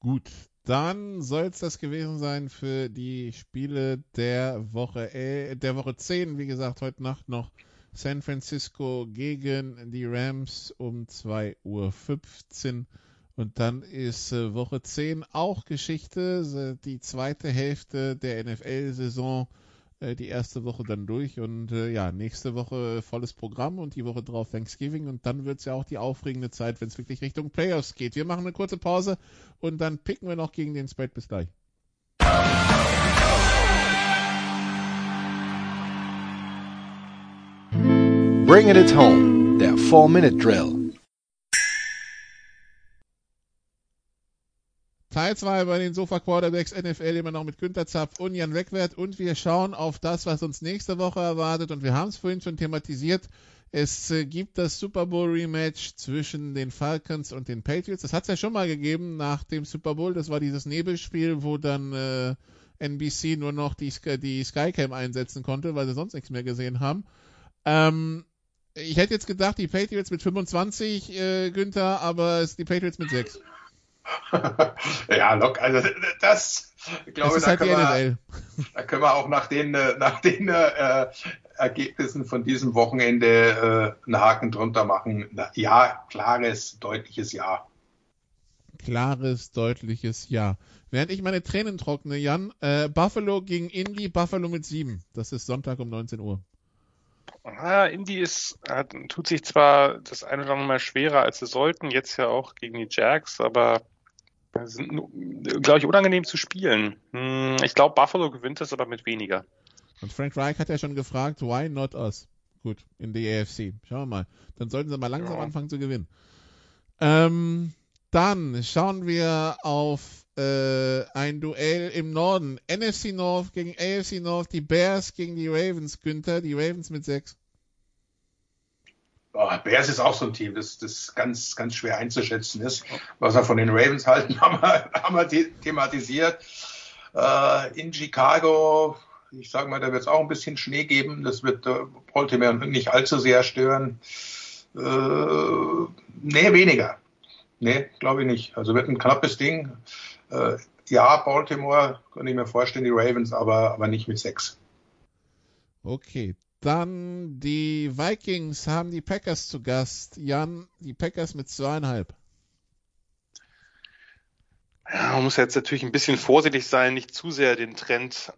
Gut, dann soll es das gewesen sein für die Spiele der Woche, äh, der Woche 10. Wie gesagt, heute Nacht noch San Francisco gegen die Rams um 2.15 Uhr. Und dann ist äh, Woche 10 auch Geschichte, die zweite Hälfte der NFL-Saison, äh, die erste Woche dann durch und äh, ja, nächste Woche volles Programm und die Woche drauf Thanksgiving und dann wird es ja auch die aufregende Zeit, wenn es wirklich Richtung Playoffs geht. Wir machen eine kurze Pause und dann picken wir noch gegen den Spread. Bis gleich. Bringing it home, der 4-Minute-Drill. Teil 2 bei den Sofa Quarterbacks NFL immer noch mit Günter Zapf und Jan Wegwert und wir schauen auf das, was uns nächste Woche erwartet und wir haben es vorhin schon thematisiert. Es äh, gibt das Super Bowl Rematch zwischen den Falcons und den Patriots. Das hat es ja schon mal gegeben nach dem Super Bowl. Das war dieses Nebelspiel, wo dann äh, NBC nur noch die, die Skycam einsetzen konnte, weil sie sonst nichts mehr gesehen haben. Ähm, ich hätte jetzt gedacht, die Patriots mit 25, äh, Günther, aber es die Patriots mit 6. ja, lock, also das, ich glaube, da, halt können wir, da können wir auch nach den, äh, nach den äh, Ergebnissen von diesem Wochenende äh, einen Haken drunter machen. Na, ja, klares, deutliches Ja. Klares, deutliches Ja. Während ich meine Tränen trockne, Jan, äh, Buffalo gegen Indy, Buffalo mit 7. Das ist Sonntag um 19 Uhr. Ah, Indy ist, hat, tut sich zwar das eine oder andere Mal schwerer, als sie sollten, jetzt ja auch gegen die Jacks, aber sind, glaube ich, unangenehm zu spielen. Hm, ich glaube, Buffalo gewinnt das aber mit weniger. Und Frank Reich hat ja schon gefragt, why not us? Gut, in die AFC. Schauen wir mal. Dann sollten sie mal langsam ja. anfangen zu gewinnen. Ähm, dann schauen wir auf äh, ein Duell im Norden. NFC North gegen AFC North, die Bears gegen die Ravens. Günther, die Ravens mit sechs. Oh, Bears ist auch so ein Team, das, das ganz, ganz schwer einzuschätzen ist. Was wir von den Ravens halten, haben wir, haben wir thematisiert. Äh, in Chicago, ich sage mal, da wird es auch ein bisschen Schnee geben. Das wird äh, Baltimore nicht allzu sehr stören. Äh, nee, weniger. Nee, glaube ich nicht. Also wird ein knappes Ding. Äh, ja, Baltimore, kann ich mir vorstellen, die Ravens, aber, aber nicht mit sechs. Okay, dann die Vikings haben die Packers zu Gast. Jan, die Packers mit zweieinhalb. Ja, man muss jetzt natürlich ein bisschen vorsichtig sein, nicht zu sehr den Trend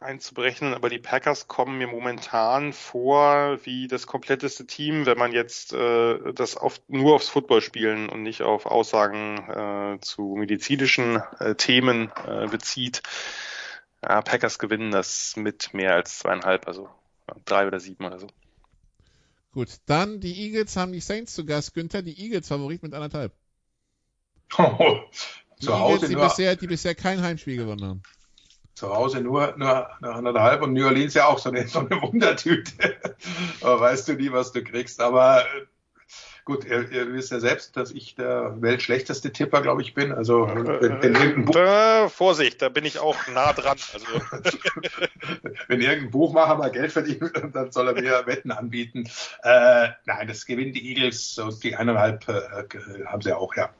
einzuberechnen, aber die Packers kommen mir momentan vor wie das kompletteste Team, wenn man jetzt äh, das auf, nur aufs Football spielen und nicht auf Aussagen äh, zu medizinischen äh, Themen äh, bezieht. Ja, Packers gewinnen das mit mehr als zweieinhalb, also drei oder sieben oder so. Gut, dann die Eagles haben die Saints zu Gast. Günther, die Eagles Favorit mit anderthalb. Oh, die zu Hause Eagles, die bisher, die bisher kein Heimspiel gewonnen haben. Zu Hause nur, nur, nur anderthalb und New Orleans ja auch so eine, so eine Wundertüte. Aber weißt du nie, was du kriegst. Aber äh, Gut, ihr, ihr wisst ja selbst, dass ich der weltschlechteste Tipper, glaube ich, bin. Also wenn, wenn irgendein Buch äh, Vorsicht, da bin ich auch nah dran. Also. wenn irgendein Buchmacher mal Geld verdient, dann soll er mir Wetten anbieten. Äh, nein, das gewinnen die Eagles und die eineinhalb äh, haben sie auch, ja.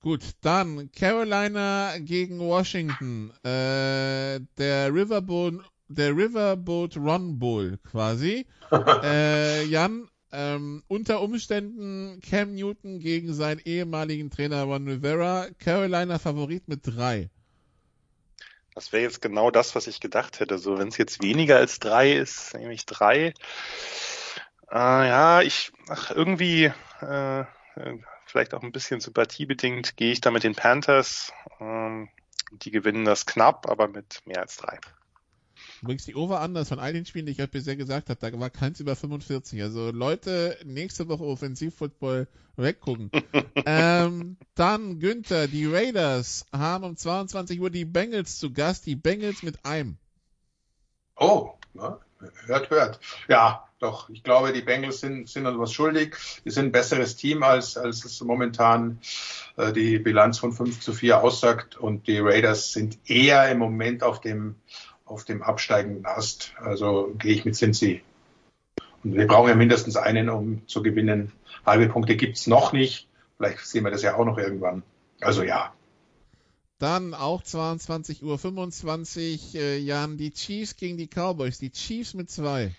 Gut, dann Carolina gegen Washington. Äh, der Riverboat, der Riverboat Run Bowl quasi. äh, Jan, ähm, unter Umständen Cam Newton gegen seinen ehemaligen Trainer Ron Rivera. Carolina Favorit mit drei. Das wäre jetzt genau das, was ich gedacht hätte. So, wenn es jetzt weniger als drei ist, nämlich drei. Äh, ja, ich, ach, irgendwie, äh, vielleicht auch ein bisschen sympathiebedingt, gehe ich da mit den Panthers. Ähm, die gewinnen das knapp, aber mit mehr als drei. Übrigens die Over-Unders von all den Spielen, die ich heute bisher gesagt habe, da war keins über 45. Also Leute, nächste Woche Offensivfootball weggucken. ähm, dann Günther, die Raiders haben um 22 Uhr die Bengals zu Gast, die Bengals mit einem. Oh, na, hört, hört. Ja, doch, ich glaube, die Bengals sind, sind uns was schuldig. Die sind ein besseres Team, als, als es momentan äh, die Bilanz von 5 zu 4 aussagt. Und die Raiders sind eher im Moment auf dem, auf dem absteigenden Ast. Also gehe ich mit Cincy. Und wir brauchen ja mindestens einen, um zu gewinnen. Halbe Punkte gibt's noch nicht. Vielleicht sehen wir das ja auch noch irgendwann. Also ja. Dann auch 22.25 Uhr, äh, Jan, die Chiefs gegen die Cowboys. Die Chiefs mit zwei.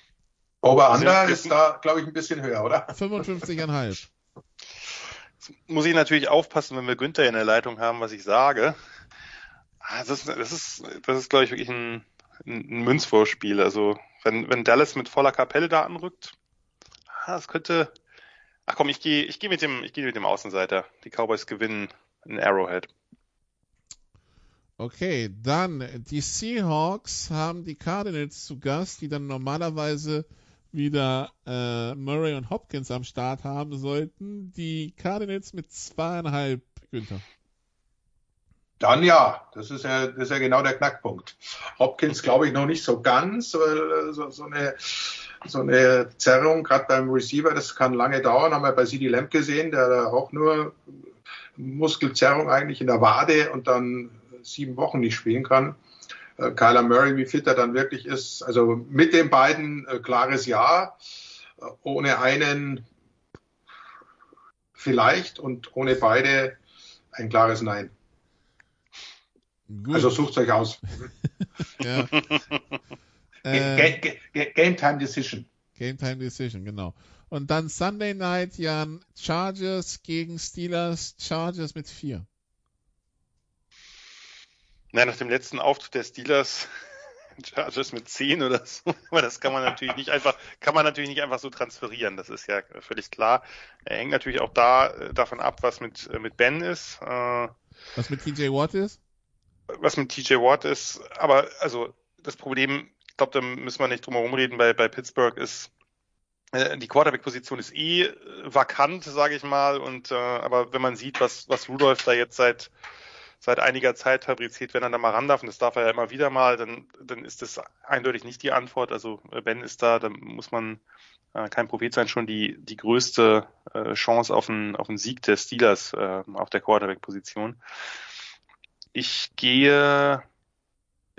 Over-Under ist da, glaube ich, ein bisschen höher, oder? 55,5. Muss ich natürlich aufpassen, wenn wir Günther in der Leitung haben, was ich sage. Ah, das ist, das ist, das ist glaube ich, wirklich ein, ein Münzvorspiel. Also wenn, wenn Dallas mit voller Kapelle da anrückt, ah, das könnte. Ach komm, ich gehe ich geh mit dem gehe mit dem Außenseiter. Die Cowboys gewinnen in Arrowhead. Okay, dann die Seahawks haben die Cardinals zu Gast, die dann normalerweise wieder äh, Murray und Hopkins am Start haben sollten. Die Cardinals mit zweieinhalb, Günther. Dann ja, das ist ja, das ist ja genau der Knackpunkt. Hopkins glaube ich noch nicht so ganz, weil äh, so, so eine so eine Zerrung, gerade beim Receiver, das kann lange dauern, haben wir bei CD Lamb gesehen, der da auch nur Muskelzerrung eigentlich in der Wade und dann sieben Wochen nicht spielen kann. Äh, Kyler Murray, wie fit er dann wirklich ist. Also mit den beiden äh, klares Ja, ohne einen vielleicht und ohne beide ein klares Nein. Gut. Also sucht euch aus. ja. äh, Game Time Decision. Game Time Decision, genau. Und dann Sunday Night, Jan, Chargers gegen Steelers, Chargers mit vier. Na, nach dem letzten Auftritt der Steelers Chargers mit 10 oder so. Aber das kann man natürlich nicht einfach, kann man natürlich nicht einfach so transferieren. Das ist ja völlig klar. Er hängt natürlich auch da äh, davon ab, was mit, äh, mit Ben ist. Äh, was mit TJ Watt ist? Was mit TJ Watt ist. Aber also das Problem, ich glaube, da müssen wir nicht drum herum reden, bei, bei Pittsburgh ist, die Quarterback-Position ist eh vakant, sage ich mal. Und äh, aber wenn man sieht, was was Rudolph da jetzt seit seit einiger Zeit fabriziert, wenn er da mal ran darf, und das darf er ja immer wieder mal, dann, dann ist das eindeutig nicht die Antwort. Also äh, Ben ist da, da muss man äh, kein Prophet sein, schon die, die größte äh, Chance auf einen, auf einen Sieg des Steelers äh, auf der Quarterback-Position. Ich gehe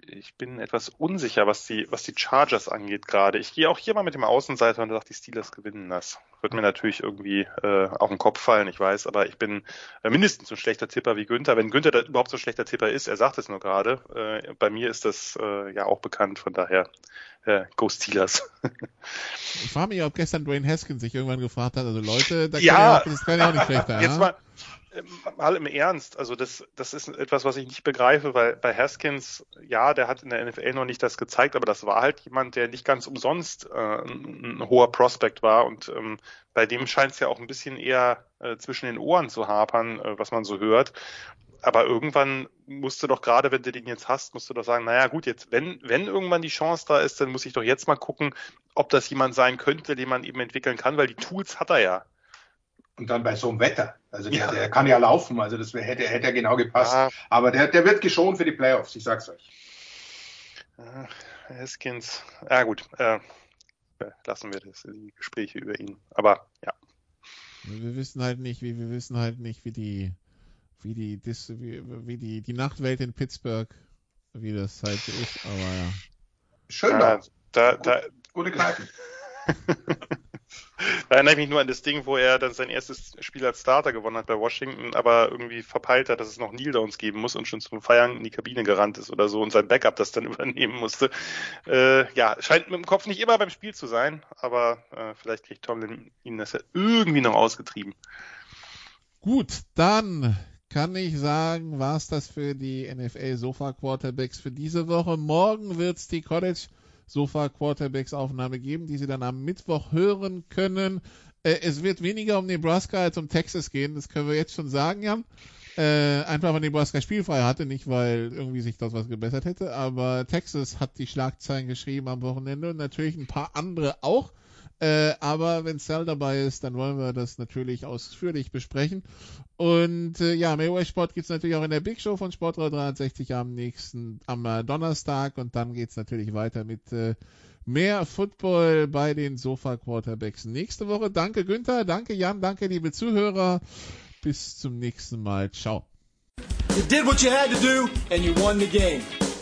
ich bin etwas unsicher, was die, was die Chargers angeht gerade. Ich gehe auch hier mal mit dem Außenseiter und sage, die Steelers gewinnen das. Wird mir natürlich irgendwie äh, auf den Kopf fallen, ich weiß, aber ich bin äh, mindestens so ein schlechter Tipper wie Günther. Wenn Günther da überhaupt so ein schlechter Tipper ist, er sagt es nur gerade. Äh, bei mir ist das äh, ja auch bekannt, von daher äh, Go Steelers. ich frage mich, ob gestern Dwayne Haskins sich irgendwann gefragt hat, also Leute, da ja, kann ja, das kann ja auch nicht schlechter. Jetzt ja? mal, mal im Ernst, also das, das ist etwas, was ich nicht begreife, weil bei Haskins, ja, der hat in der NFL noch nicht das gezeigt, aber das war halt jemand, der nicht ganz umsonst äh, ein, ein hoher Prospect war und ähm, bei dem scheint es ja auch ein bisschen eher äh, zwischen den Ohren zu hapern, äh, was man so hört. Aber irgendwann musst du doch gerade, wenn du den jetzt hast, musst du doch sagen, naja gut, jetzt, wenn, wenn irgendwann die Chance da ist, dann muss ich doch jetzt mal gucken, ob das jemand sein könnte, den man eben entwickeln kann, weil die Tools hat er ja. Und dann bei so einem Wetter. Also der, ja. der kann ja laufen, also das hätte, hätte genau gepasst. Ja. Aber der, der wird geschont für die Playoffs, ich sag's euch. Haskins. Ja gut, äh, lassen wir das, die Gespräche über ihn. Aber ja. Wir wissen halt nicht, wie wir wissen halt nicht, wie die, wie die, wie, wie die, die Nachtwelt in Pittsburgh, wie das halt ist. Aber ja. Schön ja, da. da, Gute Kneipen. Da erinnere ich mich nur an das Ding, wo er dann sein erstes Spiel als Starter gewonnen hat bei Washington, aber irgendwie verpeilt hat, dass es noch Neil Downs geben muss und schon zum Feiern in die Kabine gerannt ist oder so und sein Backup das dann übernehmen musste. Äh, ja, scheint mit dem Kopf nicht immer beim Spiel zu sein, aber äh, vielleicht kriegt Tomlin ihn das ja irgendwie noch ausgetrieben. Gut, dann kann ich sagen, war es das für die NFL Sofa Quarterbacks für diese Woche. Morgen wird es die College Sofa Quarterbacks Aufnahme geben, die Sie dann am Mittwoch hören können. Äh, es wird weniger um Nebraska als um Texas gehen, das können wir jetzt schon sagen, Jan. Äh, einfach weil Nebraska spielfrei hatte, nicht weil irgendwie sich dort was gebessert hätte, aber Texas hat die Schlagzeilen geschrieben am Wochenende und natürlich ein paar andere auch. Äh, aber wenn Cell dabei ist, dann wollen wir das natürlich ausführlich besprechen. Und äh, ja, Mayway Sport gibt's natürlich auch in der Big Show von Sportrad 63 am nächsten, am äh, Donnerstag. Und dann geht's natürlich weiter mit äh, mehr Football bei den Sofa Quarterbacks nächste Woche. Danke Günther, danke Jan, danke liebe Zuhörer. Bis zum nächsten Mal. Ciao. You did what you had to do and you won the game.